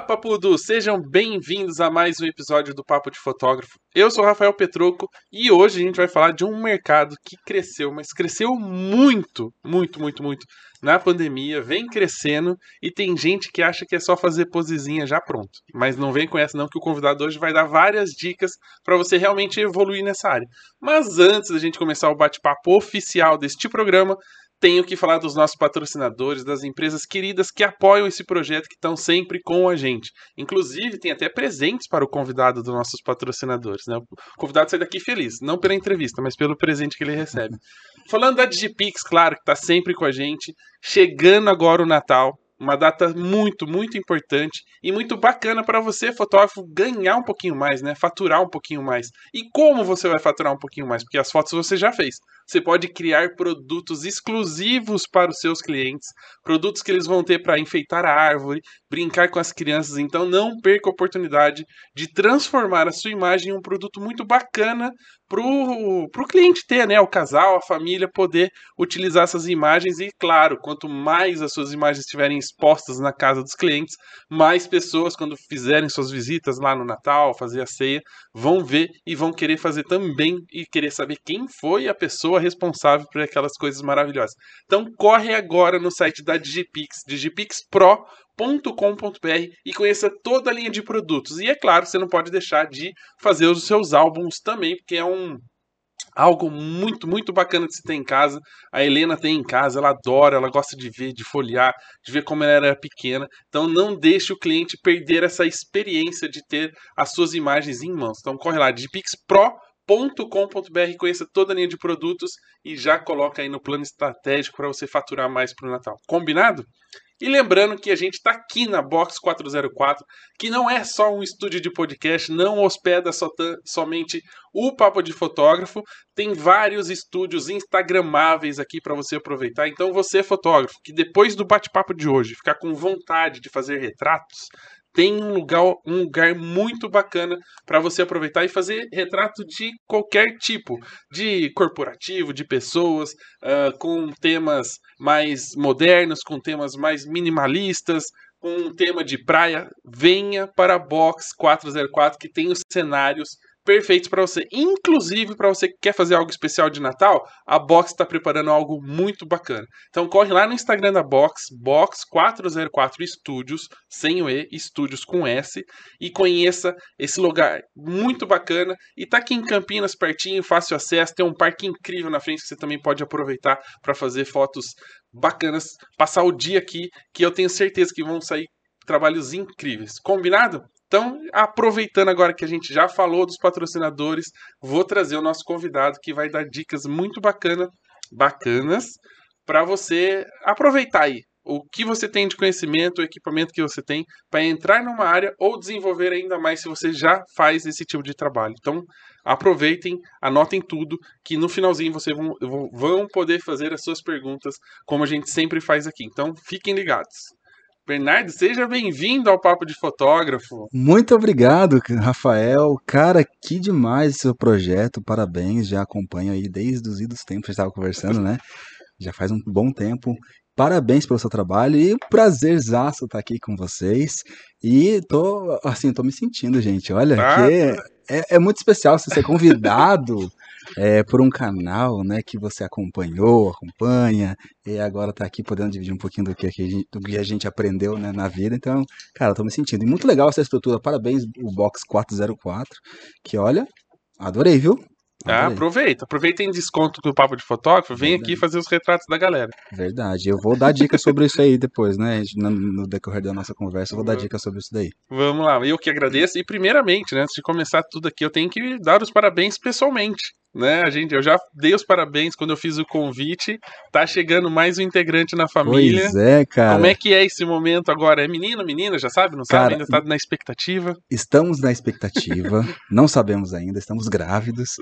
Olá, Papudo! Sejam bem-vindos a mais um episódio do Papo de Fotógrafo. Eu sou Rafael Petroco e hoje a gente vai falar de um mercado que cresceu, mas cresceu muito, muito, muito, muito na pandemia, vem crescendo e tem gente que acha que é só fazer posezinha já pronto. Mas não vem com essa não que o convidado hoje vai dar várias dicas para você realmente evoluir nessa área. Mas antes da gente começar o bate-papo oficial deste programa, tenho que falar dos nossos patrocinadores, das empresas queridas que apoiam esse projeto, que estão sempre com a gente. Inclusive, tem até presentes para o convidado dos nossos patrocinadores. Né? O convidado sai daqui feliz, não pela entrevista, mas pelo presente que ele recebe. Falando da Digipix, claro, que está sempre com a gente. Chegando agora o Natal, uma data muito, muito importante e muito bacana para você, fotógrafo, ganhar um pouquinho mais, né? Faturar um pouquinho mais. E como você vai faturar um pouquinho mais? Porque as fotos você já fez. Você pode criar produtos exclusivos para os seus clientes, produtos que eles vão ter para enfeitar a árvore, brincar com as crianças. Então não perca a oportunidade de transformar a sua imagem em um produto muito bacana para o cliente ter, né? O casal, a família poder utilizar essas imagens. E claro, quanto mais as suas imagens estiverem expostas na casa dos clientes, mais pessoas, quando fizerem suas visitas lá no Natal, fazer a ceia, vão ver e vão querer fazer também e querer saber quem foi a pessoa responsável por aquelas coisas maravilhosas. Então corre agora no site da Digipix, digipixpro.com.br e conheça toda a linha de produtos. E é claro, você não pode deixar de fazer os seus álbuns também, porque é um algo muito, muito bacana de se ter em casa. A Helena tem em casa, ela adora, ela gosta de ver, de folhear, de ver como ela era pequena. Então não deixe o cliente perder essa experiência de ter as suas imagens em mãos. Então corre lá, Digipix Pro com.br conheça toda a linha de produtos e já coloca aí no plano estratégico para você faturar mais para o Natal. Combinado? E lembrando que a gente está aqui na Box 404, que não é só um estúdio de podcast, não hospeda somente o Papo de Fotógrafo, tem vários estúdios instagramáveis aqui para você aproveitar. Então você, fotógrafo, que depois do bate-papo de hoje ficar com vontade de fazer retratos, tem um lugar, um lugar muito bacana para você aproveitar e fazer retrato de qualquer tipo, de corporativo, de pessoas, uh, com temas mais modernos, com temas mais minimalistas, com um tema de praia. Venha para a Box 404 que tem os cenários perfeitos para você. Inclusive, para você que quer fazer algo especial de Natal, a Box está preparando algo muito bacana. Então corre lá no Instagram da Box, Box404 Estúdios, sem o E, Estúdios com S, e conheça esse lugar muito bacana. E tá aqui em Campinas, pertinho, fácil acesso, tem um parque incrível na frente que você também pode aproveitar para fazer fotos bacanas, passar o dia aqui, que eu tenho certeza que vão sair trabalhos incríveis. Combinado? Então, aproveitando agora que a gente já falou dos patrocinadores, vou trazer o nosso convidado que vai dar dicas muito bacana, bacanas para você aproveitar aí o que você tem de conhecimento, o equipamento que você tem para entrar numa área ou desenvolver ainda mais se você já faz esse tipo de trabalho. Então, aproveitem, anotem tudo, que no finalzinho vocês vão, vão poder fazer as suas perguntas, como a gente sempre faz aqui. Então, fiquem ligados. Bernardo, seja bem-vindo ao Papo de Fotógrafo. Muito obrigado, Rafael. Cara, que demais seu projeto. Parabéns, já acompanho aí desde os idos tempos que a gente estava conversando, né? Já faz um bom tempo. Parabéns pelo seu trabalho e prazerzaço estar aqui com vocês. E tô, assim, tô me sentindo, gente. Olha, ah, que é, é, muito especial você ser convidado é, por um canal né, que você acompanhou, acompanha, e agora está aqui podendo dividir um pouquinho do que, a gente, do que a gente aprendeu né, na vida. Então, cara, estou me sentindo. E muito legal essa estrutura. Parabéns, o Box 404, que olha, adorei, viu? Ah, aproveita. Aproveita em desconto do Papo de Fotógrafo. Vem Verdade. aqui fazer os retratos da galera. Verdade. Eu vou dar dicas sobre isso aí depois, né? No decorrer da nossa conversa, eu vou dar dicas sobre isso daí. Vamos lá. Eu que agradeço. E primeiramente, né, antes de começar tudo aqui, eu tenho que dar os parabéns pessoalmente né? A gente, eu já dei os parabéns quando eu fiz o convite. Tá chegando mais um integrante na família. Pois é, cara. Como é que é esse momento agora? É menino, menina? Já sabe? Não cara, sabe? Ainda tá na expectativa? Estamos na expectativa. não sabemos ainda. Estamos grávidos.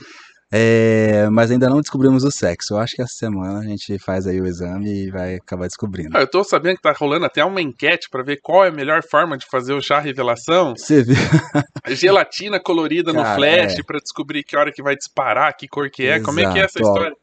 É, mas ainda não descobrimos o sexo. Eu acho que essa semana a gente faz aí o exame e vai acabar descobrindo. Ah, eu tô sabendo que tá rolando até uma enquete para ver qual é a melhor forma de fazer o chá revelação. Você viu? Gelatina colorida Cara, no flash é. para descobrir que hora que vai disparar, que cor que é. Exato. Como é que é essa história?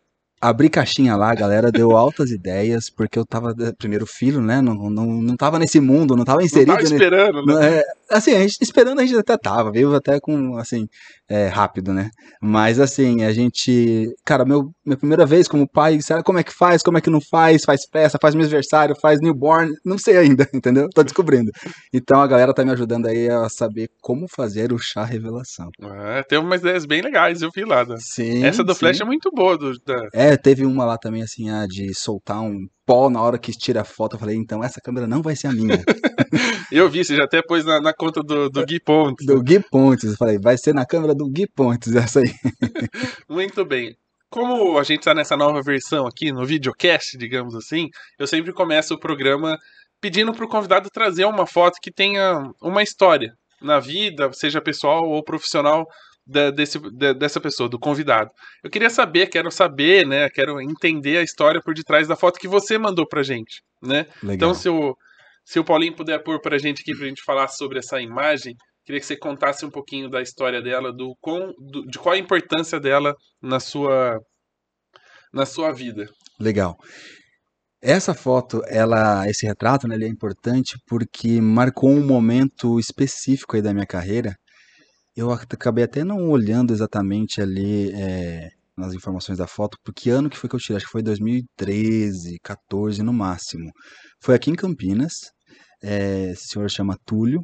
Abri caixinha lá, a galera deu altas ideias, porque eu tava, eh, primeiro filho, né, não, não, não tava nesse mundo, não tava inserido. Não tava esperando, né? É, assim, a gente, esperando a gente até tava, veio até com, assim, é, rápido, né? Mas, assim, a gente, cara, meu, minha primeira vez como pai, sabe como é que faz, como é que não faz, faz festa, faz aniversário, faz newborn, não sei ainda, entendeu? Tô descobrindo. Então a galera tá me ajudando aí a saber como fazer o chá revelação. É, tem umas ideias bem legais, eu vi lá. Né? Sim. Essa do sim. Flash é muito boa. Do, da... É, teve uma lá também, assim, ah, de soltar um pó na hora que tira a foto. Eu falei, então essa câmera não vai ser a minha. eu vi, você já até pôs na, na conta do, do Gui Pontes. Do Gui Pontes. Eu falei, vai ser na câmera do Gui Pontes, essa aí. muito bem. Como a gente está nessa nova versão aqui, no videocast, digamos assim, eu sempre começo o programa pedindo para o convidado trazer uma foto que tenha uma história na vida, seja pessoal ou profissional, da, desse, da, dessa pessoa, do convidado. Eu queria saber, quero saber, né? Quero entender a história por detrás da foto que você mandou pra gente, né? Legal. Então, se o, se o Paulinho puder pôr pra gente aqui, pra gente falar sobre essa imagem, queria que você contasse um pouquinho da história dela, do, com, do de qual a importância dela na sua, na sua vida. Legal. Essa foto, ela, esse retrato, né, ele é importante porque marcou um momento específico aí da minha carreira. Eu acabei até não olhando exatamente ali é, nas informações da foto, porque ano que foi que eu tirei? Acho que foi 2013, 14 no máximo. Foi aqui em Campinas. É, esse senhor chama Túlio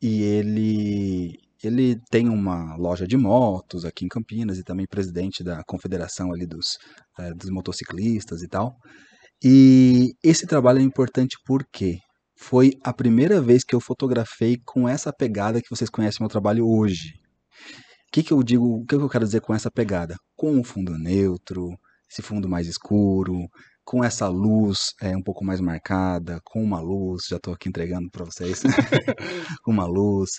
e ele ele tem uma loja de motos aqui em Campinas e também presidente da confederação ali dos, é, dos motociclistas e tal. E esse trabalho é importante porque foi a primeira vez que eu fotografei com essa pegada que vocês conhecem meu trabalho hoje. O que, que eu digo, o que, que eu quero dizer com essa pegada? Com um fundo neutro, esse fundo mais escuro, com essa luz é, um pouco mais marcada, com uma luz, já estou aqui entregando para vocês, com uma luz.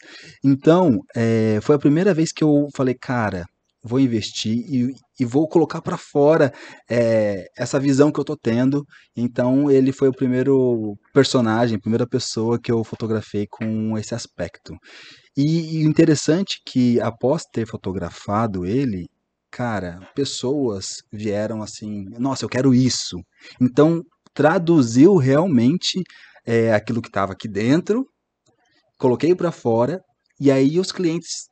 Então, é, foi a primeira vez que eu falei, cara, vou investir e, e vou colocar para fora é, essa visão que eu tô tendo. Então ele foi o primeiro personagem, primeira pessoa que eu fotografei com esse aspecto. E, e interessante que após ter fotografado ele, cara, pessoas vieram assim, nossa, eu quero isso. Então traduziu realmente é, aquilo que estava aqui dentro, coloquei para fora e aí os clientes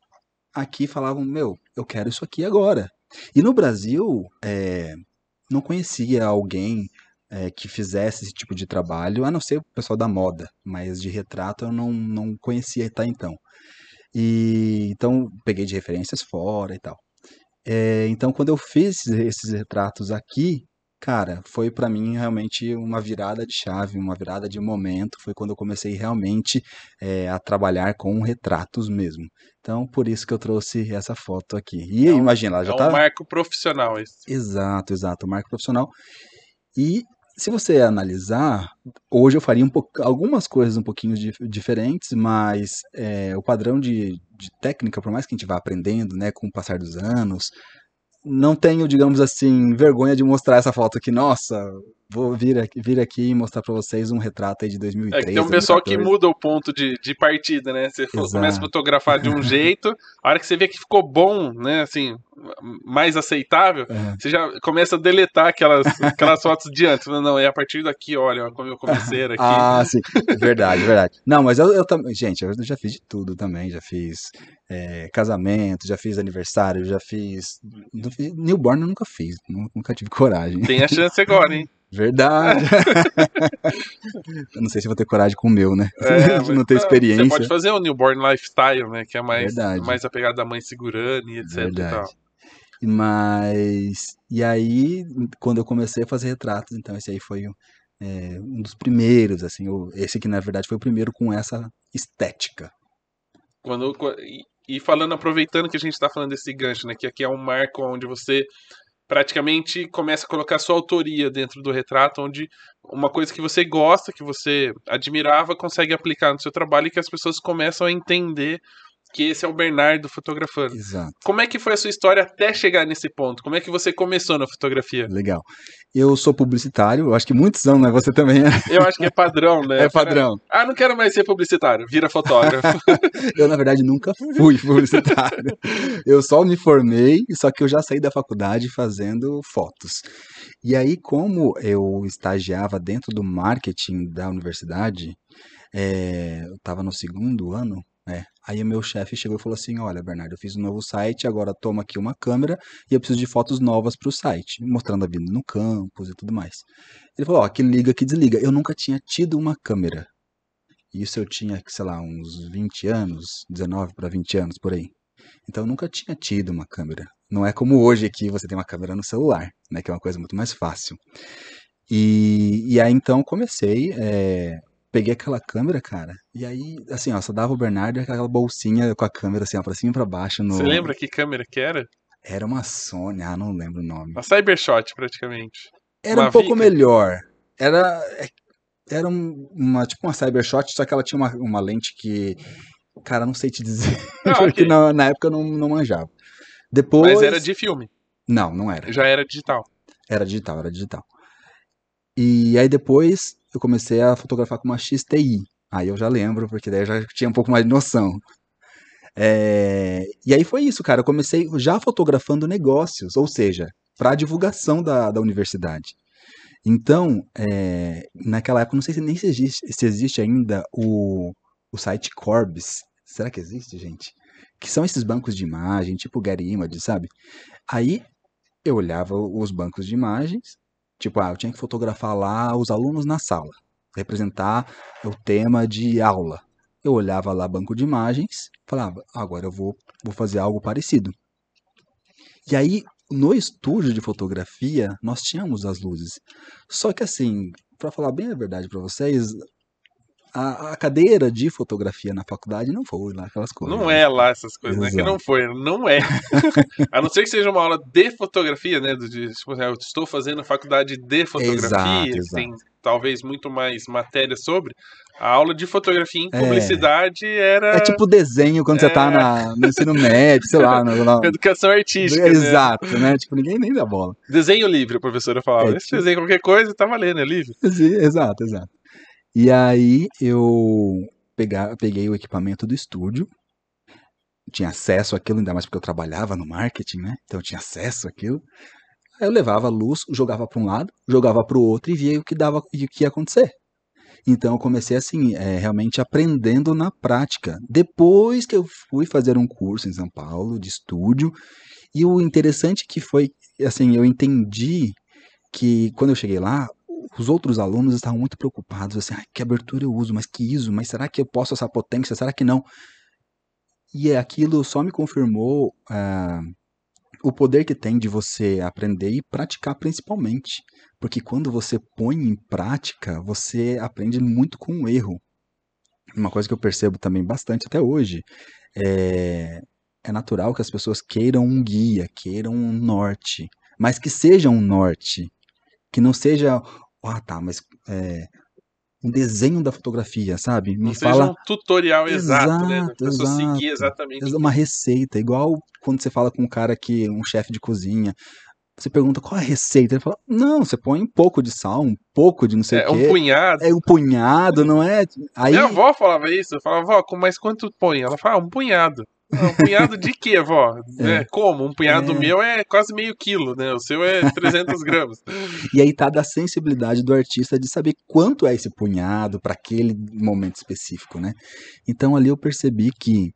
aqui falavam, meu, eu quero isso aqui agora. E no Brasil, é, não conhecia alguém é, que fizesse esse tipo de trabalho, a não ser o pessoal da moda, mas de retrato eu não, não conhecia até então. E então peguei de referências fora e tal. É, então quando eu fiz esses retratos aqui, cara, foi para mim realmente uma virada de chave, uma virada de momento. Foi quando eu comecei realmente é, a trabalhar com retratos mesmo. Então, por isso que eu trouxe essa foto aqui. E é um, imagina, ela já é tá. um marco profissional esse. Exato, exato, marco profissional. E se você analisar, hoje eu faria um algumas coisas um pouquinho dif diferentes, mas é, o padrão de, de, técnica, por mais que a gente vá aprendendo, né, com o passar dos anos, não tenho, digamos assim, vergonha de mostrar essa foto aqui. Nossa, vou vir aqui, vir aqui e mostrar para vocês um retrato aí de 2003. É que tem um pessoal que muda o ponto de, de partida, né? Você Exato. começa a fotografar de um jeito, a hora que você vê que ficou bom, né? Assim, mais aceitável, é. você já começa a deletar aquelas, aquelas fotos de antes. Não, é a partir daqui, olha, como eu comecei aqui. ah, sim, verdade, verdade. Não, mas eu, eu também, gente, eu já fiz de tudo também, já fiz é, casamento, já fiz aniversário, já fiz, fiz newborn eu nunca fiz, nunca tive coragem. Tem a chance agora, hein? Verdade. eu não sei se vou ter coragem com o meu, né? É, não ter experiência. Você pode fazer o newborn lifestyle, né? Que é mais, mais a pegada da mãe segurando e etc. Verdade. E Mas. E aí, quando eu comecei a fazer retratos, então esse aí foi é, um dos primeiros, assim. Esse aqui, na verdade, foi o primeiro com essa estética. Quando, e falando, aproveitando que a gente está falando desse gancho, né? Que aqui é um marco onde você praticamente começa a colocar sua autoria dentro do retrato, onde uma coisa que você gosta, que você admirava, consegue aplicar no seu trabalho e que as pessoas começam a entender que esse é o Bernardo fotografando. Exato. Como é que foi a sua história até chegar nesse ponto? Como é que você começou na fotografia? Legal. Eu sou publicitário, eu acho que muitos anos, né? Você também é. Eu acho que é padrão, né? É padrão. Ah, não quero mais ser publicitário, vira fotógrafo. eu, na verdade, nunca fui publicitário. eu só me formei, só que eu já saí da faculdade fazendo fotos. E aí, como eu estagiava dentro do marketing da universidade, é, eu estava no segundo ano? Aí o meu chefe chegou e falou assim: Olha, Bernardo, eu fiz um novo site, agora toma aqui uma câmera e eu preciso de fotos novas para o site, mostrando a vida no campus e tudo mais. Ele falou: Ó, que liga, que desliga. Eu nunca tinha tido uma câmera. Isso eu tinha, sei lá, uns 20 anos, 19 para 20 anos por aí. Então eu nunca tinha tido uma câmera. Não é como hoje que você tem uma câmera no celular, né? Que é uma coisa muito mais fácil. E, e aí então comecei, é, peguei aquela câmera, cara, e aí, assim, ó, só dava o Bernardo e aquela bolsinha com a câmera, assim, ó, pra cima e pra baixo. No... Você lembra que câmera que era? Era uma Sony, ah, não lembro o nome. Uma Cybershot, praticamente. Era Uma um pouco melhor. Era, é, era um- uma, tipo uma Cybershot, só que ela tinha uma, uma lente que, cara, não sei te dizer, Ah, porque ok. na, na época eu não, não manjava. Depois... Mas era de filme. Não, não era. Já era digital. Era digital, era digital. E aí depois eu comecei a fotografar com uma XTI. Aí eu já lembro, porque daí eu já tinha um pouco mais de noção. É, E aí foi isso, cara. Eu comecei já fotografando negócios, ou seja, para divulgação da, da universidade. Então, é, naquela época, não sei se nem se existe, se existe ainda o, o site Corbis. Será que existe, gente? Que são esses bancos de imagem, tipo Getty Images, sabe? Aí eu olhava os bancos de imagens, tipo, ah, eu tinha que fotografar lá os alunos na sala, representar o tema de aula. Eu olhava lá banco de imagens, falava, agora eu vou, vou fazer algo parecido. E aí, no estúdio de fotografia, nós tínhamos as luzes. Só que assim, para falar bem a verdade para vocês, a, a cadeira de fotografia na faculdade não foi lá aquelas coisas. Não é lá essas coisas, não é que Exato. não foi, não é. a não ser que seja uma aula de fotografia, né? De, tipo, assim, eu estou fazendo faculdade de fotografia, Exato, exato. tem talvez muito mais matéria sobre. A aula de fotografia em É. publicidade era É tipo desenho quando você tá É. na, no ensino médio, sei lá. Educação artística. né? Exato, né? Tipo, ninguém nem dá bola. Desenho livre, a professora falava. É, Esse tipo- desenho qualquer coisa, tá valendo, é livre. Exato, exato. E aí eu pegar, peguei o equipamento do estúdio, tinha acesso àquilo, ainda mais porque eu trabalhava no marketing, né? Então eu tinha acesso àquilo. Aí eu levava a luz, jogava para um lado, jogava para o outro e via o que dava e o que ia acontecer. Então eu comecei assim, é, realmente aprendendo na prática. Depois que eu fui fazer um curso em São Paulo de estúdio, e o interessante que foi, assim, eu entendi que quando eu cheguei lá, os outros alunos estavam muito preocupados, assim, ah, que abertura eu uso, mas que ISO, mas será que eu posso essa potência, será que não? E aquilo só me confirmou ah, o poder que tem de você aprender e praticar principalmente. Porque quando você põe em prática, você aprende muito com o erro. Uma coisa que eu percebo também bastante até hoje é, é natural que as pessoas queiram um guia, queiram um norte, mas que seja um norte, que não seja, ah tá, mas é, um desenho da fotografia, sabe? Me Não fala seja um tutorial exato, né? A Exato, pessoa exato. seguir exatamente. uma receita, igual quando você fala com um cara que um chefe de cozinha, você pergunta qual é a receita, ele fala: "Não, você põe um pouco de sal, um pouco de não sei É o um quê". punhado. É um punhado, não é? Aí Minha avó falava isso. Eu falava, vó, mas quanto põe? Ela falava, ah, um punhado. Ah, um punhado de quê, vó? Né? Como? Um punhado É. meu é quase meio quilo, né? O seu é 300 gramas. E aí tá da sensibilidade do artista de saber quanto é esse punhado para aquele momento específico, né? Então ali eu percebi que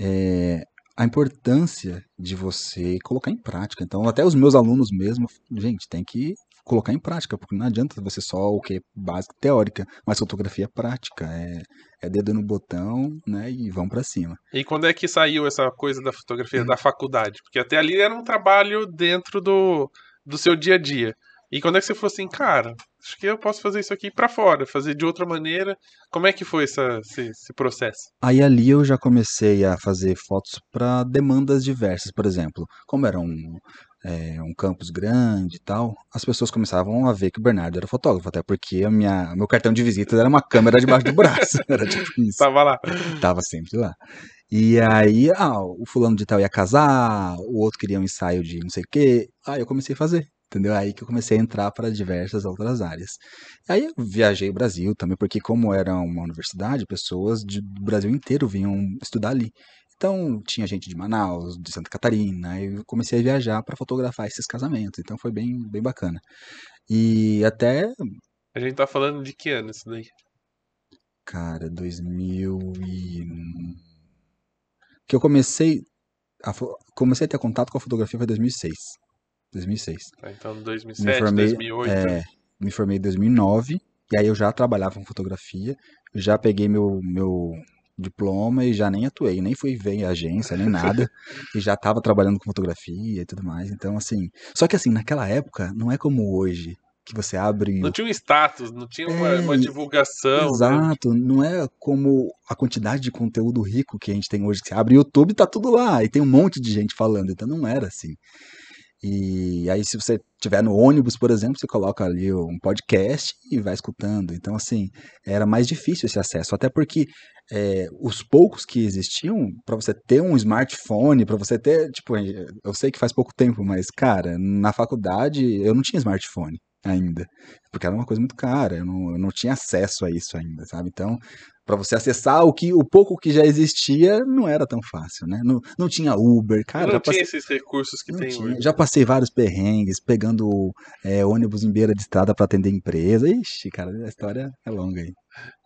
é, a importância de você colocar em prática. Então até os meus alunos mesmo, gente, tem que colocar em prática, porque não adianta você só o que básico teórica, mas fotografia prática, é, é dedo no botão, né, e vão para cima. E quando é que saiu essa coisa da fotografia da faculdade? Porque até ali era um trabalho dentro do, do seu dia a dia. E quando é que você falou assim, cara, acho que eu posso fazer isso aqui pra fora, fazer de outra maneira. Como é que foi essa, esse, esse processo? Aí ali eu já comecei a fazer fotos para demandas diversas, por exemplo, como era um, é, um campus grande e tal, as pessoas começavam a ver que o Bernardo era fotógrafo, até porque a minha, meu cartão de visita era uma câmera debaixo do braço, era tipo isso, Tava lá. tava sempre lá. E aí, ah, o fulano de tal ia casar, o outro queria um ensaio de não sei o quê, aí eu comecei a fazer. Entendeu? Aí que eu comecei a entrar para diversas outras áreas. Aí eu viajei o Brasil também, porque como era uma universidade, pessoas de- do Brasil inteiro vinham estudar ali. Então tinha gente de Manaus, de Santa Catarina, aí eu comecei a viajar para fotografar esses casamentos, então foi bem, bem bacana. E até, A gente tá falando de que ano isso daí? cara, 2000 e que eu comecei a comecei a ter contato com a fotografia foi 2006. 2006. Tá, então Me 2007, formei, 2008. é, me formei em 2009, e aí eu já trabalhava com fotografia, já peguei meu, meu diploma e já nem atuei, nem fui ver em agência, nem nada, e já estava trabalhando com fotografia e tudo mais, então assim, só que assim, naquela época, não é como hoje, que você abre Não tinha um status, não tinha uma, É, uma e- divulgação. né? Exato, não é como a quantidade de conteúdo rico que a gente tem hoje, que você abre o YouTube e tá tudo lá, e tem um monte de gente falando, então não era assim. E aí, se você estiver no ônibus, por exemplo, você coloca ali um podcast e vai escutando. Então, assim, era mais difícil esse acesso, até porque é, os poucos que existiam, para você ter um smartphone, para você ter, tipo, eu sei que faz pouco tempo, mas, cara, na faculdade eu não tinha smartphone ainda, porque era uma coisa muito cara, eu não, eu não tinha acesso a isso ainda, sabe? Então, para você acessar o que o pouco que já existia, não era tão fácil, né? Não, não tinha Uber, cara, não já tinha esses recursos que não tem tinha. hoje. Já passei vários perrengues, pegando é, ônibus em beira de estrada para atender empresa. Ixi, cara, a história é longa aí.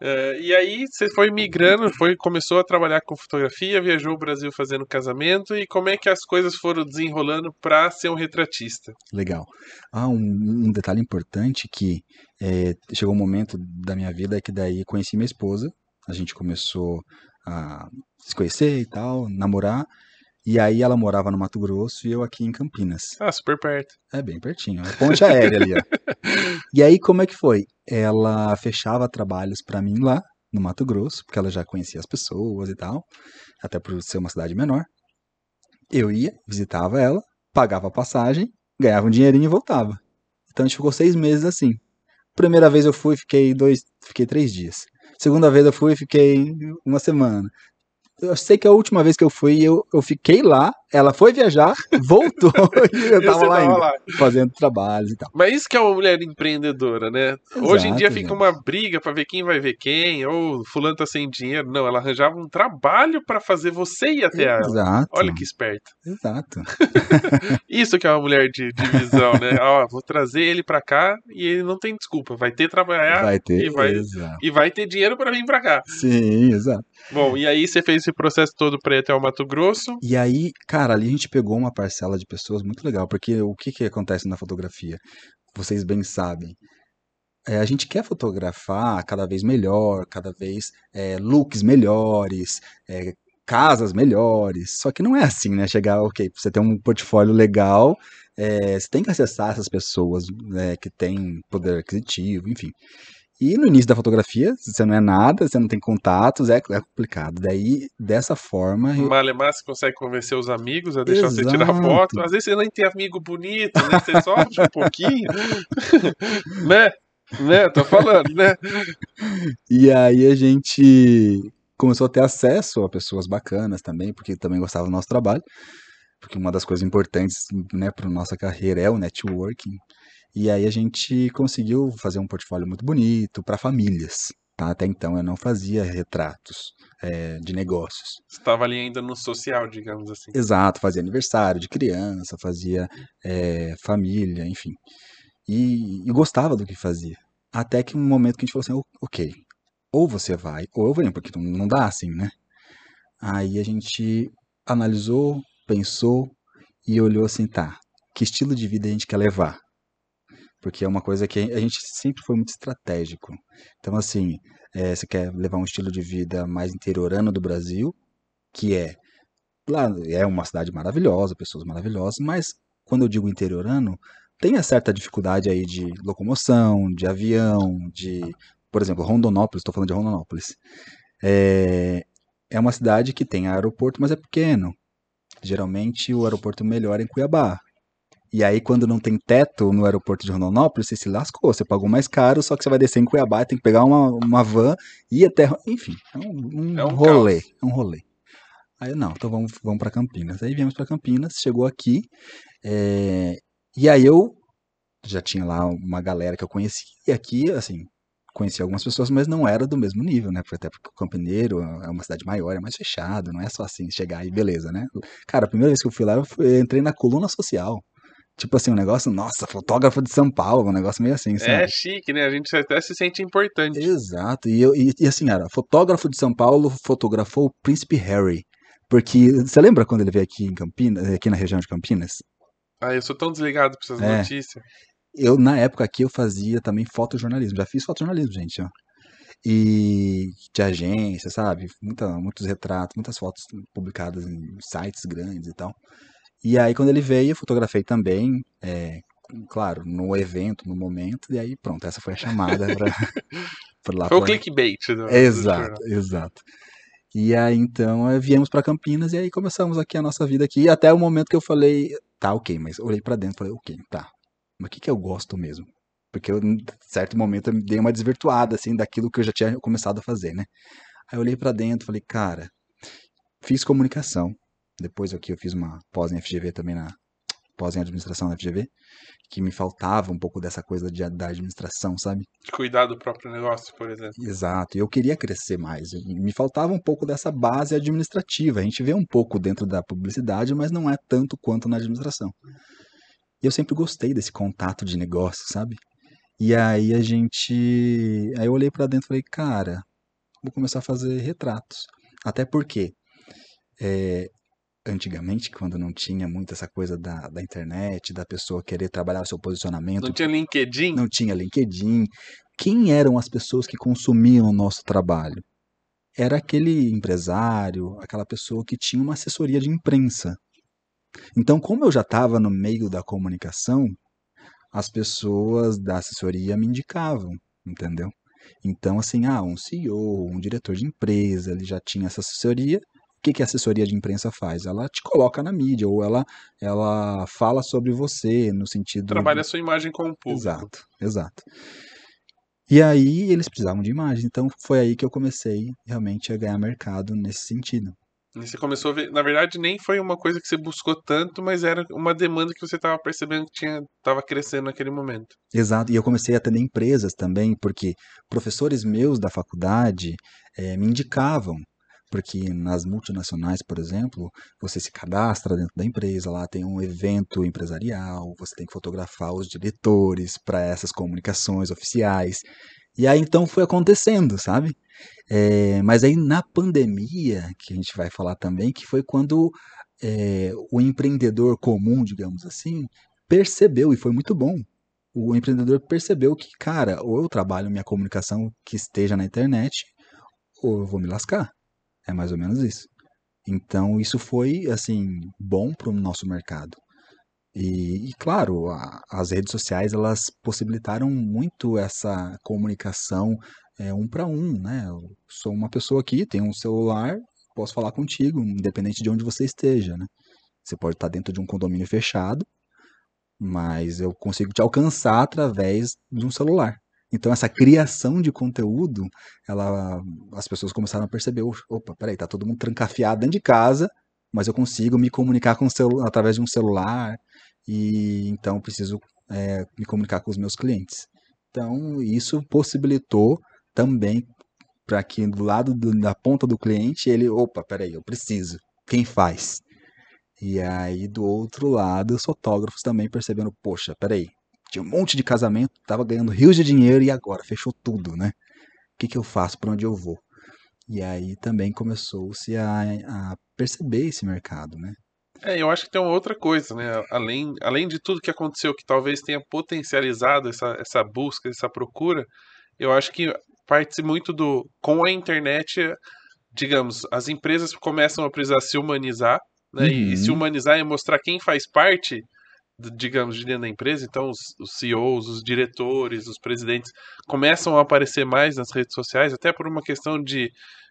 É, e aí você foi migrando, foi, começou a trabalhar com fotografia, viajou o Brasil fazendo casamento e como é que as coisas foram desenrolando para ser um retratista? Legal. Ah, um, um detalhe importante que é, chegou um momento da minha vida que daí conheci minha esposa, a gente começou a se conhecer e tal, namorar, e aí ela morava no Mato Grosso e eu aqui em Campinas. Ah, super perto. É bem pertinho, é ponte aérea ali, ó. E aí como é que foi? Ela fechava trabalhos pra mim lá no Mato Grosso, porque ela já conhecia as pessoas e tal, até por ser uma cidade menor. Eu ia, visitava ela, pagava a passagem, ganhava um dinheirinho e voltava. Então a gente ficou seis meses assim. Primeira vez eu fui, fiquei dois, fiquei três dias. Segunda vez eu fui, fiquei uma semana. Eu sei que a última vez que eu fui, eu, eu fiquei lá, ela foi viajar, voltou e eu tava lá tava lá. fazendo trabalhos e tal. Mas isso que é uma mulher empreendedora, né? Hoje em dia Exato, fica uma briga pra ver quem vai ver quem, ou fulano tá sem dinheiro. Não, ela arranjava um trabalho pra fazer você ir até ela. Exato. Olha que esperta. Exato. Isso que é uma mulher de, de visão, né? Ó, vou trazer ele pra cá e ele não tem desculpa. Vai ter trabalhar vai ter. e vai- Exato. e vai ter dinheiro pra vir pra cá. Sim, exato. Bom, e aí você fez esse processo todo pra ir até o Mato Grosso. E aí, cara, ali a gente pegou uma parcela de pessoas muito legal, porque o que que acontece na fotografia? Vocês bem sabem. É, a gente quer fotografar cada vez melhor, cada vez é, looks melhores, é, casas melhores. Só que não é assim, né? Chegar, ok, você ter um portfólio legal, é, você tem que acessar essas pessoas né, que têm poder aquisitivo, enfim. E no início da fotografia, você não é nada, você não tem contatos, é, é complicado. Daí, dessa forma, eu- Malemar, você consegue convencer os amigos a deixar você tirar Exato. foto. Às vezes você nem tem amigo bonito, né? Você sofre um pouquinho. né? Né? Tô falando, né? E aí a gente começou a ter acesso a pessoas bacanas também, porque também gostava do nosso trabalho. Porque uma das coisas importantes, né, para nossa carreira é o networking. E aí a gente conseguiu fazer um portfólio muito bonito para famílias. Tá? Até então eu não fazia retratos é, de negócios. Você tava ali ainda no social, digamos assim. Exato, fazia aniversário de criança, fazia é, família, enfim. E, e gostava do que fazia. Até que um momento que a gente falou assim, "O- ok, ou você vai, ou eu venho, porque não, não dá assim, né? Aí a gente analisou, pensou e olhou assim, tá, que estilo de vida a gente quer levar? Porque é uma coisa que a gente sempre foi muito estratégico. Então, assim, é, você quer levar um estilo de vida mais interiorano do Brasil, que é lá é uma cidade maravilhosa, pessoas maravilhosas, mas quando eu digo interiorano, tem uma certa dificuldade aí de locomoção, de avião, de, por exemplo, Rondonópolis, estou falando de Rondonópolis. É, é uma cidade que tem aeroporto, mas é pequeno. Geralmente o aeroporto melhor é em Cuiabá. E aí, quando não tem teto no aeroporto de Rondonópolis, você se lascou. Você pagou mais caro, só que você vai descer em Cuiabá, tem que pegar uma, uma van e até. Enfim, é um, um É um rolê. caos. É um rolê. Aí, não, então vamos, vamos para Campinas. Aí viemos para Campinas, chegou aqui. é, e aí eu já tinha lá uma galera que eu conhecia. E aqui, assim, conheci algumas pessoas, mas não era do mesmo nível, né? Até porque o Campineiro é uma cidade maior, é mais fechado, não é só assim, chegar e beleza, né? Cara, a primeira vez que eu fui lá, eu, fui, eu entrei na coluna social. Tipo assim, um negócio, nossa, fotógrafo de São Paulo, um negócio meio assim, sabe? É chique, né? A gente até se sente importante. Exato. E, eu, e, e assim, cara, fotógrafo de São Paulo fotografou o Príncipe Harry. Porque, você lembra quando ele veio aqui em Campinas, aqui na região de Campinas? Ah, eu sou tão desligado pra essas É. notícias. Eu, na época aqui, eu fazia também fotojornalismo. Já fiz fotojornalismo, gente, ó. E de agência, sabe? Muita, muitos retratos, muitas fotos publicadas em sites grandes e tal. E aí, quando ele veio, eu fotografei também, é, claro, no evento, no momento, e aí pronto, essa foi a chamada pra, pra lá Foi o pra- clickbait. Do, do Exato, jornal. exato. E aí, então, eh, viemos pra Campinas e aí começamos aqui a nossa vida aqui, até o momento que eu falei, tá, ok, mas olhei pra dentro e falei, ok, tá, mas o que que eu gosto mesmo? Porque eu, em certo momento, eu me dei uma desvirtuada, assim, daquilo que eu já tinha começado a fazer, né? Aí eu olhei pra dentro e falei, cara, fiz comunicação, depois aqui eu fiz uma pós em FGV também, na pós em administração na FGV, que me faltava um pouco dessa coisa de, da administração, sabe? De cuidar do próprio negócio, por exemplo. Exato, eu queria crescer mais. Me faltava um pouco dessa base administrativa. A gente vê um pouco dentro da publicidade, mas não é tanto quanto na administração. E eu sempre gostei desse contato de negócio, sabe? E aí a gente. Aí eu olhei pra dentro e falei, cara, vou começar a fazer retratos. Até porque, é, antigamente, quando não tinha muito essa coisa da, da internet, da pessoa querer trabalhar o seu posicionamento, Não tinha LinkedIn? não tinha LinkedIn. Quem eram as pessoas que consumiam o nosso trabalho? Era aquele empresário, aquela pessoa que tinha uma assessoria de imprensa. Então, como eu já estava no meio da comunicação, as pessoas da assessoria me indicavam, entendeu? Então, assim, ah, um CEO, um diretor de empresa, ele já tinha essa assessoria. O que, que a assessoria de imprensa faz? Ela te coloca na mídia, ou ela, ela fala sobre você, no sentido. Trabalha a sua imagem com o público. Exato, exato. E aí eles precisavam de imagens, então foi aí que eu comecei realmente a ganhar mercado nesse sentido. Você começou a ver. Na verdade, nem foi uma coisa que você buscou tanto, mas era uma demanda que você estava percebendo que tinha, estava crescendo naquele momento. Exato, e eu comecei a atender empresas também, porque professores meus da faculdade eh, me indicavam, porque nas multinacionais, por exemplo, você se cadastra dentro da empresa, lá tem um evento empresarial, você tem que fotografar os diretores para essas comunicações oficiais. E aí então foi acontecendo, sabe? Eh, mas aí na pandemia, que a gente vai falar também, que foi quando eh, o empreendedor comum, digamos assim, percebeu, e foi muito bom, o empreendedor percebeu que, cara, ou eu trabalho minha comunicação que esteja na internet, ou eu vou me lascar. É mais ou menos isso. Então, isso foi, assim, bom para o nosso mercado. E, e, claro, a- as redes sociais, elas possibilitaram muito essa comunicação é, um para um, né? Eu sou uma pessoa aqui, tenho um celular, posso falar contigo, independente de onde você esteja, né? Você pode estar dentro de um condomínio fechado, mas eu consigo te alcançar através de um celular. Então essa criação de conteúdo, ela, as pessoas começaram a perceber, opa, peraí, tá todo mundo trancafiado dentro de casa, mas eu consigo me comunicar com através de um celular e então preciso é, me comunicar com os meus clientes. Então isso possibilitou também para que do lado do- da ponta do cliente ele, opa, peraí, eu preciso. Quem faz? E aí, do outro lado, os fotógrafos também percebendo, poxa, peraí, tinha um monte de casamento, tava ganhando rios de dinheiro e agora fechou tudo, né? O que que eu faço? Para onde eu vou? E aí também começou-se a, a perceber esse mercado, né? É, eu acho que tem uma outra coisa, né? Além, além de tudo que aconteceu, que talvez tenha potencializado essa, essa busca, essa procura, eu acho que parte muito do. Com a internet, digamos, as empresas começam a precisar se humanizar, né? E, e se Uhum. humanizar é mostrar quem faz parte, digamos, de dentro da empresa. Então, os, os CEOs, os diretores, os presidentes começam a aparecer mais nas redes sociais, até por uma questão de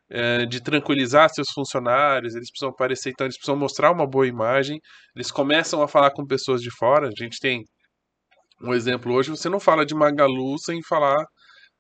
eh, de tranquilizar seus funcionários, eles precisam aparecer, então eles precisam mostrar uma boa imagem, eles começam a falar com pessoas de fora. A gente tem um exemplo hoje, você não fala de Magalu sem falar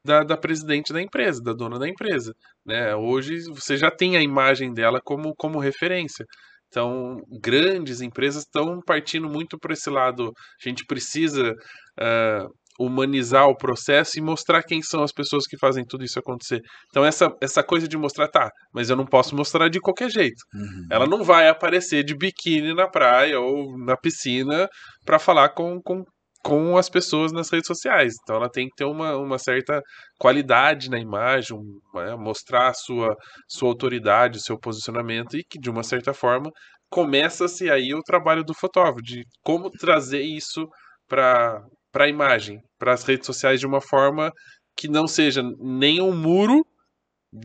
da, da presidente da empresa, da dona da empresa. Né? Hoje você já tem a imagem dela como, como referência. Então, grandes empresas estão partindo muito para esse lado. A gente precisa ah, humanizar o processo e mostrar quem são as pessoas que fazem tudo isso acontecer. Então essa, essa coisa de mostrar, tá, mas eu não posso mostrar de qualquer jeito. Uhum. Ela não vai aparecer de biquíni na praia ou na piscina para falar com, com, com as pessoas nas redes sociais. Então ela tem que ter uma, uma certa qualidade na imagem, né, mostrar a sua, sua autoridade, seu posicionamento e que de uma certa forma começa-se aí o trabalho do fotógrafo, de como trazer isso para a imagem, para as redes sociais de uma forma que não seja nem um muro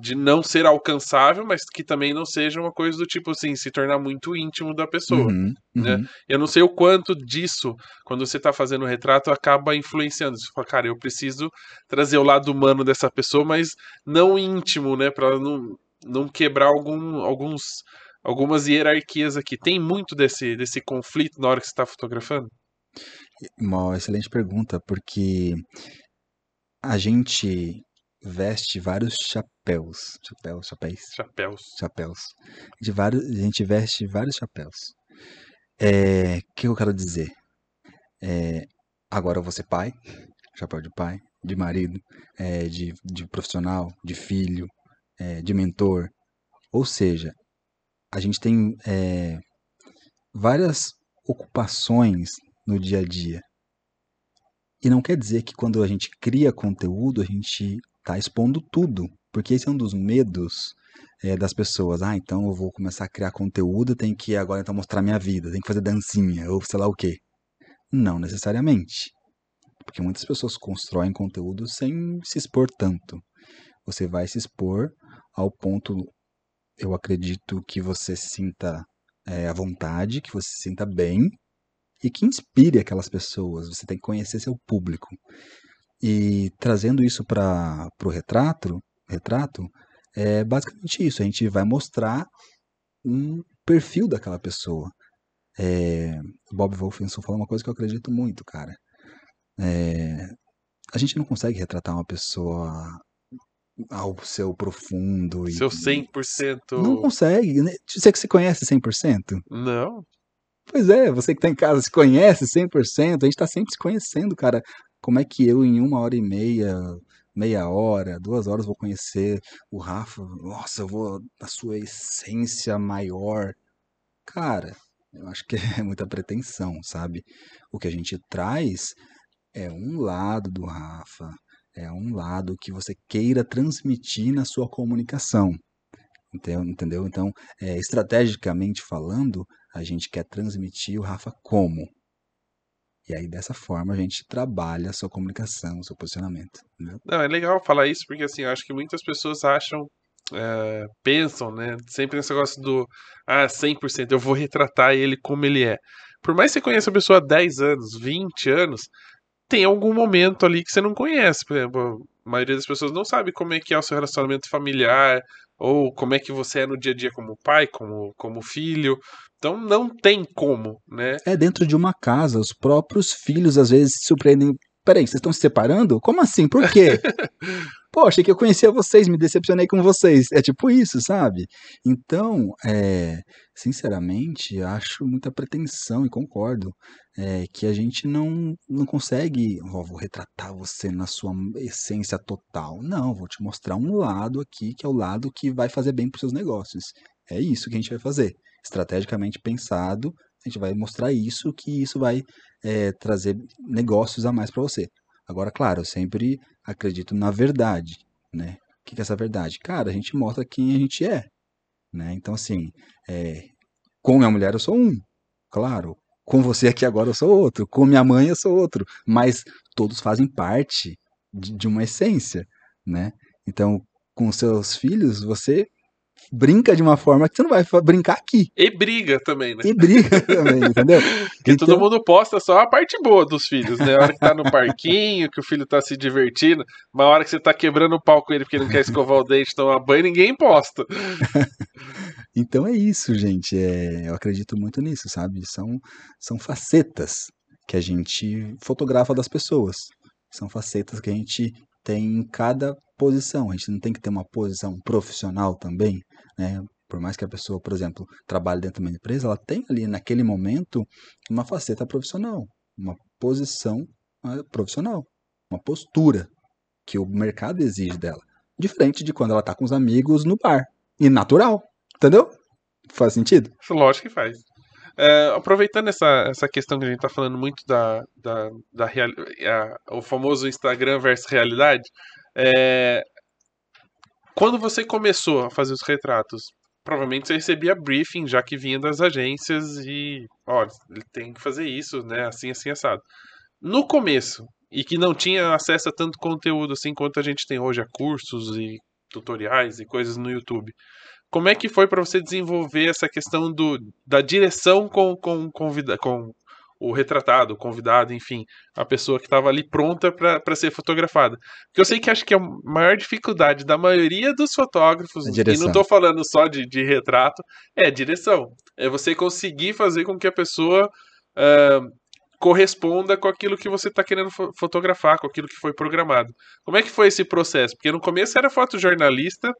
de não ser alcançável, mas que também não seja uma coisa do tipo assim, se tornar muito íntimo da pessoa. Uhum, né? uhum. Eu não sei o quanto disso, quando você está fazendo o retrato, acaba influenciando. Você fala, cara, eu preciso trazer o lado humano dessa pessoa, mas não íntimo, né? Para não, não quebrar algum, alguns, algumas hierarquias aqui. Tem muito desse, desse conflito na hora que você está fotografando? Uma excelente pergunta, porque a gente veste vários chapéus. Chapéus, chapéus, Chapéus. chapéus. De vários, a gente veste vários chapéus. É, O que eu quero dizer? É, agora eu vou ser pai, chapéu de pai, de marido, é, de, de profissional, de filho, é, de mentor. Ou seja, a gente tem é, várias ocupações no dia a dia. E não quer dizer que quando a gente cria conteúdo, a gente está expondo tudo. Porque esse é um dos medos é, das pessoas. Ah, então eu vou começar a criar conteúdo, tenho que agora então mostrar minha vida, tenho que fazer dancinha, ou sei lá o quê. Não necessariamente. Porque muitas pessoas constroem conteúdo sem se expor tanto. Você vai se expor ao ponto, eu acredito, que você se sinta é, à vontade, que você se sinta bem e que inspire aquelas pessoas. Você tem que conhecer seu público. E trazendo isso para o retrato, retrato, é basicamente isso. A gente vai mostrar um perfil daquela pessoa. É, Bob Wolfenson falou uma coisa que eu acredito muito, cara. É, a gente não consegue retratar uma pessoa ao seu profundo. E, Seu 100%. Não consegue. né? Você que se conhece 100%? Não. Pois é, você que tá em casa se conhece 100%, a gente tá sempre se conhecendo, cara. Como é que eu, em uma hora e meia, meia hora, duas horas, vou conhecer o Rafa? Nossa, eu vou na sua essência maior. Cara, eu acho que é muita pretensão, sabe? O que a gente traz é um lado do Rafa, é um lado que você queira transmitir na sua comunicação. Entendeu? Então, é, estrategicamente falando, a gente quer transmitir o Rafa como? E aí, dessa forma, a gente trabalha a sua comunicação, o seu posicionamento. Entendeu? Não, é legal falar isso porque assim, acho que muitas pessoas acham, é, pensam, né? Sempre nesse negócio do ah, 100%, eu vou retratar ele como ele é. Por mais que você conheça a pessoa há 10 anos, 20 anos, tem algum momento ali que você não conhece. Por exemplo, a maioria das pessoas não sabe como é que é o seu relacionamento familiar, ou como é que você é no dia a dia como pai, como, como filho. Então não tem como, né? É dentro de uma casa, os próprios filhos às vezes se surpreendem. Peraí, vocês estão se separando? Como assim? Por quê? Pô, achei que eu conhecia vocês, me decepcionei com vocês. É tipo isso, sabe? Então, é, sinceramente, acho muita pretensão e concordo é, que a gente não, não consegue, ó, vou retratar você na sua essência total. Não, vou te mostrar um lado aqui, que é o lado que vai fazer bem para os seus negócios. É isso que a gente vai fazer. Estrategicamente pensado, a gente vai mostrar isso, que isso vai é, trazer negócios a mais para você. Agora, claro, eu sempre acredito na verdade, né? O que, é essa verdade? Cara, a gente mostra quem a gente é, né? Então, assim, é, com minha mulher eu sou um, claro. Com você aqui agora eu sou outro. Com minha mãe eu sou outro. Mas todos fazem parte de, de uma essência, né? Então, com seus filhos, você brinca de uma forma que você não vai brincar aqui. E briga também, né? E briga também, entendeu? Porque todo mundo posta só a parte boa dos filhos, né? A hora que tá no parquinho, que o filho tá se divertindo, uma hora que você tá quebrando o pau com ele porque não quer escovar o dente, tomar banho, ninguém posta. Então é isso, gente. É, eu acredito muito nisso, sabe? São, são facetas que a gente fotografa das pessoas. São facetas que a gente tem em cada posição. A gente não tem que ter uma posição profissional também, né? Por mais que a pessoa, por exemplo, trabalhe dentro de uma empresa, ela tem ali naquele momento uma faceta profissional, uma posição ah, profissional. uma postura que o mercado exige dela. Diferente de quando ela tá com os amigos no bar. E natural, entendeu? Faz sentido? Lógico que faz. É, aproveitando essa, essa questão que a gente tá falando muito da, da, da real, a, o famoso Instagram versus realidade, é, quando você começou a fazer os retratos, provavelmente você recebia briefing já que vinha das agências e, olha, ele tem que fazer isso, né, assim, assim, assado. No começo, e que não tinha acesso a tanto conteúdo assim quanto a gente tem hoje, a cursos e tutoriais e coisas no YouTube. Como é que foi para você desenvolver essa questão do, da direção com, com, convida, com o retratado, o convidado, enfim, a pessoa que estava ali pronta para ser fotografada? Porque eu sei que acho que a maior dificuldade da maioria dos fotógrafos, e não estou falando só de, de retrato, é a direção. É você conseguir fazer com que a pessoa uh, corresponda com aquilo que você está querendo fotografar, com aquilo que foi programado. Como é que foi esse processo? Porque no começo era fotojornalista,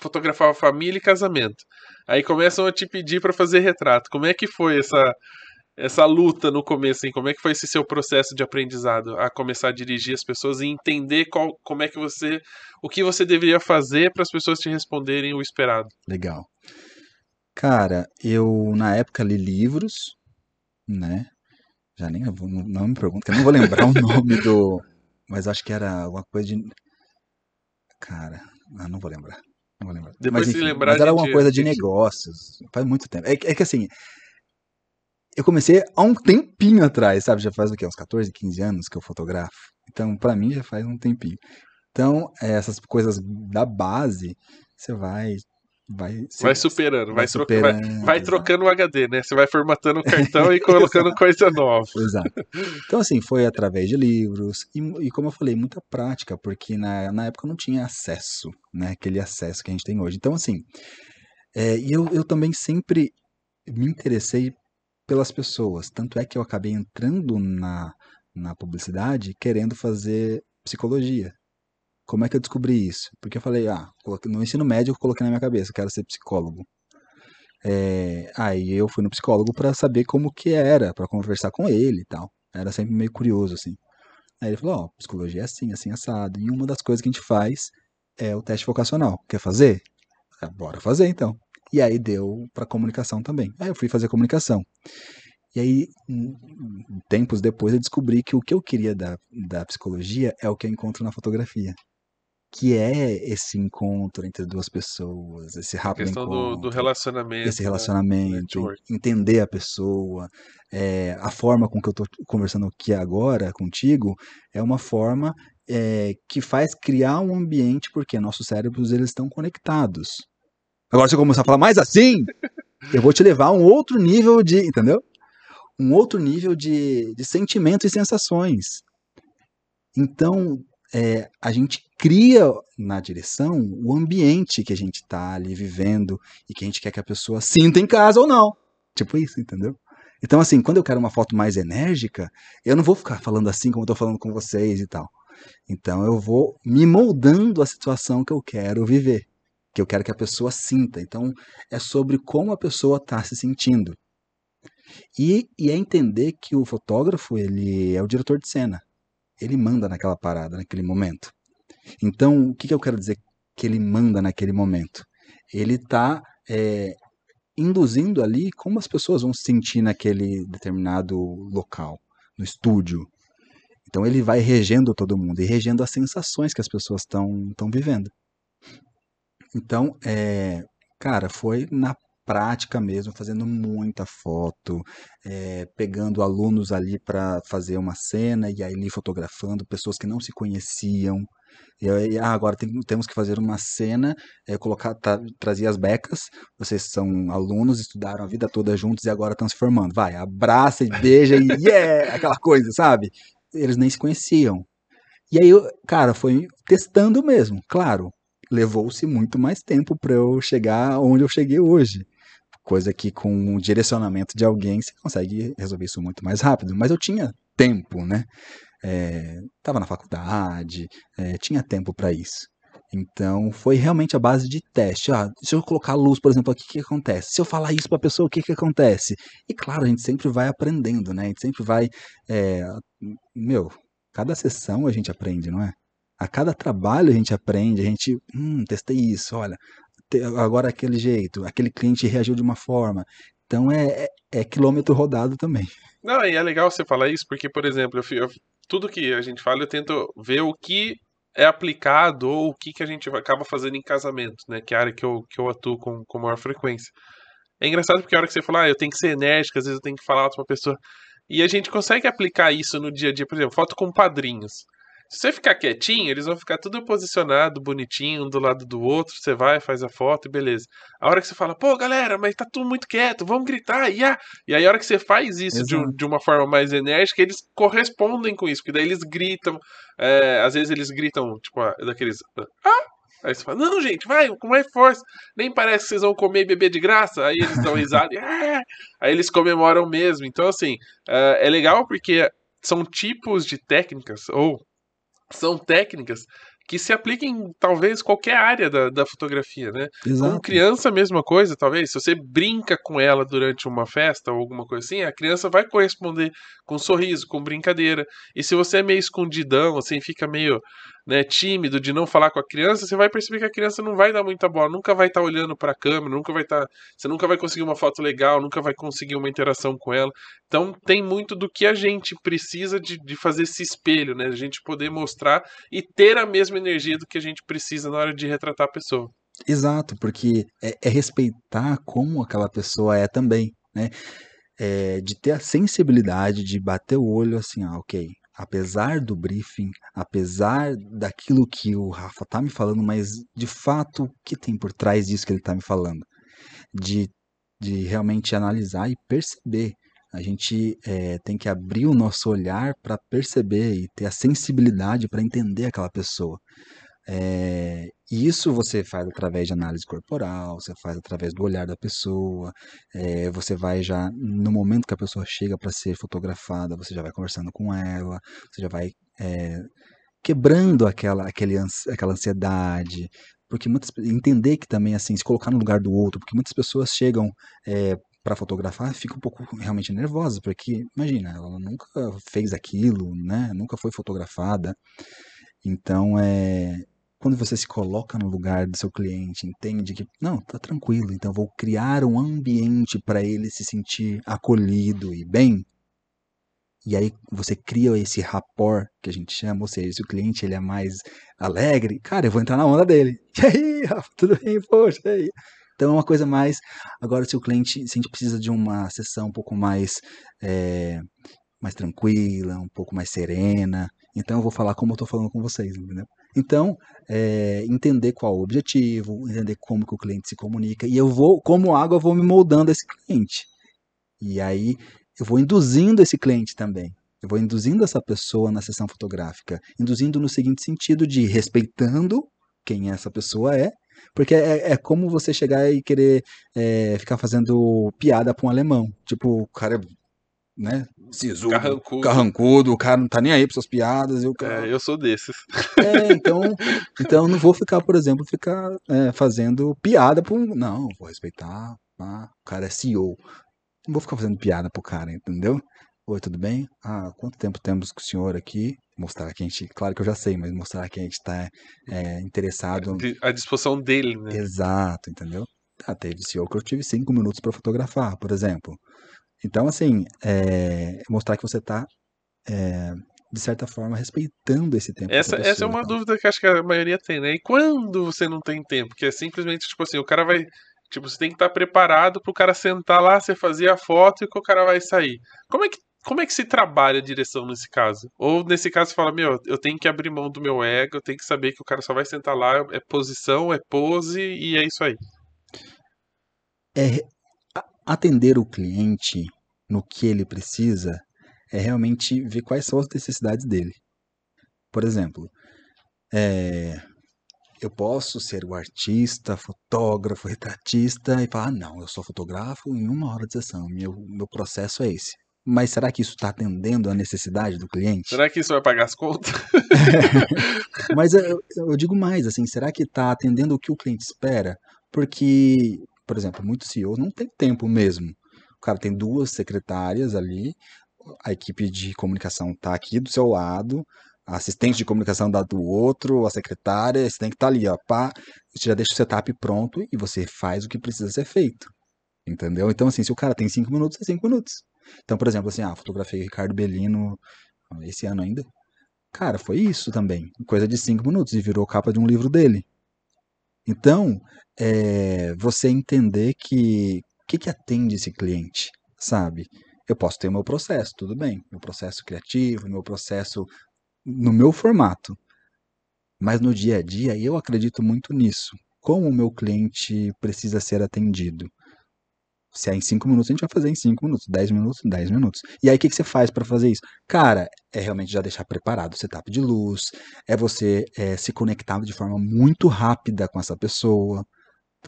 fotografava família e casamento. Aí começam a te pedir para fazer retrato. Como é que foi essa essa luta no começo, hein? como é que foi esse seu processo de aprendizado a começar a dirigir as pessoas e entender qual, como é que você, o que você deveria fazer para as pessoas te responderem o esperado? Legal. Cara, eu na época li livros, né? Já nem vou, não me pergunto, que eu não vou lembrar o nome do. Mas acho que era alguma coisa de. Cara, ah, não vou lembrar. Não vou lembrar. Depois mas, enfim, lembrar, mas era alguma coisa de negócios. Faz muito tempo. É, é, que assim. Eu comecei há um tempinho atrás, sabe? Já faz o quê? Uns 14, 15 anos que eu fotografo. Então, para mim, já faz um tempinho. Então, essas coisas da base, você vai vai, vai superando, vai, vai, superando, vai, vai trocando o HD, né? Você vai formatando o cartão e colocando coisa nova. Exato. Então, assim, foi através de livros e, e, como eu falei, muita prática, porque na, na época não tinha acesso, né? Aquele acesso que a gente tem hoje. Então, assim, é, e eu, eu também sempre me interessei pelas pessoas. Tanto é que eu acabei entrando na, na publicidade querendo fazer psicologia. Como é que eu descobri isso? Porque eu falei, ah, no ensino médio eu coloquei na minha cabeça, quero ser psicólogo. É, aí eu fui no psicólogo para saber como que era, para conversar com ele e tal. Era sempre meio curioso, assim. Aí ele falou, ó, oh, psicologia é assim, assim, assado. E uma das coisas que a gente faz é o teste vocacional. Quer fazer? É, bora fazer, então. E aí deu para comunicação também. Aí eu fui fazer comunicação. E aí, tempos depois, eu descobri que o que eu queria da, da psicologia é o que eu encontro na fotografia que é esse encontro entre duas pessoas, esse rápido a questão encontro, do, do relacionamento, esse né, relacionamento, né? entender a pessoa, é, a forma com que eu estou conversando aqui agora contigo é uma forma é, que faz criar um ambiente porque nossos cérebros eles estão conectados. Agora se eu começar a falar mais assim, eu vou te levar a um outro nível de, entendeu? Um outro nível de, de sentimentos e sensações. Então, é, a gente cria na direção o ambiente que a gente está ali vivendo e que a gente quer que a pessoa sinta em casa ou não. Tipo isso, entendeu? Então, assim, quando eu quero uma foto mais enérgica, eu não vou ficar falando assim como eu tô falando com vocês e tal. Então, eu vou me moldando a situação que eu quero viver, que eu quero que a pessoa sinta. Então, é sobre como a pessoa está se sentindo. E, e é entender que o fotógrafo, ele é o diretor de cena ele manda naquela parada, naquele momento. Então, o que, que eu quero dizer que ele manda naquele momento? Ele está é, induzindo ali como as pessoas vão se sentir naquele determinado local, no estúdio. Então ele vai regendo todo mundo e regendo as sensações que as pessoas estão vivendo. Então, é, cara, foi na prática mesmo, fazendo muita foto, é, pegando alunos ali para fazer uma cena e aí ali fotografando pessoas que não se conheciam. E aí, ah, agora tem, temos que fazer uma cena, é, colocar, tra, trazer as becas. Vocês são alunos, estudaram a vida toda juntos e agora estão se formando. Vai, abraça e beija e yeah! Aquela coisa, sabe? Eles nem se conheciam. E aí, cara, foi testando mesmo. Claro, levou-se muito mais tempo para eu chegar onde eu cheguei hoje. Coisa que com o direcionamento de alguém você consegue resolver isso muito mais rápido. Mas eu tinha tempo, né? Estava é, na faculdade, é, tinha tempo para isso. Então foi realmente a base de teste. Ah, se eu colocar luz, por exemplo, aqui, o que, que acontece? Se eu falar isso para a pessoa, o que, que acontece? E claro, a gente sempre vai aprendendo, né? A gente sempre vai. É, meu, Cada sessão a gente aprende, não é? A cada trabalho a gente aprende, a gente, hum, testei isso, olha, agora aquele jeito, aquele cliente reagiu de uma forma. Então é, é, é quilômetro rodado também. Não, e é legal você falar isso, porque, por exemplo, eu, eu, tudo que a gente fala, eu tento ver o que é aplicado ou o que, que a gente acaba fazendo em casamento, né? Que é a área que eu, que eu atuo com, com maior frequência. É engraçado porque a hora que você fala, ah, eu tenho que ser enérgico, às vezes eu tenho que falar com uma pessoa. E a gente consegue aplicar isso no dia a dia, por exemplo, foto com padrinhos. Se você ficar quietinho, eles vão ficar tudo posicionado, bonitinho, um do lado do outro. Você vai, faz a foto e beleza. A hora que você fala, pô, galera, mas tá tudo muito quieto, vamos gritar, yeah! e aí a hora que você faz isso de, de, uma forma mais enérgica, eles correspondem com isso, porque daí eles gritam, é, às vezes eles gritam, tipo, daqueles. Ah! Aí você fala, não, gente, vai, com mais força. Nem parece que vocês vão comer e beber de graça. Aí eles dão risada. ah! Aí eles comemoram mesmo. Então, assim, é, é legal porque são tipos de técnicas, ou são técnicas que se aplicam em talvez qualquer área da, da fotografia, né? Exato. Com criança, a mesma coisa, talvez. Se você brinca com ela durante uma festa ou alguma coisa assim, a criança vai corresponder com sorriso, com brincadeira. E se você é meio escondidão, assim, fica meio né, tímido de não falar com a criança, você vai perceber que a criança não vai dar muita bola, nunca vai estar tá olhando para a câmera, nunca vai estar, tá, você nunca vai conseguir uma foto legal, nunca vai conseguir uma interação com ela. Então tem muito do que a gente precisa de, de fazer esse espelho, né, a gente poder mostrar e ter a mesma energia do que a gente precisa na hora de retratar a pessoa. Exato, porque é, é respeitar como aquela pessoa é também, né? É, de ter a sensibilidade de bater o olho assim, ah, ok, apesar do briefing, apesar daquilo que o Rafa tá me falando, mas de fato o que tem por trás disso que ele tá me falando? De, de realmente analisar e perceber. A gente é, tem que abrir o nosso olhar para perceber e ter a sensibilidade para entender aquela pessoa. É, isso você faz através de análise corporal, você faz através do olhar da pessoa, é, você vai já, no momento que a pessoa chega para ser fotografada, você já vai conversando com ela, você já vai é, quebrando aquela, aquele, aquela ansiedade, porque muitas, entender que também, assim, se colocar no lugar do outro, porque muitas pessoas chegam é, para fotografar fica um pouco realmente nervosa, porque imagina, ela nunca fez aquilo, né? Nunca foi fotografada. Então, é, quando você se coloca no lugar do seu cliente, entende que, não, tá tranquilo, então vou criar um ambiente para ele se sentir acolhido e bem. E aí você cria esse rapport que a gente chama, ou seja, se o cliente ele é mais alegre, cara, eu vou entrar na onda dele. E aí, Rafa, tudo bem? Poxa, aí? Então é uma coisa mais. Agora, se o cliente, se a gente precisa de uma sessão um pouco mais, é, mais tranquila, um pouco mais serena, então eu vou falar como eu estou falando com vocês, entendeu? Então, é, entender qual o objetivo, entender como que o cliente se comunica, e eu vou, como água, eu vou me moldando esse cliente. E aí eu vou induzindo esse cliente também. Eu vou induzindo essa pessoa na sessão fotográfica, induzindo no seguinte sentido de respeitando quem essa pessoa é, porque é, é como você chegar e querer é, ficar fazendo piada para um alemão. Tipo, o cara é né? Sisudo, carrancudo. carrancudo, o cara não tá nem aí para suas piadas. Eu, cara... É, eu sou desses. É, então, então eu não vou ficar, por exemplo, ficar é, fazendo piada pro. Não, vou respeitar. Ah, o cara é CEO. Não vou ficar fazendo piada pro cara, entendeu? Oi, tudo bem? Ah, quanto tempo temos com o senhor aqui? Mostrar que a gente, claro que eu já sei, mas mostrar que a gente está é, interessado. À disposição dele, né? Exato, entendeu? Ah, teve CEO que eu tive cinco minutos para fotografar, por exemplo. Então, assim, é, mostrar que você está, é, de certa forma, respeitando esse tempo. Essa, pessoa, essa é uma dúvida que acho que a maioria tem, né? E quando você não tem tempo? Que é simplesmente, tipo assim, o cara vai. Tipo, você tem que estar preparado para o cara sentar lá, você fazer a foto e que o cara vai sair. Como é que como é que se trabalha a direção nesse caso? Ou nesse caso você fala, meu, eu tenho que abrir mão do meu ego, eu tenho que saber que o cara só vai sentar lá, é posição, é pose e é isso aí. É, atender o cliente no que ele precisa é realmente ver quais são as necessidades dele. Por exemplo, é, eu posso ser o artista, fotógrafo, retratista e falar: ah, não, eu só fotografo em uma hora de sessão, meu, meu processo é esse. Mas será que isso está atendendo a necessidade do cliente? Será que isso vai pagar as contas? mas eu, eu, digo mais, assim, será que está atendendo o que o cliente espera? Porque por exemplo, muitos CEOs não têm tempo mesmo. O cara tem duas secretárias ali, a equipe de comunicação tá aqui do seu lado, a assistente de comunicação dá do outro, a secretária, você tem que estar tá ali, ó, pá, você já deixa o setup pronto e você faz o que precisa ser feito. Entendeu? Então, assim, se o cara tem cinco minutos, é cinco minutos. Então, por exemplo, assim, ah, fotografei Ricardo Bellino esse ano ainda. Cara, foi isso também. Coisa de cinco minutos e virou capa de um livro dele. Então, é, você entender que o que, que atende esse cliente, sabe? Eu posso ter o meu processo, tudo bem. Meu processo criativo, meu processo no meu formato. Mas no dia a dia, eu acredito muito nisso. Como o meu cliente precisa ser atendido. Se é em 5 minutos, a gente vai fazer em 5 minutos, 10 minutos, 10 minutos. E aí o que, que você faz para fazer isso? Cara, é realmente já deixar preparado o setup de luz, é você é, se conectar de forma muito rápida com essa pessoa,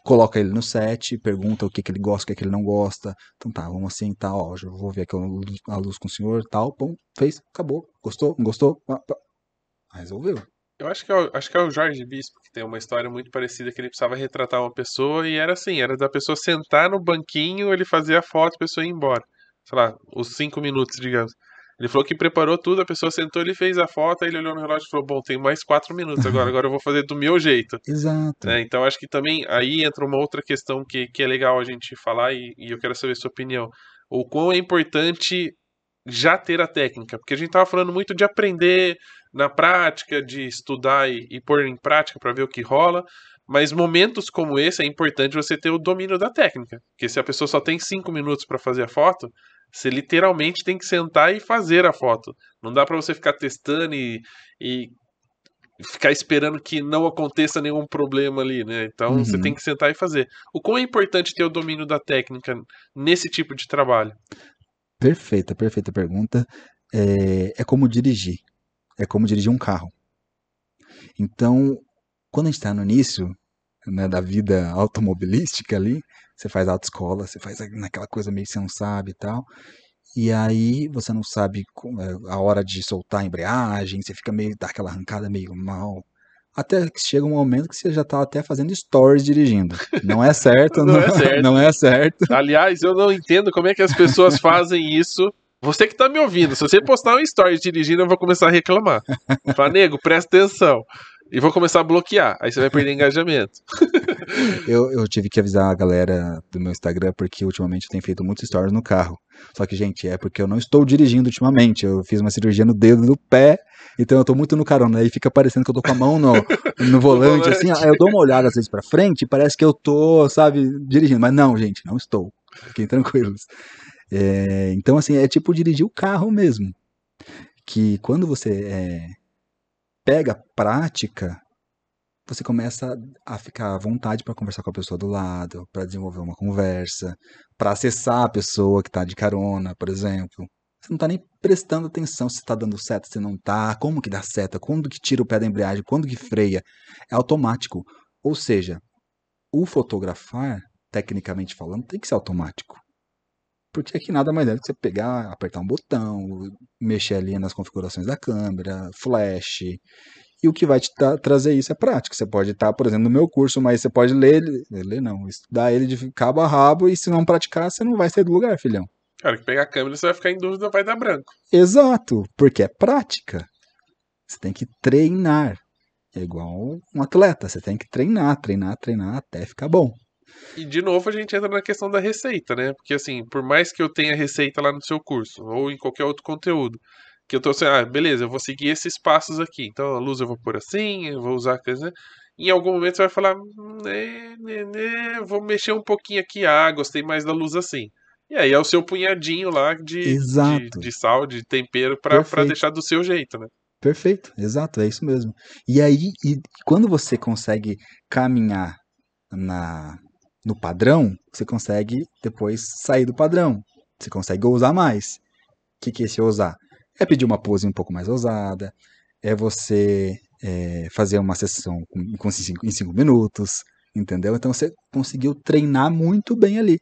coloca ele no set, pergunta o que, que ele gosta, o que, que ele não gosta. Então tá, vamos assim, tá, ó, já vou ver aqui a luz com o senhor, tal, bom, fez, acabou, gostou, não gostou, resolveu. Eu acho que, é o, acho que é o Jorge Bispo, que tem uma história muito parecida que ele precisava retratar uma pessoa e era assim, era da pessoa sentar no banquinho, ele fazia a foto, a pessoa ia embora. Sei lá, os cinco minutos, digamos. Ele falou que preparou tudo, a pessoa sentou, ele fez a foto, aí ele olhou no relógio e falou: Bom, tem mais quatro minutos agora, agora eu vou fazer do meu jeito. Exato. Né? Então acho que também aí entra uma outra questão que, que é legal a gente falar e, e eu quero saber a sua opinião. O quão é importante já ter a técnica, porque a gente tava falando muito de aprender na prática, de estudar e, e pôr em prática para ver o que rola. Mas momentos como esse é importante você ter o domínio da técnica. Porque se a pessoa só tem cinco minutos para fazer a foto, você literalmente tem que sentar e fazer a foto. Não dá para você ficar testando e, e ficar esperando que não aconteça nenhum problema ali, né? Então uhum. você tem que sentar e fazer. O quão é importante ter o domínio da técnica nesse tipo de trabalho? Perfeita, perfeita pergunta. É, é como dirigir é como dirigir um carro. Então, quando a gente está no início né, da vida automobilística ali, você faz autoescola, você faz naquela coisa meio que você não sabe e tal, e aí você não sabe é, a hora de soltar a embreagem, você fica meio, dá aquela arrancada meio mal, até que chega um momento que você já está até fazendo stories dirigindo. Não é certo, não, não, é certo. não é certo. Aliás, eu não entendo como é que as pessoas fazem isso você que tá me ouvindo, se você postar um story dirigindo, eu vou começar a reclamar. Fala, nego, presta atenção. E vou começar a bloquear. Aí você vai perder engajamento. eu, eu tive que avisar a galera do meu Instagram, porque ultimamente eu tenho feito muitos stories no carro. Só que, gente, é porque eu não estou dirigindo ultimamente. Eu fiz uma cirurgia no dedo do pé, então eu tô muito no carona. Aí fica parecendo que eu tô com a mão no, no volante, assim. Aí eu dou uma olhada às vezes pra frente e parece que eu tô, sabe, dirigindo. Mas não, gente, não estou. Fiquem tranquilos. É, então, assim, é tipo dirigir o carro mesmo. Que quando você é, pega prática, você começa a ficar à vontade para conversar com a pessoa do lado, para desenvolver uma conversa, para acessar a pessoa que está de carona, por exemplo. Você não está nem prestando atenção se está dando seta, se não está, como que dá seta, quando que tira o pé da embreagem, quando que freia. É automático. Ou seja, o fotografar, tecnicamente falando, tem que ser automático. Porque aqui nada mais é do que você pegar, apertar um botão, mexer ali nas configurações da câmera, flash. E o que vai te trazer isso é prática. Você pode estar, por exemplo, no meu curso, mas você pode ler, ler não, estudar ele de cabo a rabo e se não praticar, você não vai sair do lugar, filhão. Cara, que pegar a câmera, você vai ficar em dúvida, vai dar branco. Exato, porque é prática. Você tem que treinar. É igual um atleta, você tem que treinar, treinar, treinar até ficar bom. E de novo a gente entra na questão da receita, né? Porque assim, por mais que eu tenha receita lá no seu curso ou em qualquer outro conteúdo, que eu tô assim, ah, beleza, eu vou seguir esses passos aqui. Então a luz eu vou pôr assim, eu vou usar coisa, né? Em algum momento você vai falar, né, né, né, vou mexer um pouquinho aqui, ah, gostei mais da luz assim. E aí é o seu punhadinho lá de, de, de, sal, de tempero para deixar do seu jeito, né? Perfeito, exato, é isso mesmo. E aí, e quando você consegue caminhar na, no padrão, você consegue depois sair do padrão. Você consegue ousar mais. O que, que é esse ousar? É pedir uma pose um pouco mais ousada, é você é, fazer uma sessão com, com cinco, em cinco minutos, entendeu? Então você conseguiu treinar muito bem ali.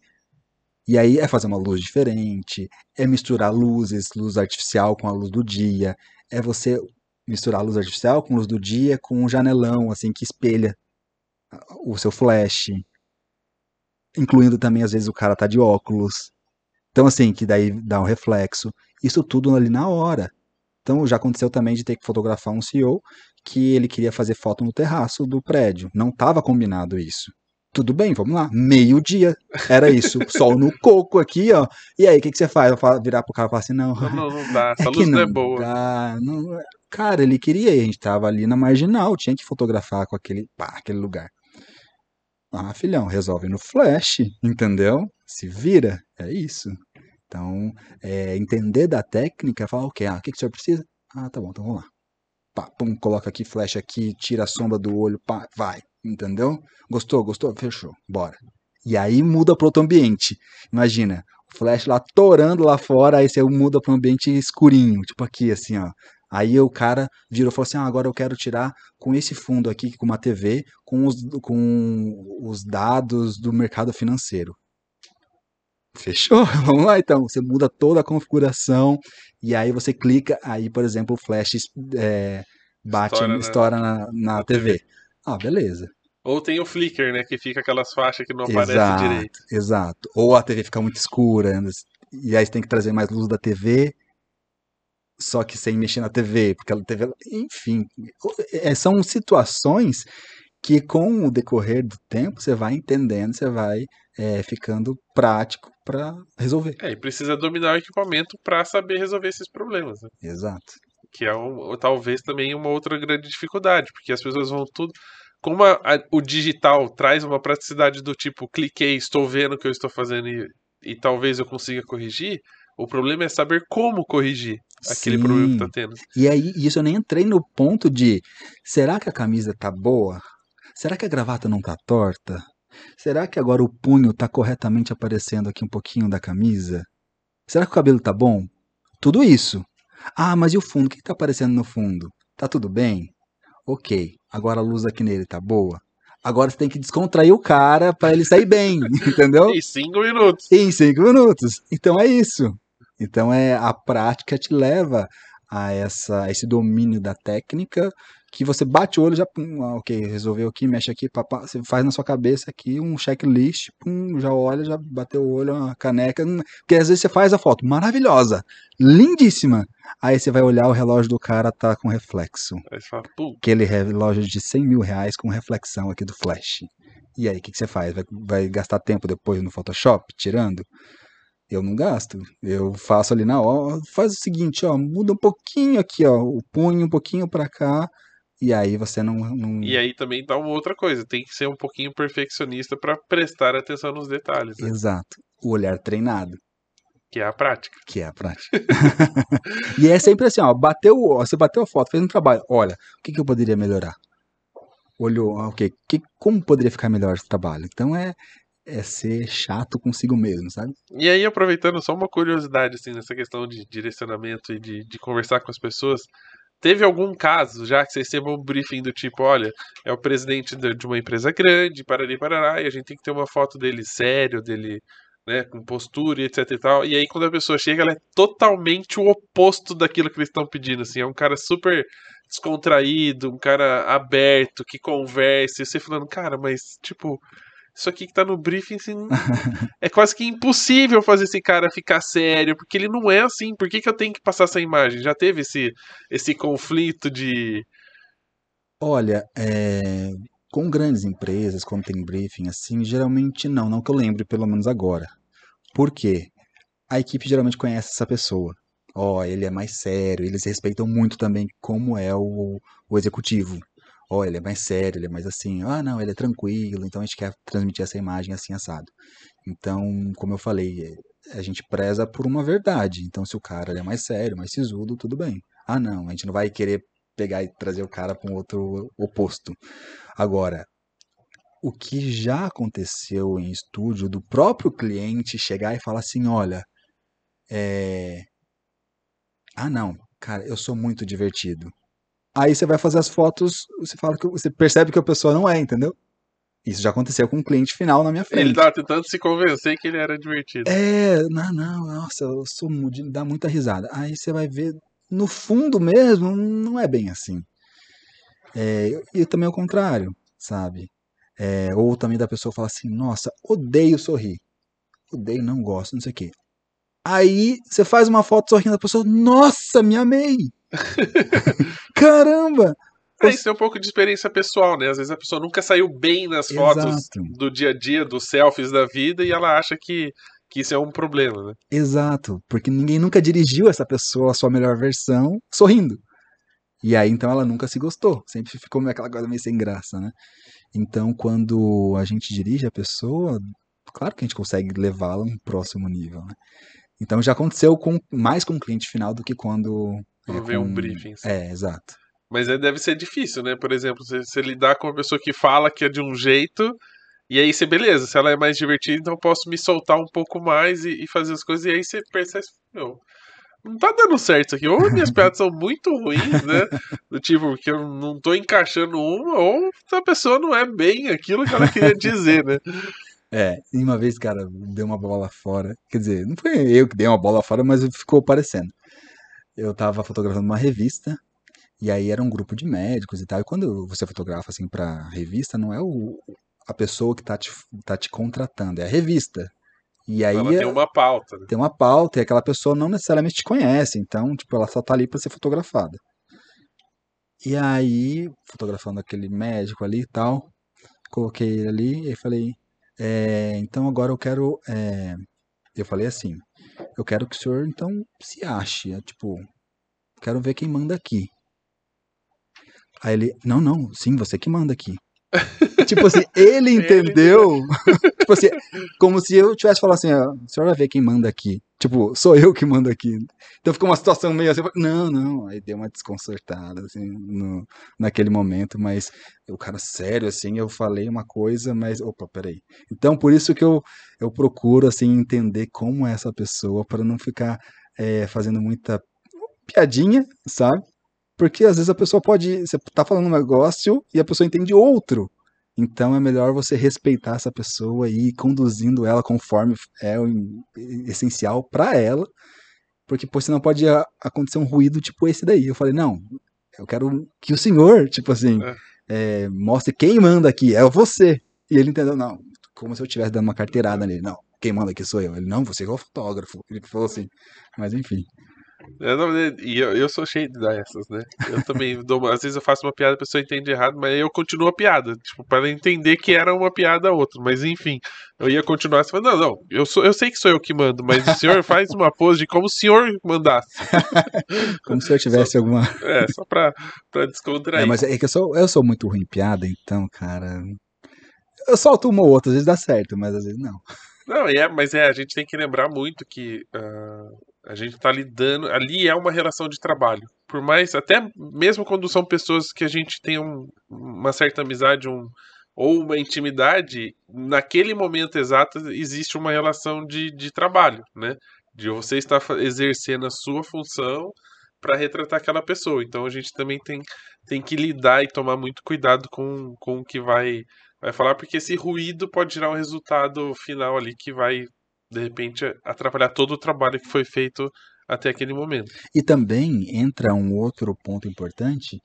E aí é fazer uma luz diferente, é misturar luzes, luz artificial com a luz do dia, é você misturar a luz artificial com a luz do dia com um janelão assim que espelha o seu flash, incluindo também às vezes o cara tá de óculos. Então, assim, que daí dá um reflexo. Isso tudo ali na hora. Então, já aconteceu também de ter que fotografar um CEO que ele queria fazer foto no terraço do prédio. Não estava combinado isso. Tudo bem, vamos lá. Meio-dia. Era isso. Sol no coco aqui, ó. E aí, o que, que você faz? Falo, virar pro cara e falar assim: não. Não, não, dá. É Essa que luz não, é boa. dá, não- Cara, ele queria. A gente tava ali na marginal. Tinha que fotografar com aquele, pá, aquele lugar. Ah, filhão, resolve no flash, entendeu? Se vira. É isso. Então, é, entender da técnica, falar, ok, ah, o que, que o senhor precisa? Ah, tá bom, então vamos lá. Pá, pum, coloca aqui, flash aqui, tira a sombra do olho, pá, vai, entendeu? Gostou, gostou? Fechou, bora. E aí muda para outro ambiente. Imagina, o flash lá torando lá fora, aí você muda para um ambiente escurinho, tipo aqui, assim, ó. Aí o cara virou e falou assim: ah, agora eu quero tirar com esse fundo aqui, com uma TV, com os, com os dados do mercado financeiro. Fechou? Vamos lá então. Você muda toda a configuração e aí você clica, aí, por exemplo, o flash é, bate, Estoura estoura, na- na, na, na TV. Ah, beleza. Ou tem o flicker, né? Que fica aquelas faixas que não aparecem Exato, direito. exato. Ou a TV fica muito escura, e aí você tem que trazer mais luz da TV, só que sem mexer na TV, porque a TV, enfim, é, são situações que com o decorrer do tempo você vai entendendo, você vai é, ficando prático para resolver. É, e precisa dominar o equipamento para saber resolver esses problemas, né? Exato. Que é um, talvez também uma outra grande dificuldade, porque as pessoas vão tudo. Como a- a- o digital traz uma praticidade do tipo, cliquei, estou vendo o que eu estou fazendo e, e talvez eu consiga corrigir, o problema é saber como corrigir aquele Sim. problema que está tendo. E aí, isso eu nem entrei no ponto de será que a camisa tá boa? Será que a gravata não tá torta? Será que agora o punho tá corretamente aparecendo aqui um pouquinho da camisa? Será que o cabelo tá bom? Tudo isso. Ah, mas e o fundo? O que tá aparecendo no fundo? Tá tudo bem? Ok. Agora a luz aqui nele tá boa? Agora você tem que descontrair o cara para ele sair bem, entendeu? E cinco minutos. em cinco minutos. Então é isso. Então é a prática te leva a essa a esse domínio da técnica que você bate o olho já pum, ah, ok resolveu aqui mexe aqui papá, você faz na sua cabeça aqui um checklist pum, já olha já bateu o olho uma caneca hum, porque às vezes você faz a foto maravilhosa lindíssima aí você vai olhar o relógio do cara tá com reflexo fala, aquele relógio de 100 mil reais com reflexão aqui do flash. E aí, o que, que você faz? Vai, vai gastar tempo depois no Photoshop, tirando? Eu não gasto. Eu faço ali na hora. Faz o seguinte, ó, muda um pouquinho aqui, ó, o punho um pouquinho pra cá. E aí você não. não... E aí também dá uma outra coisa, tem que ser um pouquinho perfeccionista para prestar atenção nos detalhes, né? Exato. O olhar treinado, que é a prática. que é a prática. e é sempre assim, ó, bateu, ó, você bateu a foto, fez um trabalho. Olha, o que, que eu poderia melhorar? Olhou, ah, ok, que, como poderia ficar melhor esse trabalho? Então é, é ser chato consigo mesmo, sabe? E aí, aproveitando só uma curiosidade assim, nessa questão de direcionamento e de, de conversar com as pessoas, teve algum caso já que você recebeu um briefing do tipo, olha, é o presidente de de uma empresa grande, parari, parará, e a gente tem que ter uma foto dele sério, dele né, com postura e etc e tal. E aí quando a pessoa chega, ela é totalmente o oposto daquilo que eles estão pedindo, assim, é um cara super descontraído, um cara aberto, que conversa, e você falando, cara, mas tipo, isso aqui que tá no briefing, assim, é quase que impossível fazer esse cara ficar sério, porque ele não é assim. Por que, que eu tenho que passar essa imagem? Já teve esse, esse conflito de. Olha, é, com grandes empresas, quando tem briefing assim, geralmente não, não que eu lembre, pelo menos agora. Por quê? A equipe geralmente conhece essa pessoa. Ó, ele é mais sério, eles respeitam muito também como é o, o executivo. Ó, ele é mais sério, ele é mais assim, ah, não, ele é tranquilo, então a gente quer transmitir essa imagem assim assado. Então, como eu falei, é, a gente preza por uma verdade. Então, se o cara é mais sério, mais sisudo, tudo bem. Ah, não, a gente não vai querer pegar e trazer o cara para um outro oposto. Agora, o que já aconteceu em estúdio do próprio cliente chegar e falar assim, olha, é... ah não, cara, eu sou muito divertido. Aí você vai fazer as fotos, você fala que você percebe que a pessoa não é, entendeu? Isso já aconteceu com um cliente final na minha frente. Ele tava tentando se convencer que ele era divertido. É, não, não, nossa, eu sou mu- de dar muita risada. Aí você vai ver, no fundo mesmo, não é bem assim. É, e também o contrário, sabe? É, ou também da pessoa falar assim, nossa, odeio sorrir. Odeio, não gosto, não sei o quê. Aí você faz uma foto sorrindo, a pessoa, nossa, me amei! Caramba! É, isso é um pouco de experiência pessoal, né? Às vezes a pessoa nunca saiu bem nas fotos Exato. do dia a dia, dos selfies da vida, e ela acha que, que isso é um problema, né? Exato, porque ninguém nunca dirigiu essa pessoa a sua melhor versão sorrindo. E aí então ela nunca se gostou, sempre ficou aquela coisa meio sem graça, né? Então quando a gente dirige a pessoa, claro que a gente consegue levá-la a um próximo nível, né? Então já aconteceu com mais com o cliente final do que quando Quando é, vem um briefing. assim. É, exato. Mas aí deve ser difícil, né? Por exemplo, você, você lidar com uma pessoa que fala que é de um jeito, e aí você, beleza, se ela é mais divertida, então eu posso me soltar um pouco mais e, e fazer as coisas, e aí você percebe, meu, não tá dando certo isso aqui. Ou minhas piadas são muito ruins, né? Do tipo, que eu não tô encaixando uma, ou a pessoa não é bem aquilo que ela queria dizer, né? É, e uma vez, cara, deu uma bola fora. Quer dizer, não foi eu que dei uma bola fora, mas ficou parecendo. Eu tava fotografando uma revista, e aí era um grupo de médicos e tal. E quando você fotografa assim pra revista, não é o, a pessoa que tá te, tá te contratando, é a revista. E aí Ela tem uma pauta, né? tem uma pauta e aquela pessoa não necessariamente te conhece, então, tipo, ela só tá ali pra ser fotografada. E aí, fotografando aquele médico ali e tal, coloquei ele ali e falei, é, então agora eu quero, é, eu falei assim, eu quero que o senhor então se ache, é, tipo, quero ver quem manda aqui. Aí ele, não, não, sim, você que manda aqui. tipo assim, ele entendeu, tipo assim, como se eu tivesse falado assim, ó, o senhor vai ver quem manda aqui. Tipo, sou eu que mando aqui. Então ficou uma situação meio assim, não, não, aí deu uma desconcertada, assim, no, naquele momento, mas o cara, sério, assim, eu falei uma coisa, mas, opa, peraí. Então, por isso que eu, eu procuro, assim, entender como é essa pessoa, para não ficar é, fazendo muita piadinha, sabe? Porque às vezes a pessoa pode, você tá falando um negócio e a pessoa entende outro. Então é melhor você respeitar essa pessoa e ir conduzindo ela conforme é o essencial para ela, porque pô, senão pode acontecer um ruído tipo esse daí. Eu falei, não, eu quero que o senhor, tipo assim, é, mostre quem manda aqui, é você. E ele entendeu, não, como se eu estivesse dando uma carteirada nele. Não, quem manda aqui sou eu. Ele, não, você é o fotógrafo. Ele falou assim, mas enfim. É, não, né, e eu, eu sou cheio de dessas, né? Eu também dou, às vezes eu faço uma piada, a pessoa entende errado, mas aí eu continuo a piada, tipo, para entender que era uma piada outra. Mas enfim, eu ia continuar assim, não, não, eu, sou, eu sei que sou eu que mando, mas o senhor faz uma pose de como o senhor mandasse. Como se eu tivesse alguma. É, só pra, pra descontrair. É, mas é que eu sou, eu sou muito ruim em piada, então, cara. Eu solto uma ou outra, às vezes dá certo, mas às vezes não. Não, é, mas é, a gente tem que lembrar muito que ah, a gente tá lidando. Ali é uma relação de trabalho. Por mais, até mesmo quando são pessoas que a gente tem um- uma certa amizade um, ou uma intimidade, naquele momento exato existe uma relação de, de trabalho, né? De você estar exercendo a sua função para retratar aquela pessoa. Então a gente também tem, tem que lidar e tomar muito cuidado com, com o que vai vai falar, porque esse ruído pode gerar um resultado final ali que vai, de repente, atrapalhar todo o trabalho que foi feito até aquele momento. E também entra um outro ponto importante,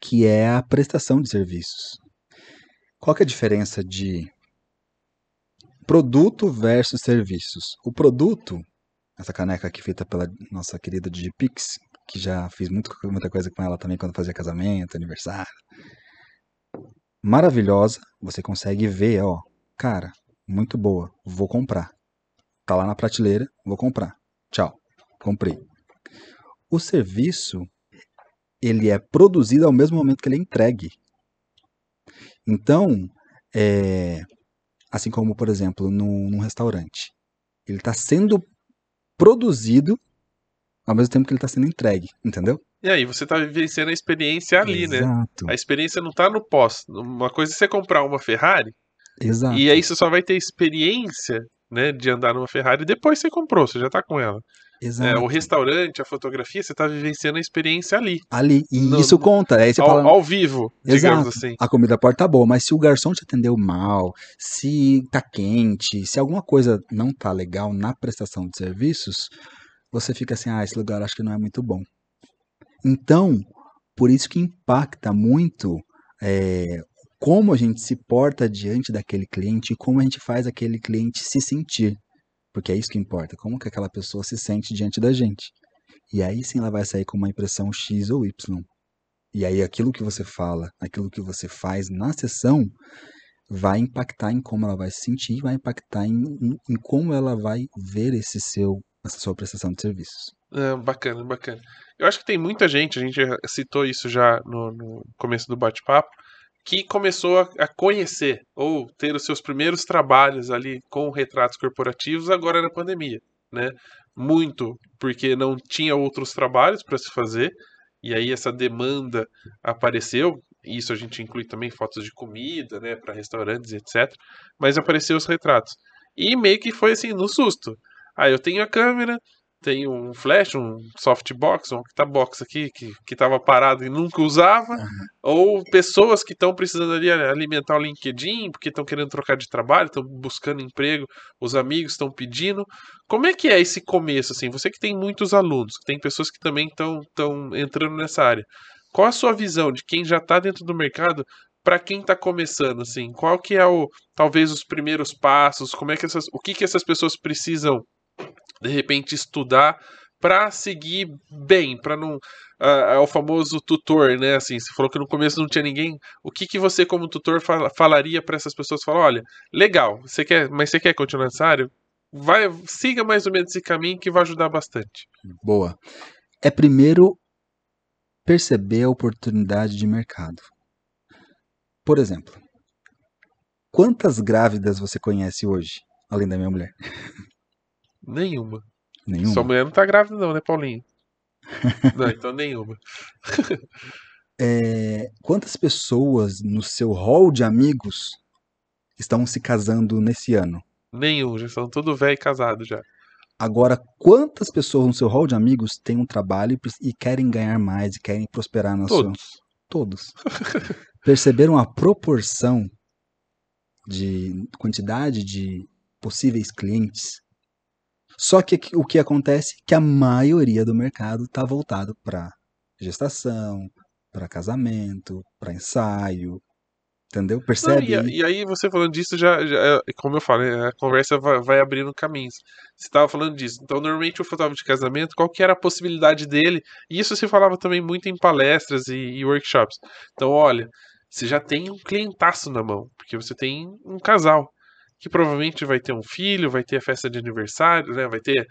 que é a prestação de serviços. Qual é a diferença de produto versus serviços? O produto, essa caneca aqui feita pela nossa querida Digipix, que já fiz muito, muita coisa com ela também quando fazia casamento, aniversário. Maravilhosa, você consegue ver, ó, cara, muito boa, vou comprar. Tá lá na prateleira, vou comprar. Tchau, comprei. O serviço, ele é produzido ao mesmo momento que ele é entregue. Então, é, assim como, por exemplo, num, num restaurante, ele está sendo produzido ao mesmo tempo que ele está sendo entregue, entendeu? E aí, você tá vivenciando a experiência ali, né? Exato, A experiência não tá no pós. Uma coisa é você comprar uma Ferrari, exato. e aí você só vai ter experiência, né, de andar numa Ferrari depois você comprou, você já tá com ela. É, o restaurante, a fotografia, você tá vivenciando a experiência ali, Ali, e No- isso conta. Aí você ao, fala, ao vivo, digamos Exato. assim. a comida pode estar boa, mas se o garçom te atendeu mal, se tá quente, se alguma coisa não tá legal na prestação de serviços, você fica assim, ah, esse lugar acho que não é muito bom. Então, por isso que impacta muito é, como a gente se porta diante daquele cliente e como a gente faz aquele cliente se sentir. Porque é isso que importa, como que aquela pessoa se sente diante da gente. E aí sim ela vai sair com uma impressão X ou Y. E aí aquilo que você fala, aquilo que você faz na sessão, vai impactar em como ela vai se sentir, vai impactar em, em, em como ela vai ver esse seu, essa sua prestação de serviços. É, bacana, bacana. Eu acho que tem muita gente, a gente citou isso já no, no começo do bate-papo, que começou a, conhecer ou ter os seus primeiros trabalhos ali com retratos corporativos agora na pandemia, né? Muito porque não tinha outros trabalhos para se fazer e aí essa demanda apareceu. Isso a gente inclui também fotos de comida, né, para restaurantes, etc. Mas apareceu os retratos e meio que foi assim no susto. Ah, eu tenho a câmera, tem um flash, um softbox, um octabox aqui que estava parado e nunca usava, uhum. ou pessoas que estão precisando ali alimentar o LinkedIn, porque estão querendo trocar de trabalho, estão buscando emprego, os amigos estão pedindo. Como é que é esse começo assim? Você que tem muitos alunos, tem pessoas que também estão entrando nessa área. Qual a sua visão de quem já está dentro do mercado para quem está começando assim? Qual que é o talvez os primeiros passos? Como é que essas, o que que essas pessoas precisam de repente estudar para seguir bem, para não uh, é o famoso tutor, né? Assim, você falou que no começo não tinha ninguém. O que, que você como tutor fala, falaria para essas pessoas? Falar, olha, legal, você quer, mas você quer continuar nessa área? Vai, siga mais ou menos esse caminho que vai ajudar bastante. Boa. É primeiro perceber a oportunidade de mercado. Por exemplo, quantas grávidas você conhece hoje, além da minha mulher? Nenhuma. Nenhuma. Sua mulher não tá grávida, não, né, Paulinho? não, então nenhuma. é, quantas pessoas no seu hall de amigos estão se casando nesse ano? Nenhum, já são tudo velho e casado já. Agora, quantas pessoas no seu hall de amigos têm um trabalho e querem ganhar mais e querem prosperar na Todos. sua? Todos. Perceberam a proporção de quantidade de possíveis clientes só que o que acontece é que a maioria do mercado está voltado para gestação, para casamento, para ensaio, entendeu? Percebe? Não, e, e, aí você falando disso já, já é, como eu falei, a conversa vai, vai abrindo caminhos. Você estava falando disso. Então, normalmente o fotógrafo de casamento, qual que era a possibilidade dele? E isso se falava também muito em palestras e, e workshops. Então, olha, você já tem um clientaço na mão, porque você tem um casal que provavelmente vai ter um filho, vai ter a festa de aniversário, né? Vai ter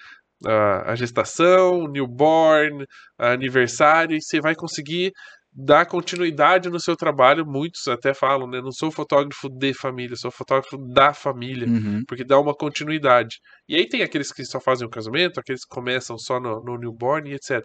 a, a gestação, newborn, aniversário, e você vai conseguir dar continuidade no seu trabalho. Muitos até falam, né? Não sou fotógrafo de família, sou fotógrafo da família, uhum. porque dá uma continuidade. E aí tem aqueles que só fazem o casamento, aqueles que começam só no, no newborn e etc.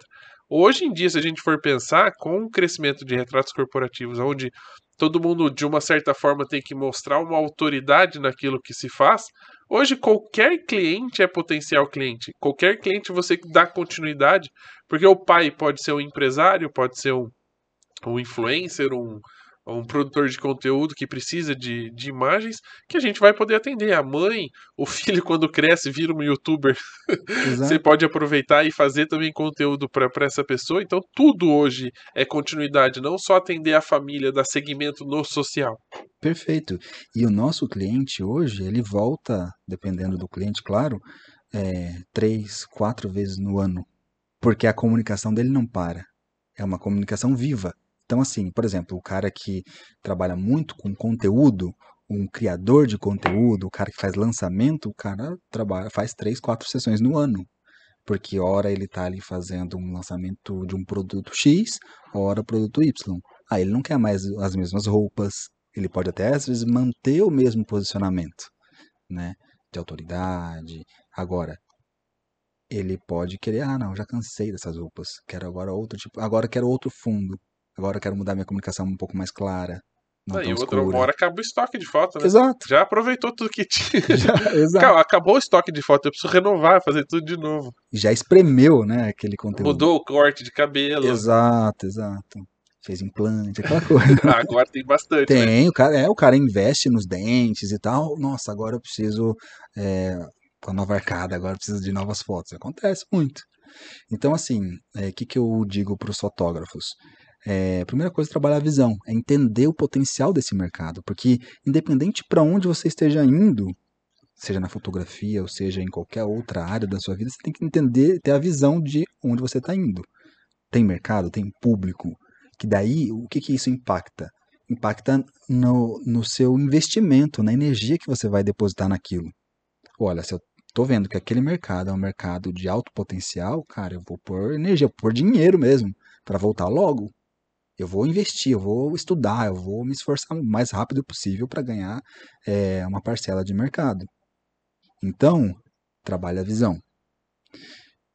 Hoje em dia, se a gente for pensar, com o crescimento de retratos corporativos, onde todo mundo, de uma certa forma, tem que mostrar uma autoridade naquilo que se faz. Hoje, qualquer cliente é potencial cliente. Qualquer cliente você dá continuidade, porque o pai pode ser um empresário, pode ser um, um influencer, um, um produtor de conteúdo que precisa de, de imagens, que a gente vai poder atender. A mãe, o filho, quando cresce, vira um youtuber. Você pode aproveitar e fazer também conteúdo para essa pessoa. Então, tudo hoje é continuidade, não só atender a família, dar segmento no social. Perfeito. E o nosso cliente hoje, ele volta, dependendo do cliente, claro, é, três, quatro vezes no ano. Porque a comunicação dele não para. É uma comunicação viva. Então, assim, por exemplo, o cara que trabalha muito com conteúdo, um criador de conteúdo, o cara que faz lançamento, o cara trabalha, faz três, quatro sessões no ano. Porque hora ele está ali fazendo um lançamento de um produto X, hora produto Y. Aí ele não quer mais as mesmas roupas, ele pode até às vezes manter o mesmo posicionamento, né, de autoridade. Agora, ele pode querer, ah, não, já cansei dessas roupas, quero agora outro tipo, agora quero outro fundo. Agora eu quero mudar minha comunicação um pouco mais clara. Não e outra hora acaba o estoque de foto, né? Exato. Já aproveitou tudo que tinha. Já, exato. Acabou o estoque de foto, eu preciso renovar, fazer tudo de novo. Já espremeu, né, aquele conteúdo. Mudou o corte de cabelo. Exato, exato. Fez implante, aquela coisa. Ah, agora tem bastante. Né? Tem, né? o cara, é, o cara investe nos dentes e tal. Nossa, agora eu preciso. É, com a nova arcada, agora eu preciso de novas fotos. Acontece muito. Então, assim, o é, que, que eu digo para os fotógrafos? É, a primeira coisa é trabalhar a visão, é entender o potencial desse mercado, porque independente para onde você esteja indo, seja na fotografia ou seja em qualquer outra área da sua vida, você tem que entender, ter a visão de onde você está indo. Tem mercado, tem público, que daí o que, que isso impacta? Impacta no, no seu investimento, na energia que você vai depositar naquilo. Olha, se eu tô vendo que aquele mercado é um mercado de alto potencial, cara, eu vou pôr energia, vou pôr dinheiro mesmo para voltar logo. Eu vou investir, eu vou estudar, eu vou me esforçar o mais rápido possível para ganhar é, uma parcela de mercado. Então, trabalhe a visão.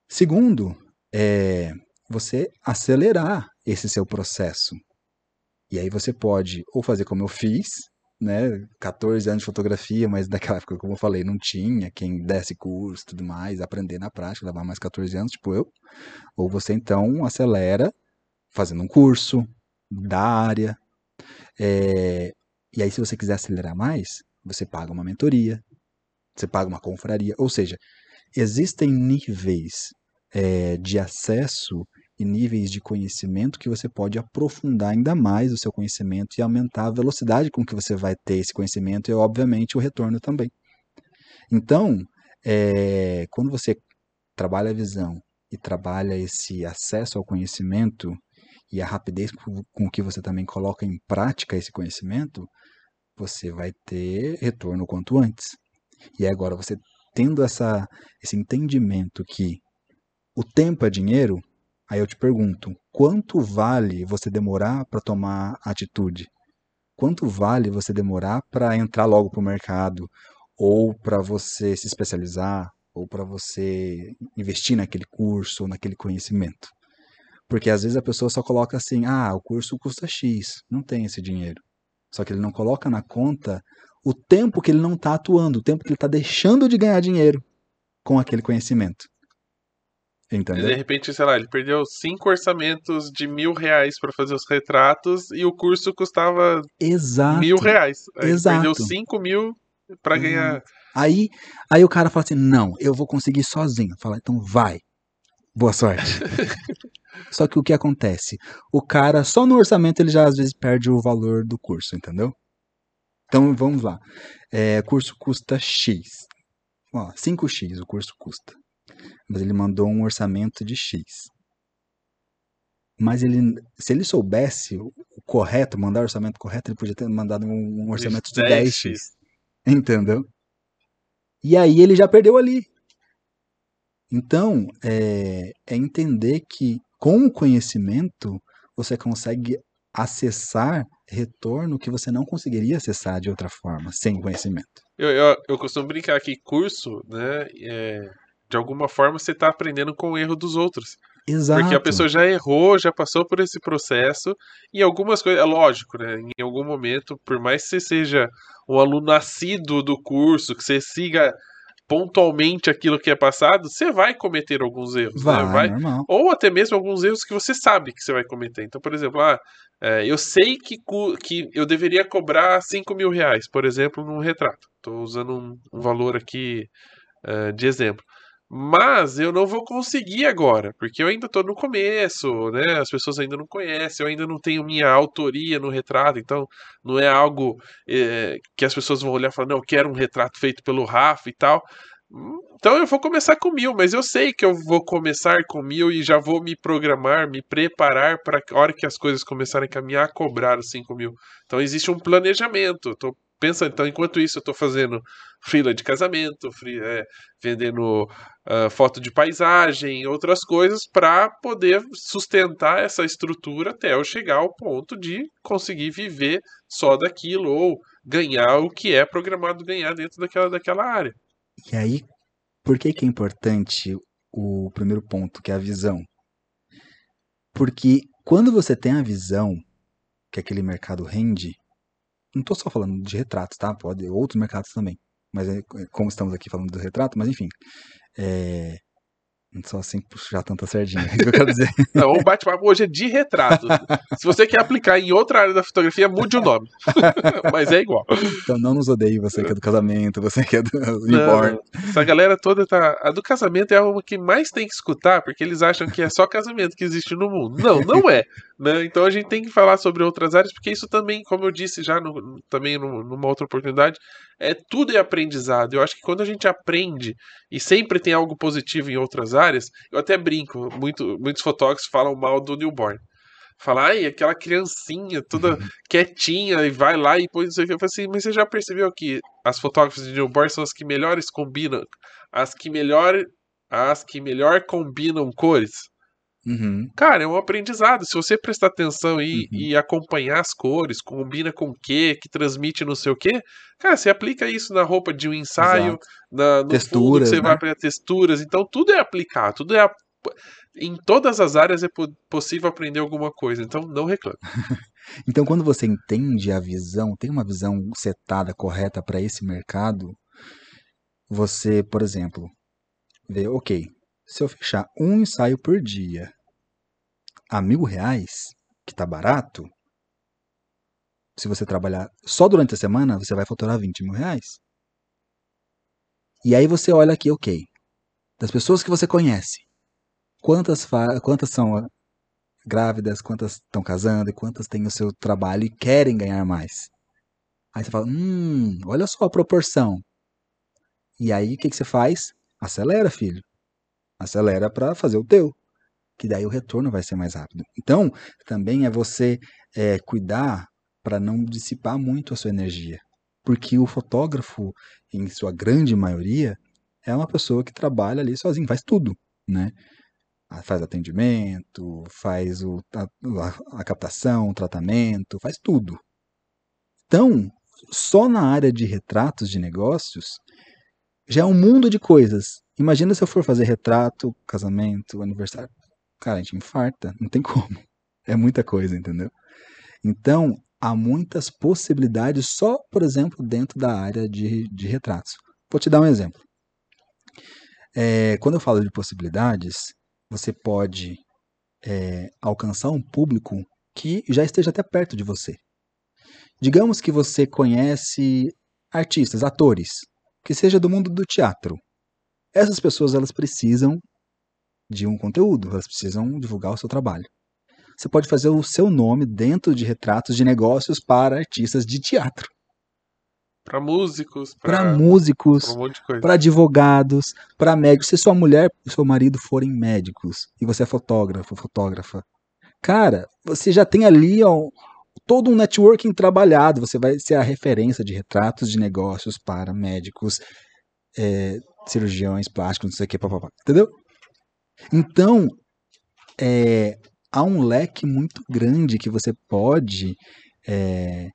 Segundo, é você acelerar esse seu processo. E aí você pode ou fazer como eu fiz, né, 14 anos de fotografia, mas naquela época, como eu falei, não tinha quem desse curso tudo mais, aprender na prática, levar mais 14 anos, tipo eu. Ou você então acelera fazendo um curso da área. É, e aí, se você quiser acelerar mais, você paga uma mentoria, você paga uma confraria. Ou seja, existem níveis é, de acesso e níveis de conhecimento que você pode aprofundar ainda mais o seu conhecimento e aumentar a velocidade com que você vai ter esse conhecimento e, obviamente, o retorno também. Então, é, quando você trabalha a visão e trabalha esse acesso ao conhecimento e a rapidez com que você também coloca em prática esse conhecimento, você vai ter retorno quanto antes. E agora você tendo essa, esse entendimento que o tempo é dinheiro, aí eu te pergunto, quanto vale você demorar para tomar atitude? Quanto vale você demorar para entrar logo para o mercado? Ou para você se especializar? Ou para você investir naquele curso ou naquele conhecimento? Porque às vezes a pessoa só coloca assim: ah, o curso custa X, não tem esse dinheiro. Só que ele não coloca na conta o tempo que ele não está atuando, o tempo que ele está deixando de ganhar dinheiro com aquele conhecimento. Entendeu? De repente, sei lá, ele perdeu cinco orçamentos de mil reais para fazer os retratos e o curso custava Exato. mil reais. Aí Exato. perdeu cinco mil para ganhar. Aí, aí o cara fala assim: não, eu vou conseguir sozinho. Fala, então vai. Boa sorte. Só que o que acontece? O cara, só no orçamento, ele já às vezes perde o valor do curso, entendeu? Então vamos lá. É, curso custa X. Ó, 5X o curso custa. Mas ele mandou um orçamento de X. Mas ele, se ele soubesse o correto, mandar o orçamento correto, ele podia ter mandado um, um orçamento de 10X. Entendeu? E aí ele já perdeu ali. Então, é, é entender que com o conhecimento você consegue acessar retorno que você não conseguiria acessar de outra forma, sem conhecimento. Eu, eu, eu costumo brincar que curso, né, é, de alguma forma você está aprendendo com o erro dos outros. Exato. Porque a pessoa já errou, já passou por esse processo, e algumas coisas, é lógico, né? Em algum momento, por mais que você seja um aluno nascido do curso, que você siga pontualmente aquilo que é passado, você vai cometer alguns erros. Vai, né? vai normal. Ou até mesmo alguns erros que você sabe que você vai cometer. Então, por exemplo, ah, é, eu sei que, que eu deveria cobrar 5 mil reais, por exemplo, num retrato. Estou usando um, um, valor aqui uh, de exemplo. Mas eu não vou conseguir agora, porque eu ainda estou no começo, né? As pessoas ainda não conhecem, eu ainda não tenho minha autoria no retrato, então não é algo é, que as pessoas vão olhar e falar, não, eu quero um retrato feito pelo Rafa e tal. Então eu vou começar com mil, mas eu sei que eu vou começar com mil e já vou me programar, me preparar para a hora que as coisas começarem a caminhar, cobrar os cinco mil. Então existe um planejamento. Estou pensa, então, enquanto isso eu estou fazendo fila de casamento, é, vendendo uh, foto de paisagem, outras coisas, para poder sustentar essa estrutura até eu chegar ao ponto de conseguir viver só daquilo ou ganhar o que é programado ganhar dentro daquela, daquela área. E aí, por que, que é importante o primeiro ponto, que é a visão? Porque quando você tem a visão que aquele mercado rende, não estou só falando de retratos, tá? Pode outros mercados também. Mas é, como estamos aqui falando do retrato, mas enfim. É, só assim puxar tanta sardinha. É que eu quero dizer. Não, o bate-papo hoje é de retrato. Se você quer aplicar em outra área da fotografia, mude o nome. Mas é igual. Então não nos odeie, você que é do casamento, você que é do newborn. Não, essa galera toda tá. A do casamento é uma que mais tem que escutar, porque eles acham que é só casamento que existe no mundo. Não, não é. Né? Então a gente tem que falar sobre outras áreas, porque isso também, como eu disse já no, também numa outra oportunidade, é tudo é aprendizado. Eu acho que quando a gente aprende e sempre tem algo positivo em outras áreas, eu até brinco, muito, muitos fotógrafos falam mal do newborn. Falar, ai, aquela criancinha toda uhum. quietinha e vai lá e põe isso aqui. Eu falei assim, mas você já percebeu que as fotógrafas de newborn são as que melhores combinam, as que melhor, as que melhor combinam cores? Uhum. Cara, é um aprendizado. Se você prestar atenção e, uhum. e acompanhar as cores, combina com o que, que transmite não sei o que, cara, você aplica isso na roupa de um ensaio, na, no texturas, você né? vai aprender texturas. Então, tudo é aplicar, tudo é. Em todas as áreas é possível aprender alguma coisa, então não reclame. então, quando você entende a visão, tem uma visão setada correta para esse mercado, você, por exemplo, vê, ok, se eu fechar um ensaio por dia a mil reais, que tá barato, se você trabalhar só durante a semana, você vai faturar 20 mil reais. E aí você olha aqui, ok, das pessoas que você conhece, quantas, quantas são ah, grávidas, quantas estão casando e quantas têm o seu trabalho e querem ganhar mais. Aí você fala, hum, olha só a proporção. E aí o que, que você faz? Acelera, filho. Acelera para fazer o teu, que daí o retorno vai ser mais rápido. Então, também é você é, cuidar para não dissipar muito a sua energia. Porque o fotógrafo, em sua grande maioria, é uma pessoa que trabalha ali sozinho, faz tudo, né? Ah, faz atendimento, faz o, a, a captação, o tratamento, faz tudo. Então, só na área de retratos de negócios, já é um mundo de coisas. Imagina se eu for fazer retrato, casamento, aniversário. Cara, a gente infarta, não tem como. É muita coisa, entendeu? Então, há muitas possibilidades só, por exemplo, dentro da área de, de retratos. Vou te dar um exemplo. É, quando eu falo de possibilidades, você pode é, alcançar um público que já esteja até perto de você. Digamos que você conhece artistas, atores, que seja do mundo do teatro. Essas pessoas elas precisam de um conteúdo, elas precisam divulgar o seu trabalho. Você pode fazer o seu nome dentro de retratos de negócios para artistas de teatro. Para músicos, para músicos, para um advogados, para médicos. Se sua mulher e seu marido forem médicos e você é fotógrafo, fotógrafa, cara, você já tem ali ó, todo um networking trabalhado. Você vai ser a referência de retratos de negócios para médicos, é, cirurgiões plásticos, não sei o que, papapá. Entendeu? Então, é, há um leque muito grande que você pode é,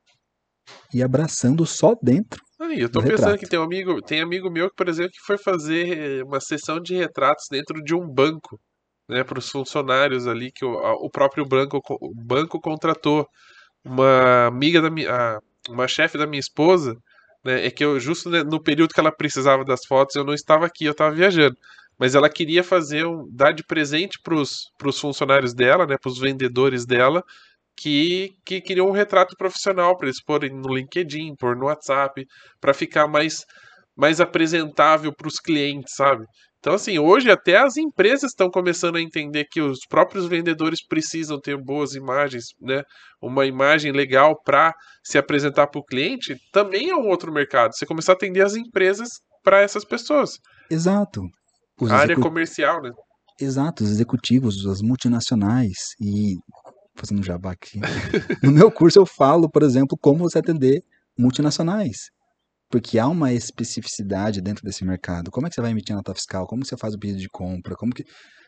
ir abraçando só dentro. Aí, eu tô pensando retrato. que tem um amigo, tem amigo meu que, por exemplo, que foi fazer uma sessão de retratos dentro de um banco, né, para os funcionários ali que o, o próprio banco, o banco contratou uma amiga da minha, uma chefe da minha esposa né? É que eu, justo no período que ela precisava das fotos, eu não estava aqui, eu estava viajando. Mas ela queria fazer um, dar de presente para os funcionários dela, né, para os vendedores dela, que, que queriam um retrato profissional para eles porem no LinkedIn, pôr no WhatsApp, para ficar mais, mais apresentável para os clientes, sabe? Então, assim, hoje até as empresas estão começando a entender que os próprios vendedores precisam ter boas imagens, né? Uma imagem legal para se apresentar para o cliente também é um outro mercado. Você começar a atender as empresas para essas pessoas. Exato. Os a área comercial, né? Exato, os executivos, as multinacionais e fazendo jabá aqui. no meu curso eu falo, por exemplo, como você atender multinacionais porque há uma especificidade dentro desse mercado. Como é que você vai emitir nota fiscal? Como você faz o pedido de compra? Como que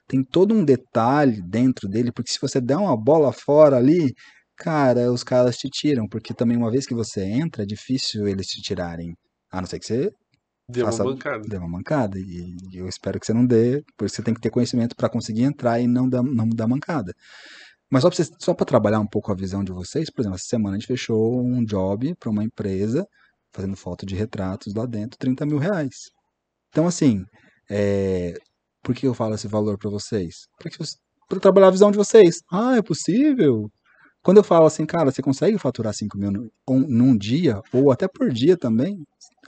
tem todo um detalhe dentro dele, porque se você der uma bola fora ali, cara, os caras te tiram, porque também uma vez que você entra, é difícil eles te tirarem. A não ser que você Deu faça, uma mancada. Deu uma mancada. E, e eu espero que você não dê, porque você tem que ter conhecimento para conseguir entrar e não dar, não dar mancada. Mas só para trabalhar um pouco a visão de vocês, por exemplo, essa semana a gente fechou um job para uma empresa fazendo foto de retratos lá dentro, 30 mil reais. Então, assim, é, Por que eu falo esse valor para vocês? Para trabalhar a visão de vocês. Ah, é possível? Quando eu falo assim, cara, você consegue faturar 5 mil num, num dia, ou até por dia também,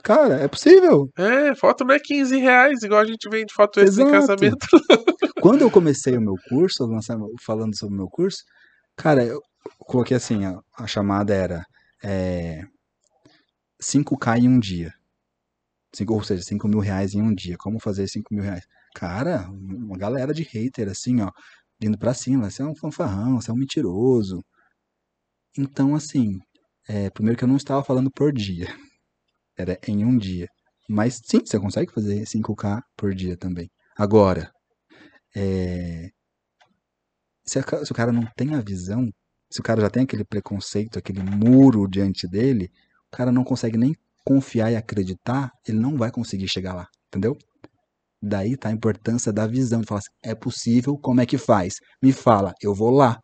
cara, é possível. É, foto não é 15 reais, igual a gente vende foto extra em casamento. Quando eu comecei o meu curso, falando sobre o meu curso, cara, eu coloquei assim, a, a chamada era é, 5K em um dia. Cinco, ou seja, 5 mil reais em um dia. Como fazer 5 mil reais? Cara, uma galera de hater, assim, ó, vindo pra cima. Você é um fanfarrão, você é um mentiroso. Então, assim, é, primeiro que eu não estava falando por dia, era em um dia. Mas sim, você consegue fazer 5K por dia também. Agora, é, se, a, se o cara não tem a visão, se o cara já tem aquele preconceito, aquele muro diante dele, o cara não consegue nem confiar e acreditar, ele não vai conseguir chegar lá, entendeu? Daí tá a importância da visão, de falar assim, é possível, como é que faz? Me fala, eu vou lá.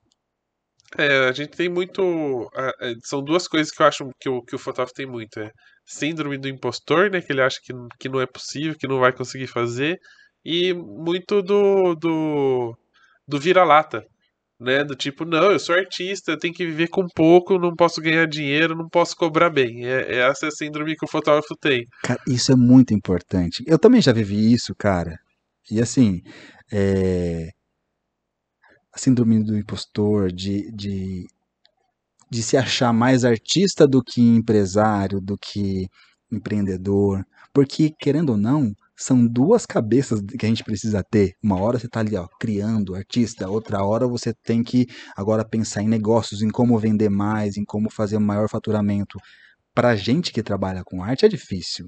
É, a gente tem muito. É, são duas coisas que eu acho que o, que o fotógrafo tem muito. É síndrome do impostor, né? Que ele acha que, que não é possível, que não vai conseguir fazer. E muito do, do, do vira-lata. Né, do tipo, não, eu sou artista, eu tenho que viver com pouco, não posso ganhar dinheiro, não posso cobrar bem. É, é essa é a síndrome que o fotógrafo tem. Cara, isso é muito importante. Eu também já vivi isso, cara. E assim, é a síndrome do impostor, de, de, de se achar mais artista do que empresário, do que empreendedor. Porque, querendo ou não, são duas cabeças que a gente precisa ter. Uma hora você está ali, ó, criando, artista, outra hora você tem que agora pensar em negócios, em como vender mais, em como fazer um maior faturamento. Pra gente que trabalha com arte é difícil.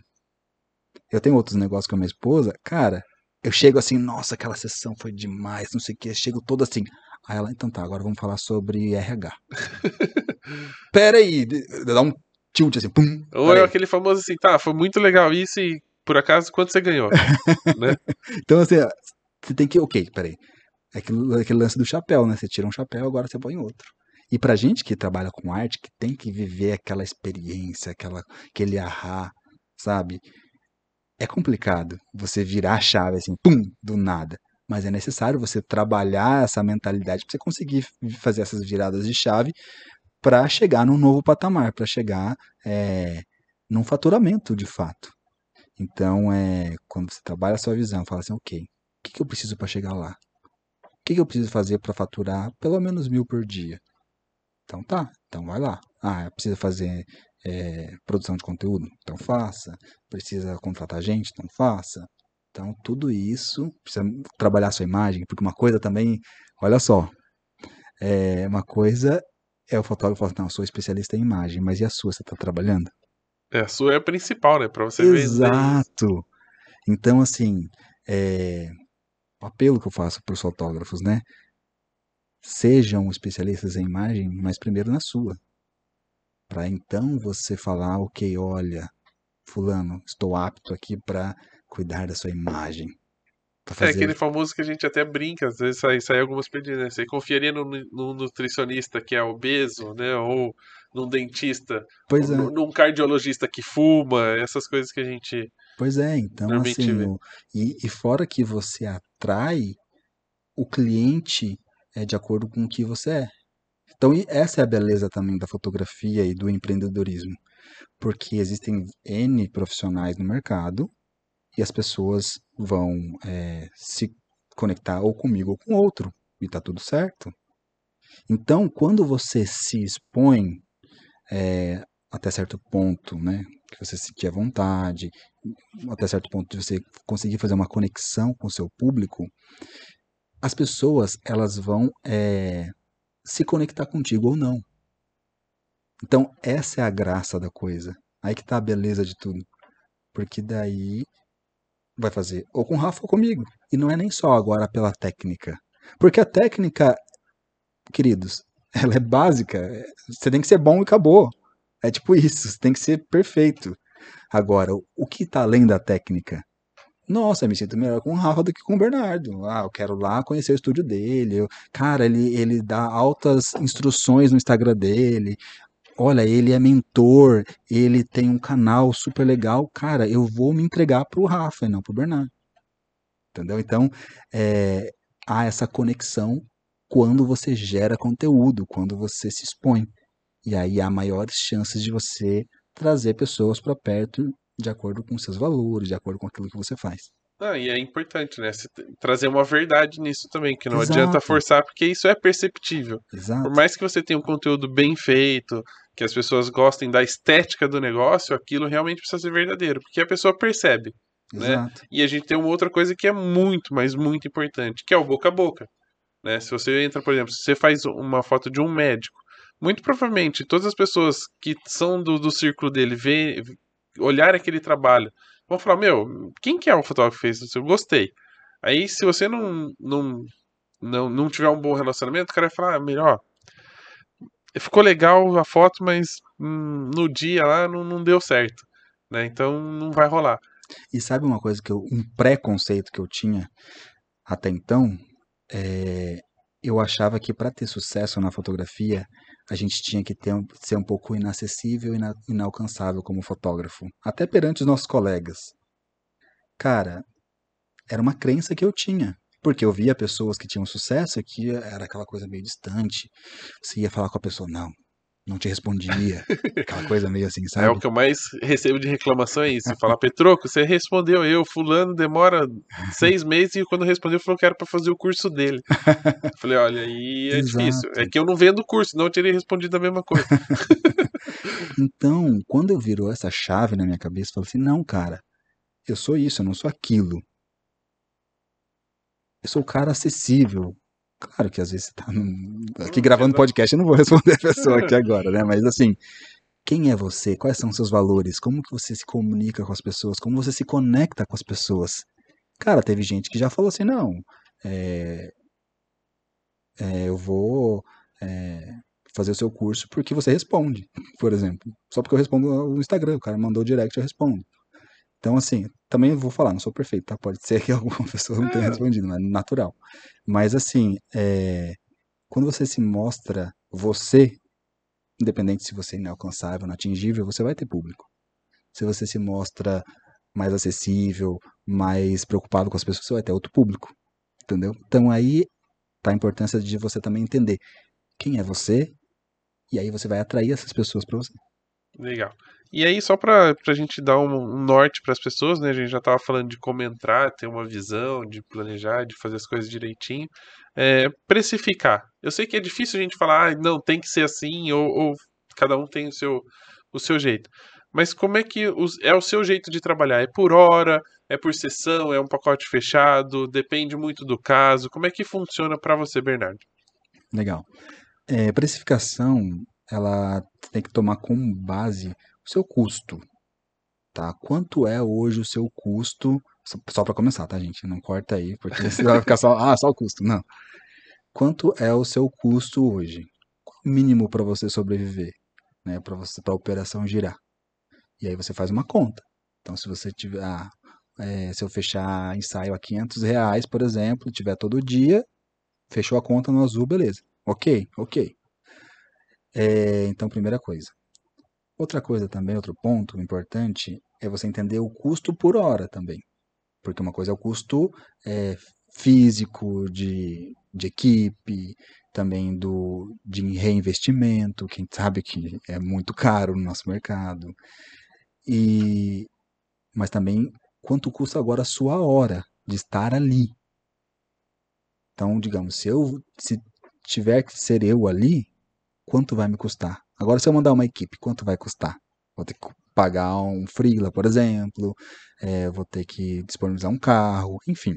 Eu tenho outros negócios com a minha esposa, cara, eu chego assim, nossa, aquela sessão foi demais, não sei o que, chego todo assim. Aí ela, então tá, agora vamos falar sobre RH. Pera aí, dá um tilt assim, pum. Ou é aquele famoso assim, tá, foi muito legal isso e por acaso quanto você ganhou? né? Então assim, você tem que, ok, peraí. É aquele, aquele lance do chapéu, né? Você tira um chapéu, agora você põe outro. E pra gente que trabalha com arte, que tem que viver aquela experiência, aquela, aquele ahá, sabe? é complicado você virar a chave assim, pum, do nada. Mas é necessário você trabalhar essa mentalidade para você conseguir fazer essas viradas de chave para chegar num novo patamar, para chegar é, num faturamento de fato. Então, é, quando você trabalha a sua visão, fala assim, ok, o que, que eu preciso para chegar lá? O que, que eu preciso fazer para faturar pelo menos mil por dia? Então tá, então vai lá. Ah, precisa fazer é, produção de conteúdo? Então faça. Precisa contratar gente? Então faça. Então tudo isso precisa trabalhar a sua imagem, porque uma coisa também, olha só, é, uma coisa é o fotógrafo falar, não, eu sou especialista em imagem, mas e a sua, você está trabalhando? É, a sua é a principal, né, para você Exato. Vender. Então, assim, é, o apelo que eu faço para os fotógrafos, né, sejam especialistas em imagem, mas primeiro na sua para então você falar, ok, olha, fulano, estou apto aqui para cuidar da sua imagem. É fazer... É aquele famoso que a gente até brinca, às vezes sai, sai algumas perdidas, né? Você confiaria no, no, nutricionista que é obeso, né? Ou num dentista, pois é. num cardiologista que fuma, essas coisas que a gente. Pois é, então assim, o, e, e fora que você atrai o cliente é de acordo com o que você é. Então, essa é a beleza também da fotografia e do empreendedorismo, porque existem N profissionais no mercado e as pessoas vão é, se conectar ou comigo ou com outro, e tá tudo certo. Então, quando você se expõe é, até certo ponto, né, que você sentir à vontade, até certo ponto de você conseguir fazer uma conexão com o seu público, as pessoas elas vão é, se conectar contigo ou não. Então, essa é a graça da coisa. Aí que tá a beleza de tudo. Porque daí vai fazer ou com o Rafa ou comigo. E não é nem só agora pela técnica. Porque a técnica, queridos, ela é básica. Você tem que ser bom e acabou. É tipo isso, você tem que ser perfeito. Agora, o que está além da técnica? Nossa, me sinto melhor com o Rafa do que com o Bernardo. Ah, eu quero lá conhecer o estúdio dele. Eu, cara, ele, ele dá altas instruções no Instagram dele. Olha, ele é mentor, ele tem um canal super legal. Cara, eu vou me entregar pro Rafa e não pro Bernardo. entendeu? Então, é, há essa conexão quando você gera conteúdo, quando você se expõe. E aí há maiores chances de você trazer pessoas para perto de acordo com seus valores, de acordo com aquilo que você faz. Ah, e é importante, né? trazer uma verdade nisso também, que não Exato. adianta forçar, porque isso é perceptível. Exato. Por mais que você tenha um conteúdo bem feito, que as pessoas gostem da estética do negócio, aquilo realmente precisa ser verdadeiro, porque a pessoa percebe. Né? E a gente tem uma outra coisa que é muito, mas muito importante, que é o boca a boca. Né? Se você entra, por exemplo, se você faz uma foto de um médico, muito provavelmente todas as pessoas que são do, do círculo dele vê, olhar aquele trabalho vão falar, meu, quem que é o fotógrafo que fez isso? Eu gostei. Aí, se você não, não, não, não tiver um bom relacionamento, o cara vai falar, ah, melhor, ficou legal a foto, mas hum, no dia lá não, não deu certo, né? Então não vai rolar. E sabe uma coisa que eu, um preconceito que eu tinha até então, é, eu achava que para ter sucesso na fotografia, a gente tinha que ter, ser um pouco inacessível e ina, inalcançável como fotógrafo, até perante os nossos colegas. Cara, era uma crença que eu tinha, porque eu via pessoas que tinham sucesso que era aquela coisa meio distante. Você ia falar com a pessoa, não, não te respondia. Aquela coisa meio assim, sabe? É o que eu mais recebo de reclamação é isso. Falar, Petroco, você respondeu eu, fulano demora seis meses e quando respondeu falou que era para fazer o curso dele. falei, olha, aí é Exato. difícil. É que eu não vendo o curso, não eu teria respondido a mesma coisa. então, quando eu virou essa chave na minha cabeça, eu falei assim, não, cara, eu sou isso, eu não sou aquilo. Eu sou o cara acessível, Claro que às vezes você tá num... aqui gravando podcast, eu não vou responder a pessoa aqui agora, né? Mas assim, quem é você? Quais são seus valores? Como que você se comunica com as pessoas? Como você se conecta com as pessoas? Cara, teve gente que já falou assim, não, é, é, eu vou é, fazer o seu curso porque você responde, por exemplo. Só porque eu respondo no Instagram, o cara mandou direct, eu respondo. Então, assim, também vou falar, não sou perfeito, tá? Pode ser que alguma pessoa não tenha é. respondido, mas natural. Mas, assim, é, quando você se mostra você, independente se você é inalcançável, inatingível, você vai ter público. Se você se mostra mais acessível, mais preocupado com as pessoas, você vai ter outro público. Entendeu? Então, aí tá a importância de você também entender quem é você, e aí você vai atrair essas pessoas para você. Legal. E aí, só para a gente dar um, um norte para as pessoas, né? A gente já estava falando de como entrar, ter uma visão, de planejar, de fazer as coisas direitinho. É, precificar. Eu sei que é difícil a gente falar, ah, não, tem que ser assim, ou, ou cada um tem o seu, o seu jeito. Mas como é que os, é o seu jeito de trabalhar? É por hora? É por sessão? É um pacote fechado? Depende muito do caso. Como é que funciona para você, Bernardo? Legal. É, precificação, ela tem que tomar como base seu custo, tá? Quanto é hoje o seu custo? Só para começar, tá, gente? Não corta aí, porque você vai ficar só, ah, só o custo. Não. Quanto é o seu custo hoje? Qual o mínimo para você sobreviver, né? Para você para a operação girar? E aí você faz uma conta. Então, se você tiver, ah, é, se eu fechar ensaio a 500 reais, por exemplo, tiver todo dia, fechou a conta no azul, beleza. Ok, ok. É, então, primeira coisa, Outra coisa também, outro ponto importante, é você entender o custo por hora também. Porque uma coisa é o custo é, físico, de, de equipe, também do, de reinvestimento, que a gente sabe que é muito caro no nosso mercado. E, mas também quanto custa agora a sua hora de estar ali. Então, digamos, se eu se tiver que ser eu ali, quanto vai me custar? Agora, se eu mandar uma equipe, quanto vai custar? Vou ter que pagar um freela, por exemplo, é, vou ter que disponibilizar um carro, enfim.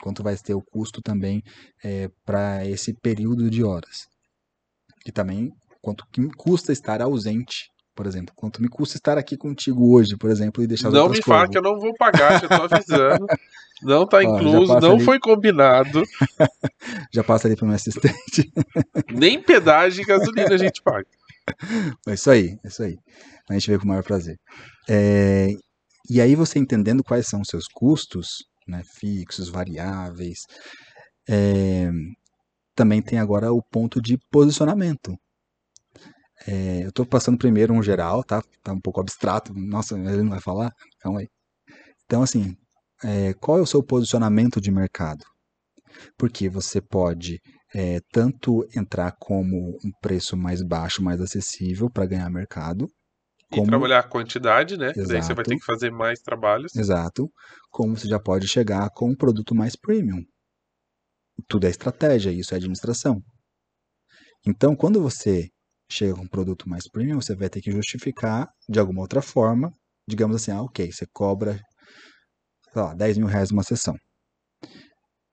Quanto vai ter o custo também é, para esse período de horas? E também quanto que me custa estar ausente, por exemplo. Quanto me custa estar aqui contigo hoje, por exemplo, e deixar Não me fala que eu não vou pagar, já tô avisando. não tá incluso, não ali... foi combinado. já passa ali para meu assistente. Nem pedágio e gasolina a gente paga. É isso aí, é isso aí. A gente vê com o maior prazer. É, e aí você entendendo quais são os seus custos, né, fixos, variáveis, é, também tem agora o ponto de posicionamento. É, eu estou passando primeiro um geral, tá? Tá um pouco abstrato. Nossa, ele não vai falar? Calma aí. Então, assim, é, qual é o seu posicionamento de mercado? Porque você pode é, tanto entrar como um preço mais baixo, mais acessível para ganhar mercado. Como... E trabalhar a quantidade, né? Exato. Daí você vai ter que fazer mais trabalhos. Exato. Como você já pode chegar com um produto mais premium. Tudo é estratégia, isso é administração. Então, quando você chega com um produto mais premium, você vai ter que justificar de alguma outra forma. Digamos assim, ah, ok, você cobra sei lá, 10 mil reais uma sessão.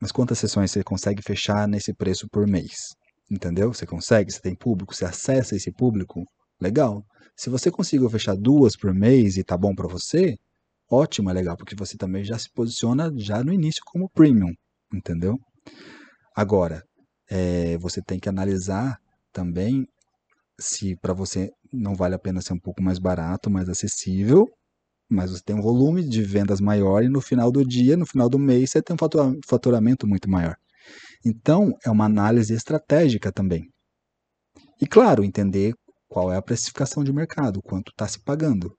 Mas quantas sessões você consegue fechar nesse preço por mês? Entendeu? Você consegue, você tem público, você acessa esse público, legal. Se você conseguiu fechar duas por mês e tá bom para você, ótimo, é legal, porque você também já se posiciona já no início como premium, entendeu? Agora, é, você tem que analisar também se para você não vale a pena ser um pouco mais barato, mais acessível, mas você tem um volume de vendas maior e no final do dia, no final do mês, você tem um faturamento muito maior. Então, é uma análise estratégica também. E claro, entender qual é a precificação de mercado, quanto está se pagando.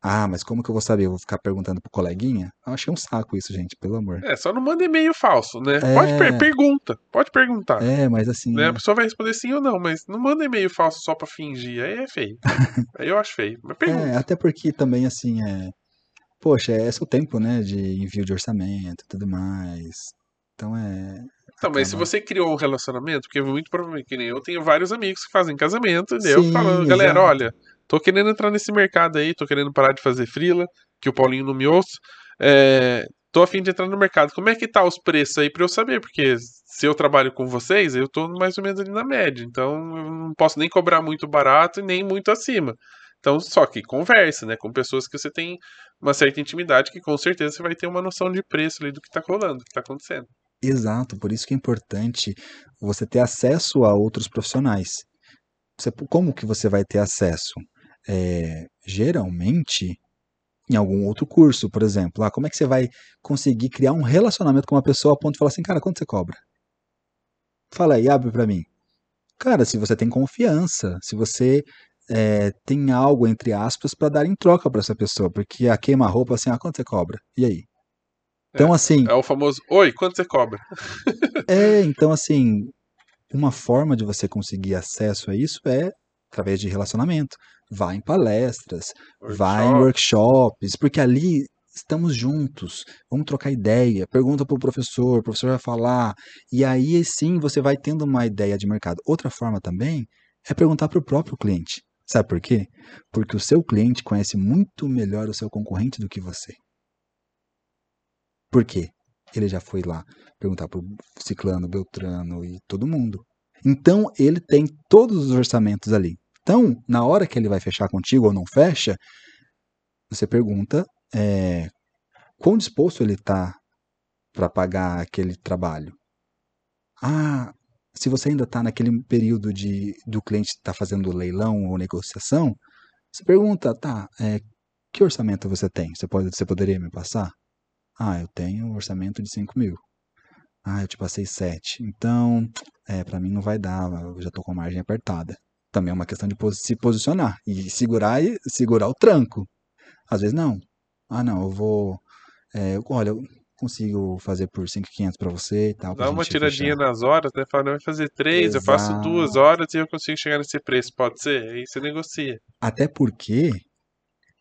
Ah, mas como que eu vou saber? Eu vou ficar perguntando pro coleguinha? Eu achei um saco isso, gente, pelo amor. É, só não manda e-mail falso, né? É... Pode per pergunta, pode perguntar. É, mas assim. Né? A pessoa vai responder sim ou não, mas não manda e-mail falso só pra fingir. Aí é feio. Aí eu acho feio. Mas pergunta. É, até porque também, assim, é. Poxa, é seu tempo, né? De envio de orçamento e tudo mais. Então é. Então, mas se você criou um relacionamento, porque muito provavelmente que nem eu tenho vários amigos que fazem casamento, e eu falo, galera, olha, tô querendo entrar nesse mercado aí, tô querendo parar de fazer frila, que o Paulinho não me ouça. É, tô afim de entrar no mercado. Como é que tá os preços aí para eu saber? Porque se eu trabalho com vocês, eu tô mais ou menos ali na média. Então eu não posso nem cobrar muito barato e nem muito acima. Então, só que conversa, né? Com pessoas que você tem uma certa intimidade, que com certeza você vai ter uma noção de preço ali do que tá rolando, do que tá acontecendo. Exato, por isso que é importante você ter acesso a outros profissionais. Você, como que você vai ter acesso? É, geralmente em algum outro curso, por exemplo. Ah, como é que você vai conseguir criar um relacionamento com uma pessoa a ponto de falar assim, cara, quanto você cobra? Fala aí, abre para mim. Cara, se você tem confiança, se você é, tem algo, entre aspas, para dar em troca para essa pessoa, porque a queima-roupa, assim, ah, quanto você cobra? E aí? Então, é, assim. É o famoso, oi, quanto você cobra? é, então, assim, uma forma de você conseguir acesso a isso é através de relacionamento. Vá em palestras, Workshop. vá em workshops, porque ali estamos juntos, vamos trocar ideia, pergunta para o professor, o professor vai falar, e aí sim você vai tendo uma ideia de mercado. Outra forma também é perguntar para o próprio cliente. Sabe por quê? Porque o seu cliente conhece muito melhor o seu concorrente do que você. Por quê? Ele já foi lá perguntar para o Ciclano, Beltrano e todo mundo. Então ele tem todos os orçamentos ali. Então, na hora que ele vai fechar contigo ou não fecha, você pergunta é, quão disposto ele está para pagar aquele trabalho. Ah, se você ainda está naquele período de do cliente estar tá fazendo leilão ou negociação, você pergunta, tá, é, que orçamento você tem? Você, pode, você poderia me passar? Ah, eu tenho um orçamento de 5 mil. Ah, eu te passei 7. Então, é, para mim não vai dar, eu já estou com a margem apertada também é uma questão de se posicionar e segurar e segurar o tranco. Às vezes não. Ah, não, eu vou. É, olha, eu consigo fazer por 5,500 para você e tal. Dá uma tiradinha fechar. nas horas, né? Fala, não vai fazer três, Exato. eu faço duas horas e eu consigo chegar nesse preço, pode ser? Aí você negocia. Até porque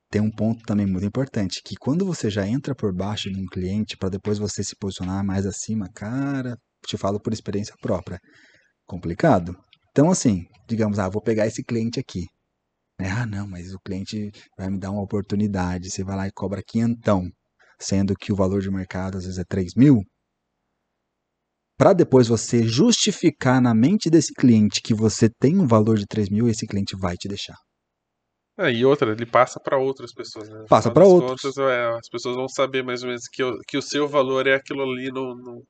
tem um ponto também muito importante, que quando você já entra por baixo de um cliente para depois você se posicionar mais acima, cara, te falo por experiência própria, complicado. Então, assim, digamos, ah, vou pegar esse cliente aqui. É, ah, não, mas o cliente vai me dar uma oportunidade. Você vai lá e cobra quinhentão, sendo que o valor de mercado às vezes é 3 mil. Para depois você justificar na mente desse cliente que você tem um valor de 3 mil, esse cliente vai te deixar. É, e outra, ele passa para outras pessoas. Né? Passa para outros. Contas, é, as pessoas vão saber mais ou menos que, que o seu valor é aquilo ali no,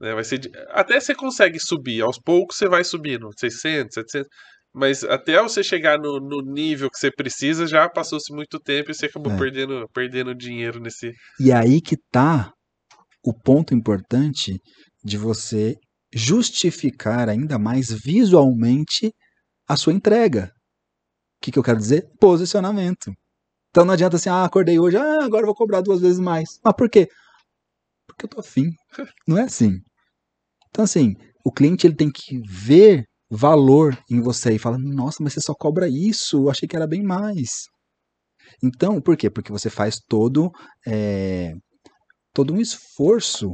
né? Vai ser, até você consegue subir, aos poucos você vai subindo, 600, 700, mas até você chegar no, no nível que você precisa, já passou-se muito tempo e você acabou é. perdendo, perdendo dinheiro nesse. E aí que tá o ponto importante de você justificar ainda mais visualmente a sua entrega. O que, que eu quero dizer? Posicionamento. Então não adianta assim, ah, acordei hoje, ah, agora vou cobrar duas vezes mais. Mas por quê? porque eu tô afim. Não é assim. Então, assim, o cliente ele tem que ver valor em você e falar: nossa, mas você só cobra isso, eu achei que era bem mais. Então, por quê? Porque você faz todo, é, todo um esforço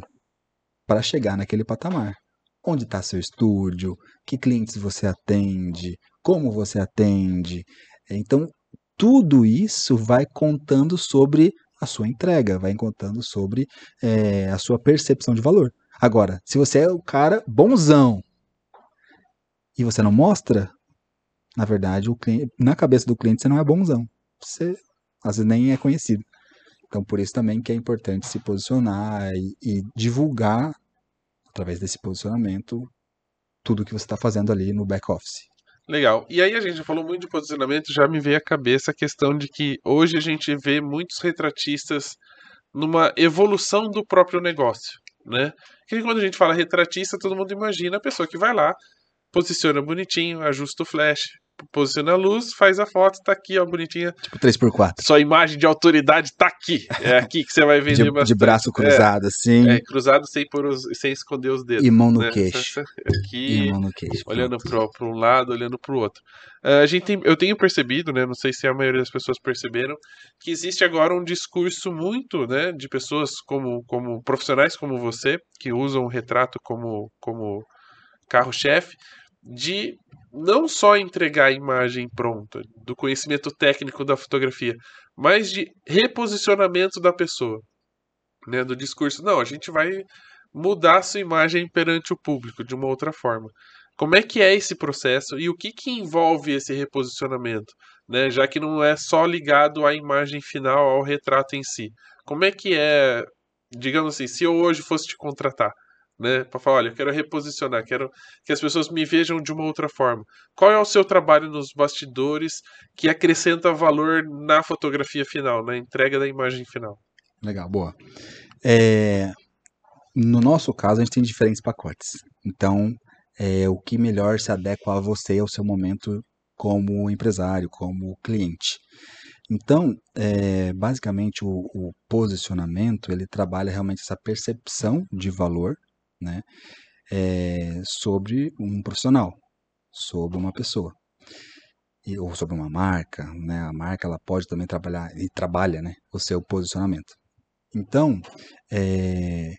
para chegar naquele patamar. Onde está seu estúdio? Que clientes você atende? Como você atende? Então, tudo isso vai contando sobre a sua entrega, vai contando sobre é, a sua percepção de valor. Agora, se você é o cara bonzão e você não mostra, na verdade, o cliente, na cabeça do cliente você não é bonzão. Você às vezes nem é conhecido. Então, por isso também que é importante se posicionar e, e divulgar, através desse posicionamento, tudo que você está fazendo ali no back-office. Legal. E aí a gente falou muito de posicionamento, já me veio à cabeça a questão de que hoje a gente vê muitos retratistas numa evolução do próprio negócio, né? Que quando a gente fala retratista, todo mundo imagina a pessoa que vai lá, posiciona bonitinho, ajusta o flash, posiciona a luz, faz a foto, tá aqui, ó, bonitinha. Tipo 3x4. Sua imagem de autoridade tá aqui. É aqui que você vai vender de, bastante. de braço cruzado, é, assim. É, cruzado sem, por os, sem esconder os dedos. E mão no né? queixo. Aqui, e mão no queixo. olhando para um lado, olhando para o outro. Uh, a gente tem, eu tenho percebido, né, não sei se a maioria das pessoas perceberam, que existe agora um discurso muito, né, de pessoas como, como profissionais como você, que usam o retrato como, como carro-chefe, de não só entregar a imagem pronta, do conhecimento técnico da fotografia, mas de reposicionamento da pessoa, né, do discurso. Não, a gente vai mudar a sua imagem perante o público de uma outra forma. Como é que é esse processo e o que, que envolve esse reposicionamento, né, já que não é só ligado à imagem final, ao retrato em si. Como é que é, digamos assim, se eu hoje fosse te contratar, né? Para falar, olha, eu quero reposicionar, quero que as pessoas me vejam de uma outra forma. Qual é o seu trabalho nos bastidores que acrescenta valor na fotografia final, na entrega da imagem final? Legal, boa. É, no nosso caso, a gente tem diferentes pacotes. Então, é, o que melhor se adequa a você ao seu momento como empresário, como cliente. Então, é, basicamente, o, o, posicionamento ele trabalha realmente essa percepção de valor né, é, sobre um profissional, sobre uma pessoa. E, ou sobre uma marca, né? A marca ela pode também trabalhar e trabalha, né, o seu posicionamento. Então, é,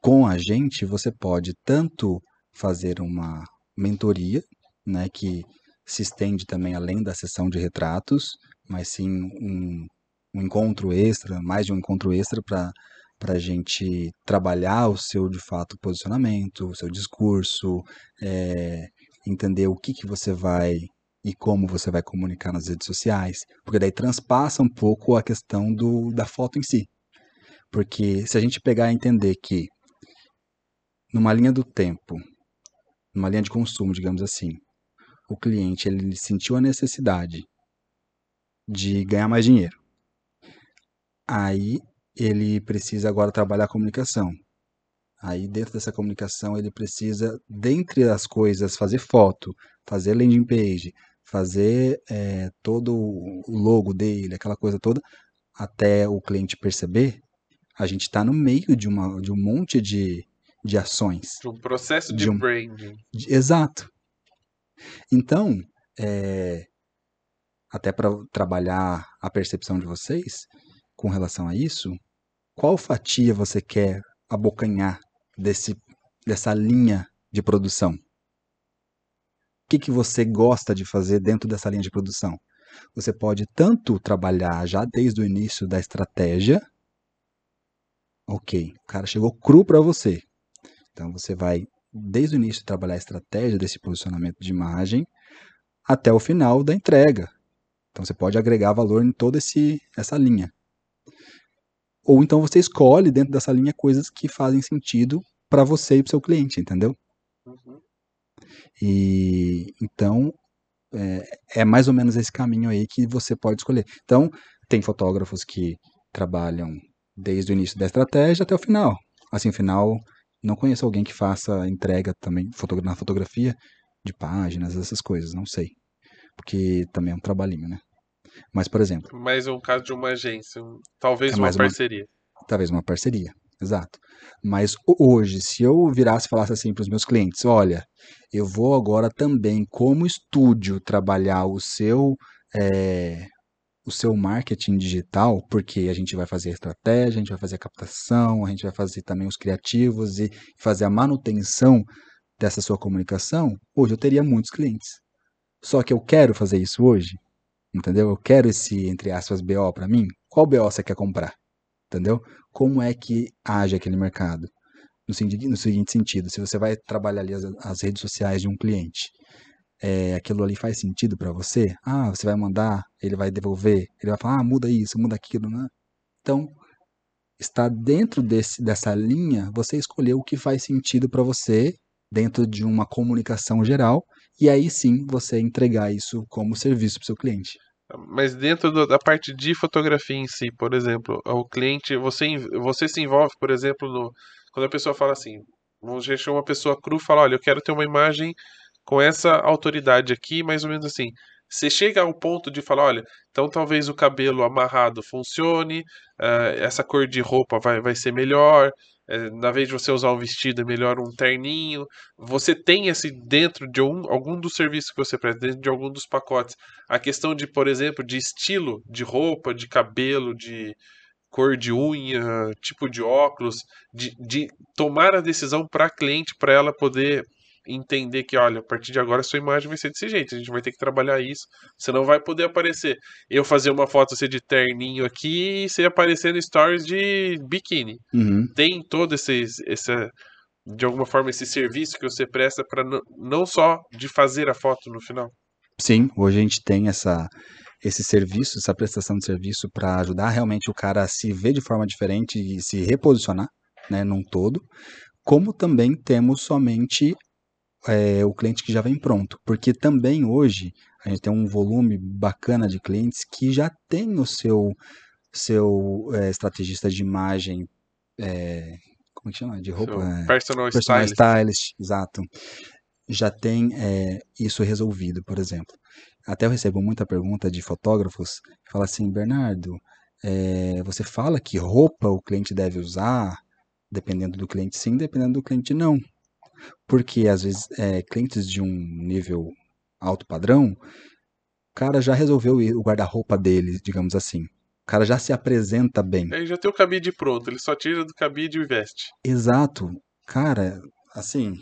com a gente você pode tanto fazer uma mentoria, né, que se estende também além da sessão de retratos, mas sim um, um encontro extra, mais de um encontro extra para para a gente trabalhar o seu, de fato, posicionamento, o seu discurso, é, entender o que, que você vai e como você vai comunicar nas redes sociais, porque daí transpassa um pouco a questão do, da foto em si. Porque se a gente pegar e entender que numa linha do tempo, numa linha de consumo, digamos assim, o cliente ele sentiu a necessidade de ganhar mais dinheiro. Aí ele precisa agora trabalhar a comunicação. Aí dentro dessa comunicação ele precisa, dentre as coisas, fazer foto, fazer landing page, fazer é, todo o logo dele, aquela coisa toda, até o cliente perceber, a gente está no meio de, uma, de um monte de, de ações. De um processo de, de um, branding. De, exato. Então, é, até para trabalhar a percepção de vocês com relação a isso, qual fatia você quer abocanhar desse, dessa linha de produção? O que, que você gosta de fazer dentro dessa linha de produção? Você pode tanto trabalhar já desde o início da estratégia. Ok, o cara chegou cru para você. Então você vai desde o início trabalhar a estratégia desse posicionamento de imagem até o final da entrega. Então você pode agregar valor em toda esse, essa linha. Ou então você escolhe dentro dessa linha coisas que fazem sentido para você e para seu cliente, entendeu? Uhum. E então é, é, mais ou menos esse caminho aí que você pode escolher. Então, tem fotógrafos que trabalham desde o início da estratégia até o final. Assim, final, não conheço alguém que faça entrega também na fotografia de páginas, essas coisas, não sei. Porque também é um trabalhinho, né? Mas, por exemplo. Mais um caso de uma agência, talvez é uma parceria. Uma, talvez uma parceria. exato. Mas hoje, se eu virasse e falasse assim para os meus clientes, olha, eu vou agora também, como estúdio, trabalhar o seu é, o seu marketing digital, porque a gente vai fazer a estratégia, a gente vai fazer a captação, a gente vai fazer também os criativos e fazer a manutenção dessa sua comunicação, hoje eu teria muitos clientes. Só que eu quero fazer isso hoje, entendeu? Eu quero esse, entre aspas, BO para mim. Qual BO você quer comprar? Entendeu? Como é que age aquele mercado? No, no seguinte sentido, se você vai trabalhar ali as, as redes sociais de um cliente, é, aquilo ali faz sentido para você? Ah, você vai mandar, ele vai devolver, ele vai falar, ah, muda isso, muda aquilo, né? Então, está dentro desse, dessa linha, você escolheu o que faz sentido para você dentro de uma comunicação geral e aí sim você entregar isso como serviço para o seu cliente. Mas dentro da parte de fotografia em si, por exemplo, o cliente, você, você se envolve, por exemplo, no, quando a pessoa fala assim, vamos deixar uma pessoa cru fala, olha, eu quero ter uma imagem com essa autoridade aqui, mais ou menos assim. Você chega ao ponto de falar, olha, então talvez o cabelo amarrado funcione, uh, essa cor de roupa vai, vai ser melhor, uh, na vez de você usar um vestido, é melhor um terninho. Você tem esse dentro de um, algum dos serviços que você presta, dentro de algum dos pacotes. A questão de, por exemplo, de estilo de roupa, de cabelo, de cor de unha, tipo de óculos, de, de tomar a decisão para a cliente, para ela poder entender que, olha, a partir de agora sua imagem vai ser desse jeito, a gente vai ter que trabalhar isso, você não vai poder aparecer. Eu fazer uma foto ser de terninho aqui e você aparecer no stories de biquíni. Uhum. Tem todo esse, esse, de alguma forma, esse serviço que você presta para não só de fazer a foto no final. Sim, hoje a gente tem essa esse serviço, essa prestação de serviço para ajudar realmente o cara a se ver de forma diferente e se reposicionar, né, num todo, como também temos somente é, o cliente que já vem pronto, porque também hoje a gente tem um volume bacana de clientes que já tem o seu seu é, estrategista de imagem, é, como é que chama? De roupa? É, personal, personal stylist. stylist. exato. Já tem é, isso resolvido, por exemplo. Até eu recebo muita pergunta de fotógrafos que falam assim, Bernardo, é, você fala que roupa o cliente deve usar, dependendo do cliente sim, dependendo do cliente não. Porque às vezes é, clientes de um nível alto padrão, o cara já resolveu o guarda-roupa dele, digamos assim. O cara já se apresenta bem. Ele já tem o cabide pronto, ele só tira do cabide e veste. Exato. Cara, assim,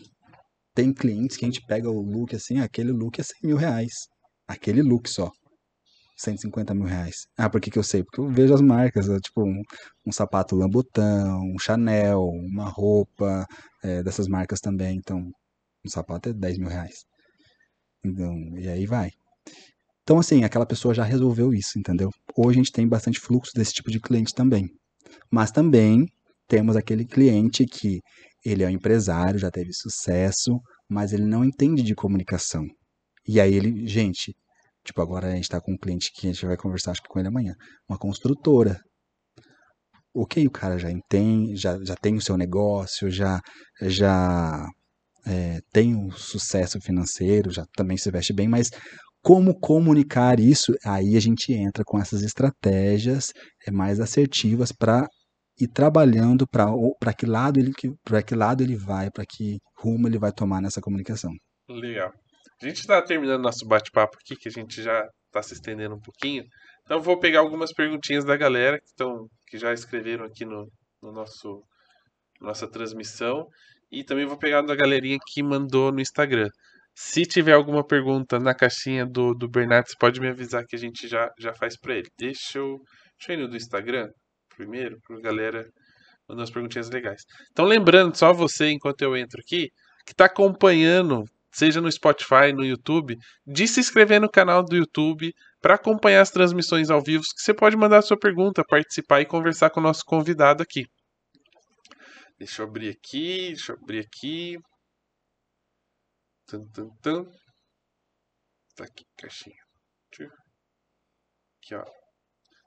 tem clientes que a gente pega o look assim, aquele look é 100 mil reais. Aquele look só. 150 mil reais. Ah, por que, que eu sei? Porque eu vejo as marcas, é, tipo um, um sapato Lambutão, um Chanel, uma roupa é, dessas marcas também. Então, um sapato é 10 mil reais. Então, e aí vai. Então, assim, aquela pessoa já resolveu isso, entendeu? Hoje a gente tem bastante fluxo desse tipo de cliente também. Mas também temos aquele cliente que ele é um empresário, já teve sucesso, mas ele não entende de comunicação. E aí ele, gente, Tipo, agora a gente está com um cliente que a gente vai conversar, acho que com ele amanhã. Uma construtora. Ok, o cara já tem, já, já tem o seu negócio, já, já é, tem um sucesso financeiro, já também se veste bem, mas como comunicar isso? Aí a gente entra com essas estratégias é, mais assertivas para ir trabalhando para que lado ele para que lado ele vai, para que rumo ele vai tomar nessa comunicação. Legal. A gente está terminando nosso bate-papo aqui, que a gente já está se estendendo um pouquinho. Então vou pegar algumas perguntinhas da galera que, estão, que já escreveram aqui no, no nosso nossa transmissão. E também vou pegar da galerinha que mandou no Instagram. Se tiver alguma pergunta na caixinha do, do você pode me avisar que a gente já, já faz para ele. Deixa eu, deixa eu ir no do Instagram primeiro, para a galera mandar as perguntinhas legais. Então, lembrando, só você, enquanto eu entro aqui, que está acompanhando seja no Spotify, no YouTube, de se inscrever no canal do YouTube para acompanhar as transmissões ao vivo, que você pode mandar sua pergunta, participar e conversar com o nosso convidado aqui. Deixa eu abrir aqui, deixa eu abrir aqui. Tum, tum, tum. Tá aqui, caixinha. Aqui, ó.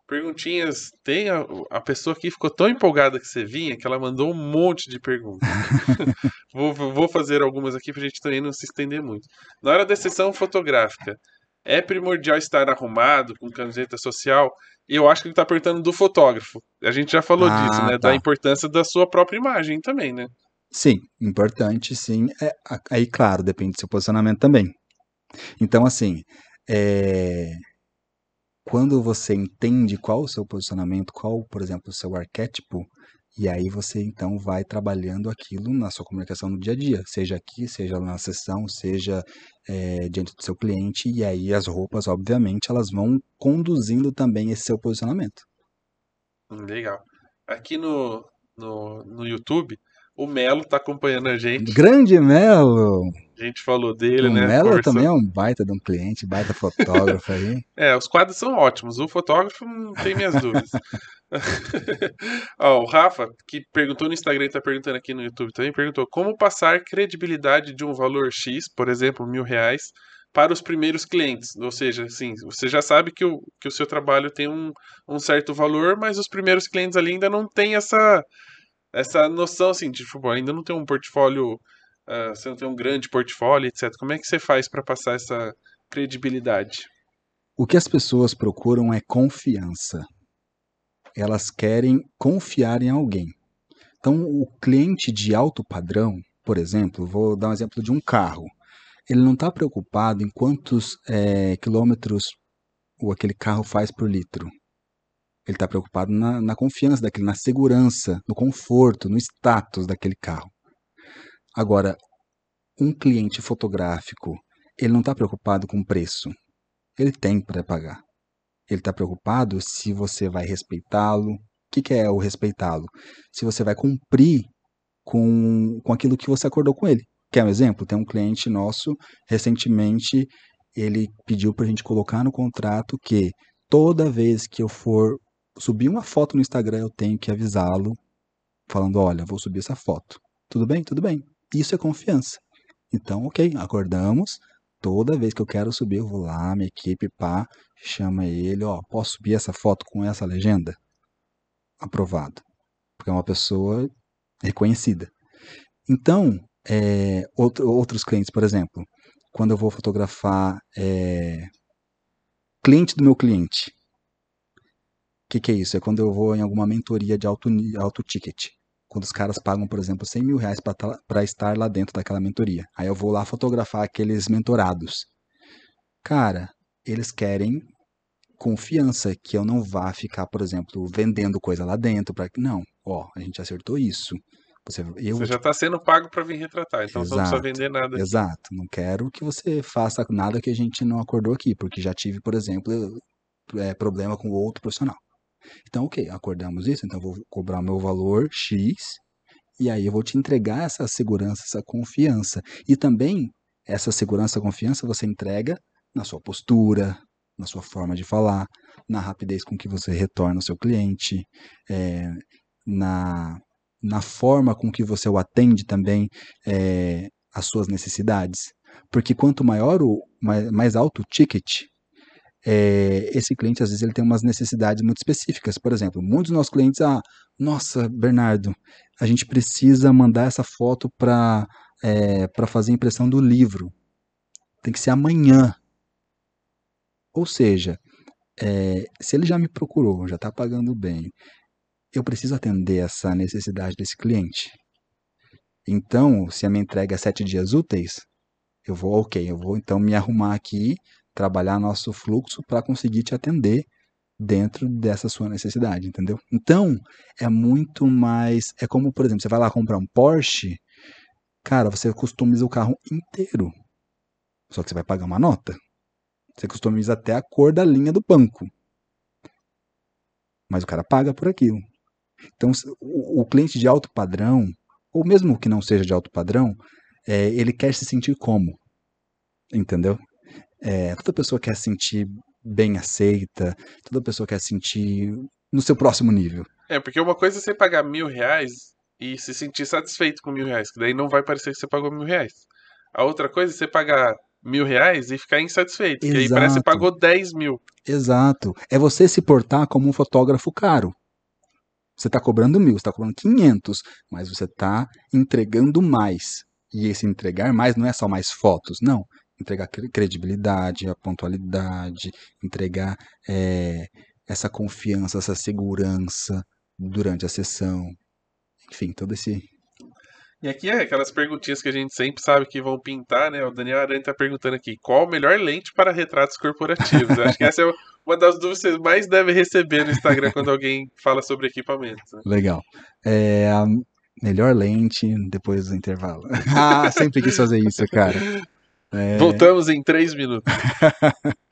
Perguntinhas. Tem a, a pessoa que ficou tão empolgada que você vinha que ela mandou um monte de perguntas. vou, vou fazer algumas aqui pra gente também não se estender muito. Na hora da sessão fotográfica, é primordial estar arrumado, com camiseta social. Eu acho que ele está perguntando do fotógrafo. A gente já falou Ah, disso, né? tá. Da importância da sua própria imagem também, né? Sim, importante, sim. É, a- aí, claro, depende do seu posicionamento também. Então, assim, é, quando você entende qual o seu posicionamento, qual, por exemplo, o seu arquétipo, e aí você então vai trabalhando aquilo na sua comunicação no dia a dia, seja aqui, seja na sessão, seja é, diante do seu cliente, e aí as roupas, obviamente, elas vão conduzindo também esse seu posicionamento. Hum, Legal. Aqui no, no, no YouTube, o Melo tá acompanhando a gente. Grande Melo! A gente falou dele, O né? Melo Conversou. também é um baita de um cliente, baita fotógrafo aí. É, os quadros são ótimos. O fotógrafo não tem minhas dúvidas. Ó, o Rafa, que perguntou no Instagram e tá perguntando aqui no YouTube também, perguntou como passar credibilidade de um valor X, por exemplo, mil reais, para os primeiros clientes. Ou seja, assim, você já sabe que o, que o seu trabalho tem um, um certo valor, mas os primeiros clientes ali ainda não têm essa, essa noção, assim, de, tipo, ainda não tem um portfólio, ah, você não tem um grande portfólio, etc. Como é que você faz para passar essa credibilidade? O que as pessoas procuram é confiança. Elas querem confiar em alguém. Então, o cliente de alto padrão, por exemplo, vou dar um exemplo de um carro. Ele não está preocupado em quantos eh, quilômetros o aquele carro faz por litro. Ele está preocupado na, na confiança daquele, na segurança, no conforto, no status daquele carro. Agora, um cliente fotográfico, ele não está preocupado com preço. Ele tem para pagar. Ele está preocupado se você vai respeitá-lo. O que, que é o respeitá-lo? Se você vai cumprir com, com aquilo que você acordou com ele. Quer um exemplo? Tem um cliente nosso, recentemente, ele pediu para a gente colocar no contrato que toda vez que eu for subir uma foto no Instagram, eu tenho que avisá-lo, falando: olha, vou subir essa foto. Tudo bem? Tudo bem. Isso é confiança. Então, ok, acordamos. Toda vez que eu quero subir, eu vou lá, minha equipe, pá, chama ele, ó, posso subir essa foto com essa legenda? Aprovado. Porque é uma pessoa reconhecida. Então, é, outro- outros clientes, por exemplo, quando eu vou fotografar é, cliente do meu cliente. O que, que é isso? É quando eu vou em alguma mentoria de alto, alto ticket. Quando os caras pagam, por exemplo, 100 mil reais para estar lá dentro daquela mentoria. Aí eu vou lá fotografar aqueles mentorados. Cara, eles querem confiança que eu não vá ficar, por exemplo, vendendo coisa lá dentro. Pra... Não, ó, a gente acertou isso. Você, eu Você já está sendo pago para vir retratar, então você não precisa Exato. vender nada. Exato. Não quero que você faça nada que a gente não acordou aqui, porque já tive, por exemplo, é, problema com outro profissional. Então, ok, acordamos isso, então vou cobrar o meu valor X, e aí eu vou te entregar essa segurança, essa confiança. E também, essa segurança, confiança, você entrega na sua postura, na sua forma de falar, na rapidez com que você retorna ao seu cliente, é, na, na forma com que você o atende também é, às suas necessidades. Porque quanto maior o mais, mais alto o ticket, é, esse cliente às vezes ele tem umas necessidades muito específicas. Por exemplo, muitos dos nossos clientes, ah, nossa, Bernardo, a gente precisa mandar essa foto para é, para fazer a impressão do livro. Tem que ser amanhã. Ou seja, é, se ele já me procurou, já está pagando bem, eu preciso atender essa necessidade desse cliente. Então, se a minha entrega é sete dias úteis, eu vou, ok, eu vou então me arrumar aqui, trabalhar nosso fluxo para conseguir te atender dentro dessa sua necessidade, entendeu? Então, é muito mais. É como, por exemplo, você vai lá comprar um Porsche, cara, você customiza o carro inteiro. Só que você vai pagar uma nota. Você customiza até a cor da linha do banco. Mas o cara paga por aquilo. Então, o cliente de alto padrão, ou mesmo que não seja de alto padrão, é, ele quer se sentir como? Entendeu? É, toda pessoa quer se sentir bem aceita, toda pessoa quer se sentir no seu próximo nível. É, porque uma coisa é você pagar mil reais e se sentir satisfeito com mil reais, que daí não vai parecer que você pagou mil reais. A outra coisa é você pagar mil reais e ficar insatisfeito, que aí parece que você Exato. pagou 10 mil. Exato. É você se portar como um fotógrafo caro. Você está cobrando mil, você está cobrando 500, mas você está entregando mais. E esse entregar mais não é só mais fotos, não. Entregar credibilidade, a pontualidade, entregar é, essa confiança, essa segurança durante a sessão. Enfim, todo esse. E aqui é aquelas perguntinhas que a gente sempre sabe que vão pintar, né? O Daniel Aranha está perguntando aqui: qual a melhor lente para retratos corporativos? Acho que essa é uma das dúvidas que você mais deve receber no Instagram quando alguém fala sobre equipamentos. Né? Legal. É, a melhor lente depois do intervalo. ah, sempre quis fazer isso, cara. É... Voltamos em três minutos.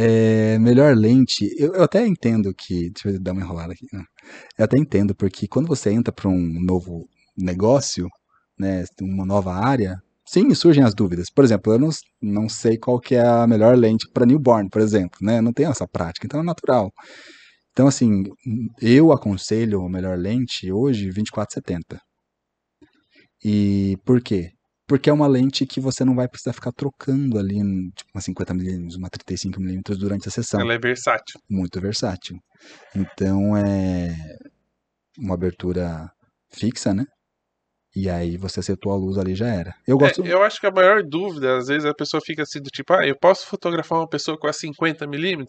É, melhor lente, eu, eu, até entendo que. Deixa eu dar uma enrolada aqui. Né? Eu até entendo, porque quando você entra para um novo negócio, né, uma nova área, sim, surgem as dúvidas. Por exemplo, eu não, não sei qual que é a melhor lente para newborn, por exemplo, né? Eu não tenho essa prática, então é natural. Então, assim, eu aconselho a melhor lente hoje 2470. E por quê? Porque é uma lente que você não vai precisar ficar trocando ali, tipo, uma 50mm, uma 35mm durante a sessão. Ela é versátil. Muito versátil. Então é uma abertura fixa, né? E aí você acertou a luz ali já era. Eu gosto. É, eu acho que a maior dúvida, às vezes a pessoa fica assim do tipo, ah, eu posso fotografar uma pessoa com a 50mm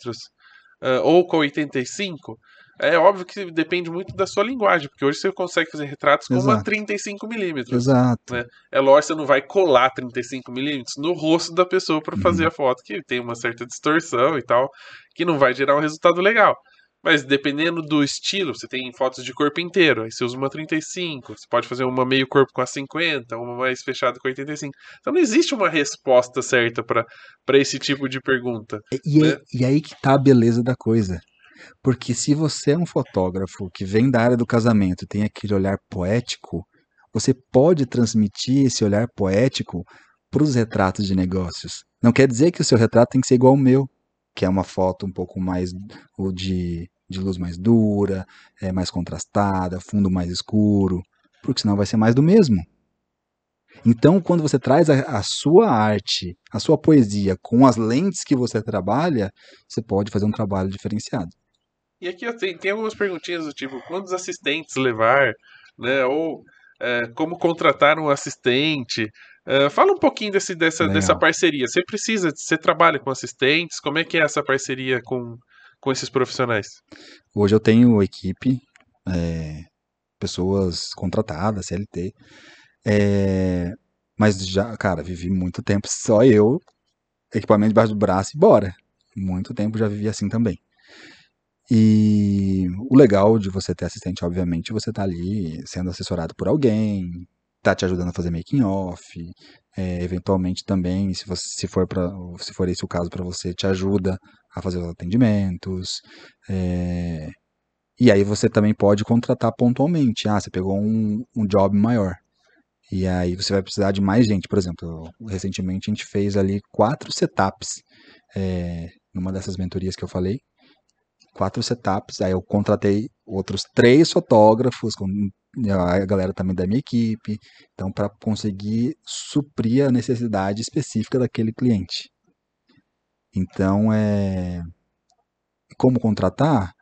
uh, ou com 85? É óbvio que depende muito da sua linguagem, porque hoje você consegue fazer retratos com Exato. uma 35mm. Exato. Né? É lógico que você não vai colar 35mm no rosto da pessoa para fazer uhum. a foto, que tem uma certa distorção e tal, que não vai gerar um resultado legal. Mas dependendo do estilo, você tem fotos de corpo inteiro, aí você usa uma 35, você pode fazer uma meio corpo com a 50, uma mais fechada com a 85. Então não existe uma resposta certa para esse tipo de pergunta. E, né? e aí que tá a beleza da coisa. Porque se você é um fotógrafo que vem da área do casamento, tem aquele olhar poético, você pode transmitir esse olhar poético para os retratos de negócios. Não quer dizer que o seu retrato tem que ser igual ao meu, que é uma foto um pouco mais de, de luz mais dura, é mais contrastada, fundo mais escuro, porque senão vai ser mais do mesmo. Então, quando você traz a, a, sua arte, a sua poesia com as lentes que você trabalha, você pode fazer um trabalho diferenciado. E aqui eu tenho, tem algumas perguntinhas do tipo, quantos assistentes levar, né? Ou é, como contratar um assistente. É, fala um pouquinho desse, dessa, dessa parceria. Você precisa, você trabalha com assistentes? Como é que é essa parceria com, com esses profissionais? Hoje eu tenho equipe, é, pessoas contratadas, CLT. É, mas já, cara, vivi muito tempo só eu, equipamento debaixo do braço e bora. Muito tempo já vivi assim também. E o legal de você ter assistente, obviamente, você tá ali sendo assessorado por alguém, tá te ajudando a fazer making off, é, eventualmente também, se, você, se, for se for esse o caso para você, te ajuda a fazer os atendimentos. É, e aí você também pode contratar pontualmente. Ah, você pegou um, um job maior. E aí você vai precisar de mais gente. Por exemplo, recentemente a gente fez ali quatro setups é, numa dessas mentorias que eu falei quatro setups. Aí eu contratei outros três fotógrafos, com a galera também da minha equipe, então para conseguir suprir a necessidade específica daquele cliente. Então é como contratar?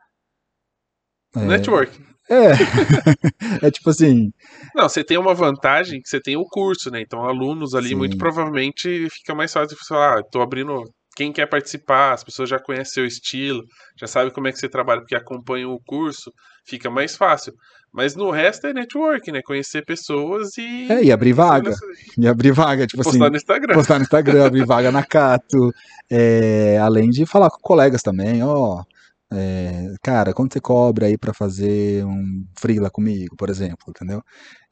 É... Network. É. é tipo assim. Não, você tem uma vantagem que você tem o curso, né? Então, alunos ali, Sim. muito provavelmente fica mais fácil de falar, ah, tô abrindo quem quer participar, as pessoas já conhecem seu estilo, já sabe como é que você trabalha, porque acompanham o curso, fica mais fácil. Mas no resto é network, né? Conhecer pessoas e. É, e abrir vaga. E abrir vaga, tipo postar assim. no Instagram. Postar no Instagram, abrir vaga na Cato. É, além de falar com colegas também, ó. É, cara, quanto você cobra aí para fazer um freela comigo, por exemplo, entendeu?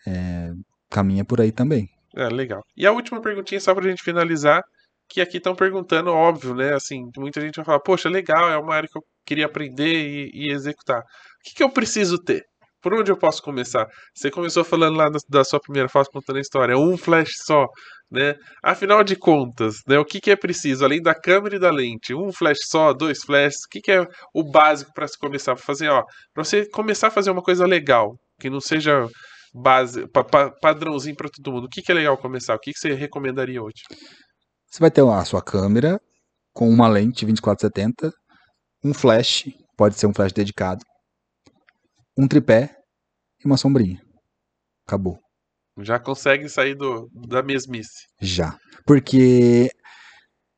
É, caminha por aí também. É, legal. E a última perguntinha, só pra gente finalizar que aqui estão perguntando, óbvio, né? Assim, muita gente vai falar, poxa, legal, é uma área que eu queria aprender e, e executar. O que, que eu preciso ter? Por onde eu posso começar? Você começou falando lá da sua primeira fase, contando a história, um flash só, né? Afinal de contas, né, o que, que é preciso, além da câmera e da lente? Um flash só, dois flashes? O que, que é o básico para se começar a fazer? Ó, para você começar a fazer uma coisa legal, que não seja base, pa, pa, padrãozinho para todo mundo. O que, que é legal começar? O que, que você recomendaria hoje? Você vai ter a sua câmera com uma lente 2470, um flash, pode ser um flash dedicado, um tripé e uma sombrinha. Acabou. Já consegue sair do, da mesmice. Já. Porque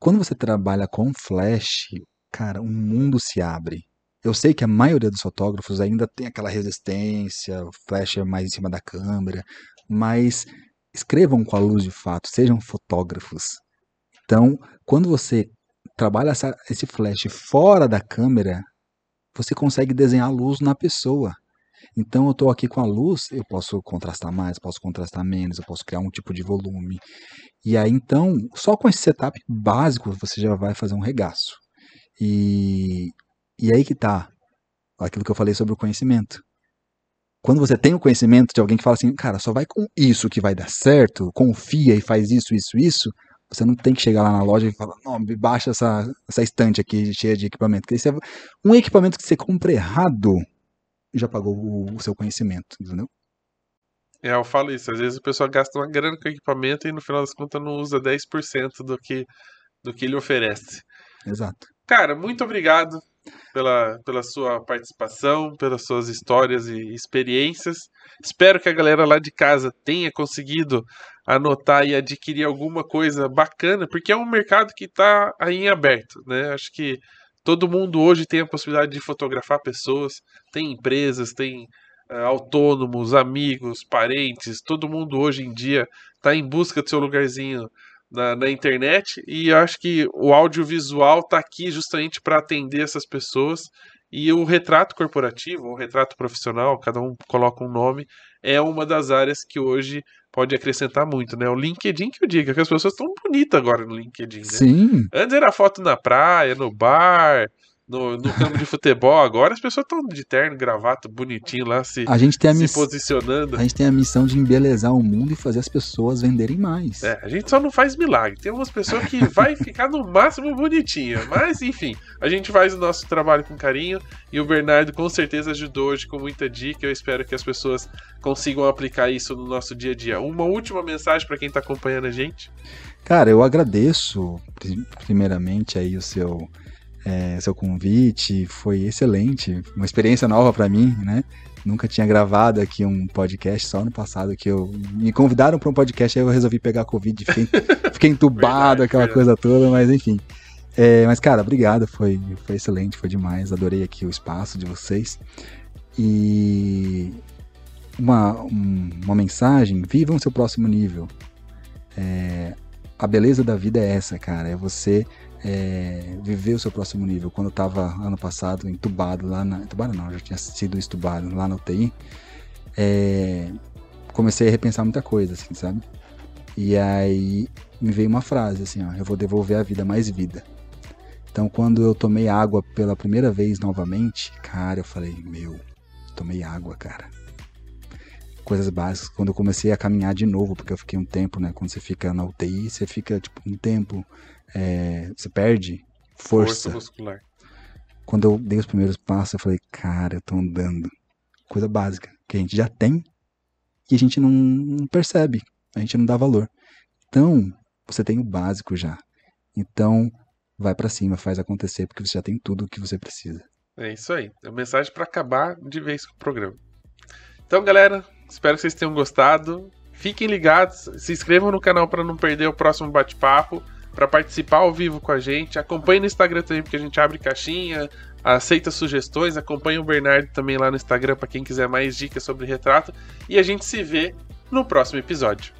Quando você trabalha com flash, cara, um mundo se abre. Eu sei que a maioria dos fotógrafos ainda tem aquela resistência, o flash é mais em cima da câmera, mas escrevam com a luz de fato, sejam fotógrafos. Então, quando você trabalha essa, esse flash fora da câmera, você consegue desenhar a luz na pessoa. Então eu estou aqui com a luz, eu posso contrastar mais, posso contrastar menos, eu posso criar um tipo de volume. E aí então, só com esse setup básico você já vai fazer um regaço. E, e aí que tá aquilo que eu falei sobre o conhecimento. Quando você tem o conhecimento de alguém que fala assim, cara, só vai com isso que vai dar certo, confia e faz isso, isso, isso, você não tem que chegar lá na loja e falar, não, baixa essa, essa estante aqui cheia de equipamento. Porque é um equipamento que você compra errado, já pagou o, o seu conhecimento, entendeu? É, eu falo isso. Às vezes o pessoal gasta uma grana com equipamento e no final das contas não usa 10% do que, do que ele oferece. Exato. Cara, muito obrigado pela, pela sua participação, pelas suas histórias e experiências. Espero que a galera lá de casa tenha conseguido anotar e adquirir alguma coisa bacana, porque é um mercado que está aí em aberto, né? Acho que todo mundo hoje tem a possibilidade de fotografar pessoas, tem empresas, tem uh, autônomos, amigos, parentes, todo mundo hoje em dia está em busca do seu lugarzinho na, na internet e acho que o audiovisual está aqui justamente para atender essas pessoas e o retrato corporativo, o retrato profissional, cada um coloca um nome, é uma das áreas que hoje pode acrescentar muito, né? O LinkedIn que eu diga, que as pessoas estão bonitas agora no LinkedIn, né? Sim. Antes era foto na praia, no bar, no, no campo de futebol. Agora as pessoas estão de terno, gravata, bonitinho lá, se, a gente tem a se miss... posicionando. A gente tem a missão de embelezar o mundo e fazer as pessoas venderem mais. É, a gente só não faz milagre. Tem umas pessoas que vai ficar no máximo bonitinha. Mas, enfim, a gente faz o nosso trabalho com carinho e o Bernardo com certeza ajudou hoje com muita dica. Eu espero que as pessoas consigam aplicar isso no nosso dia a dia. Uma última mensagem para quem está acompanhando a gente. Cara, eu agradeço primeiramente aí o seu é, seu convite, foi excelente, uma experiência nova para mim, né? Nunca tinha gravado aqui um podcast, só no passado que eu me convidaram para um podcast, aí eu resolvi pegar Covid, fiquei, fiquei entubado, verdade, aquela verdade. coisa toda, mas enfim. É, mas, cara, obrigado, foi, foi excelente, foi demais, adorei aqui o espaço de vocês. E uma, um, uma mensagem: vivam seu próximo nível. É, a beleza da vida é essa, cara, é você é, viver o seu próximo nível. Quando eu estava ano passado entubado lá na. Entubado não, já tinha sido estubado lá na UTI. É, comecei a repensar muita coisa, assim, sabe? E aí me veio uma frase assim, ó, eu vou devolver a vida mais vida. Então quando eu tomei água pela primeira vez novamente, cara, eu falei, meu, tomei água, cara. Coisas básicas. Quando eu comecei a caminhar de novo, porque eu fiquei um tempo, né? Quando você fica na UTI, você fica tipo um tempo é, você perde força. força muscular. Quando eu dei os primeiros passos, eu falei, cara, eu tô andando. Coisa básica, que a gente já tem e a gente não, não percebe, a gente não dá valor. Então, você tem o básico já. Então, vai para cima, faz acontecer, porque você já tem tudo o que você precisa. É isso aí. É uma mensagem para acabar de vez com o programa. Então, galera, espero que vocês tenham gostado. Fiquem ligados, se inscrevam no canal para não perder o próximo bate-papo para participar ao vivo com a gente. Acompanhe no Instagram também, porque a gente abre caixinha, aceita sugestões. Acompanhe o Bernardo também lá no Instagram para quem quiser mais dicas sobre retrato. E a gente se vê no próximo episódio.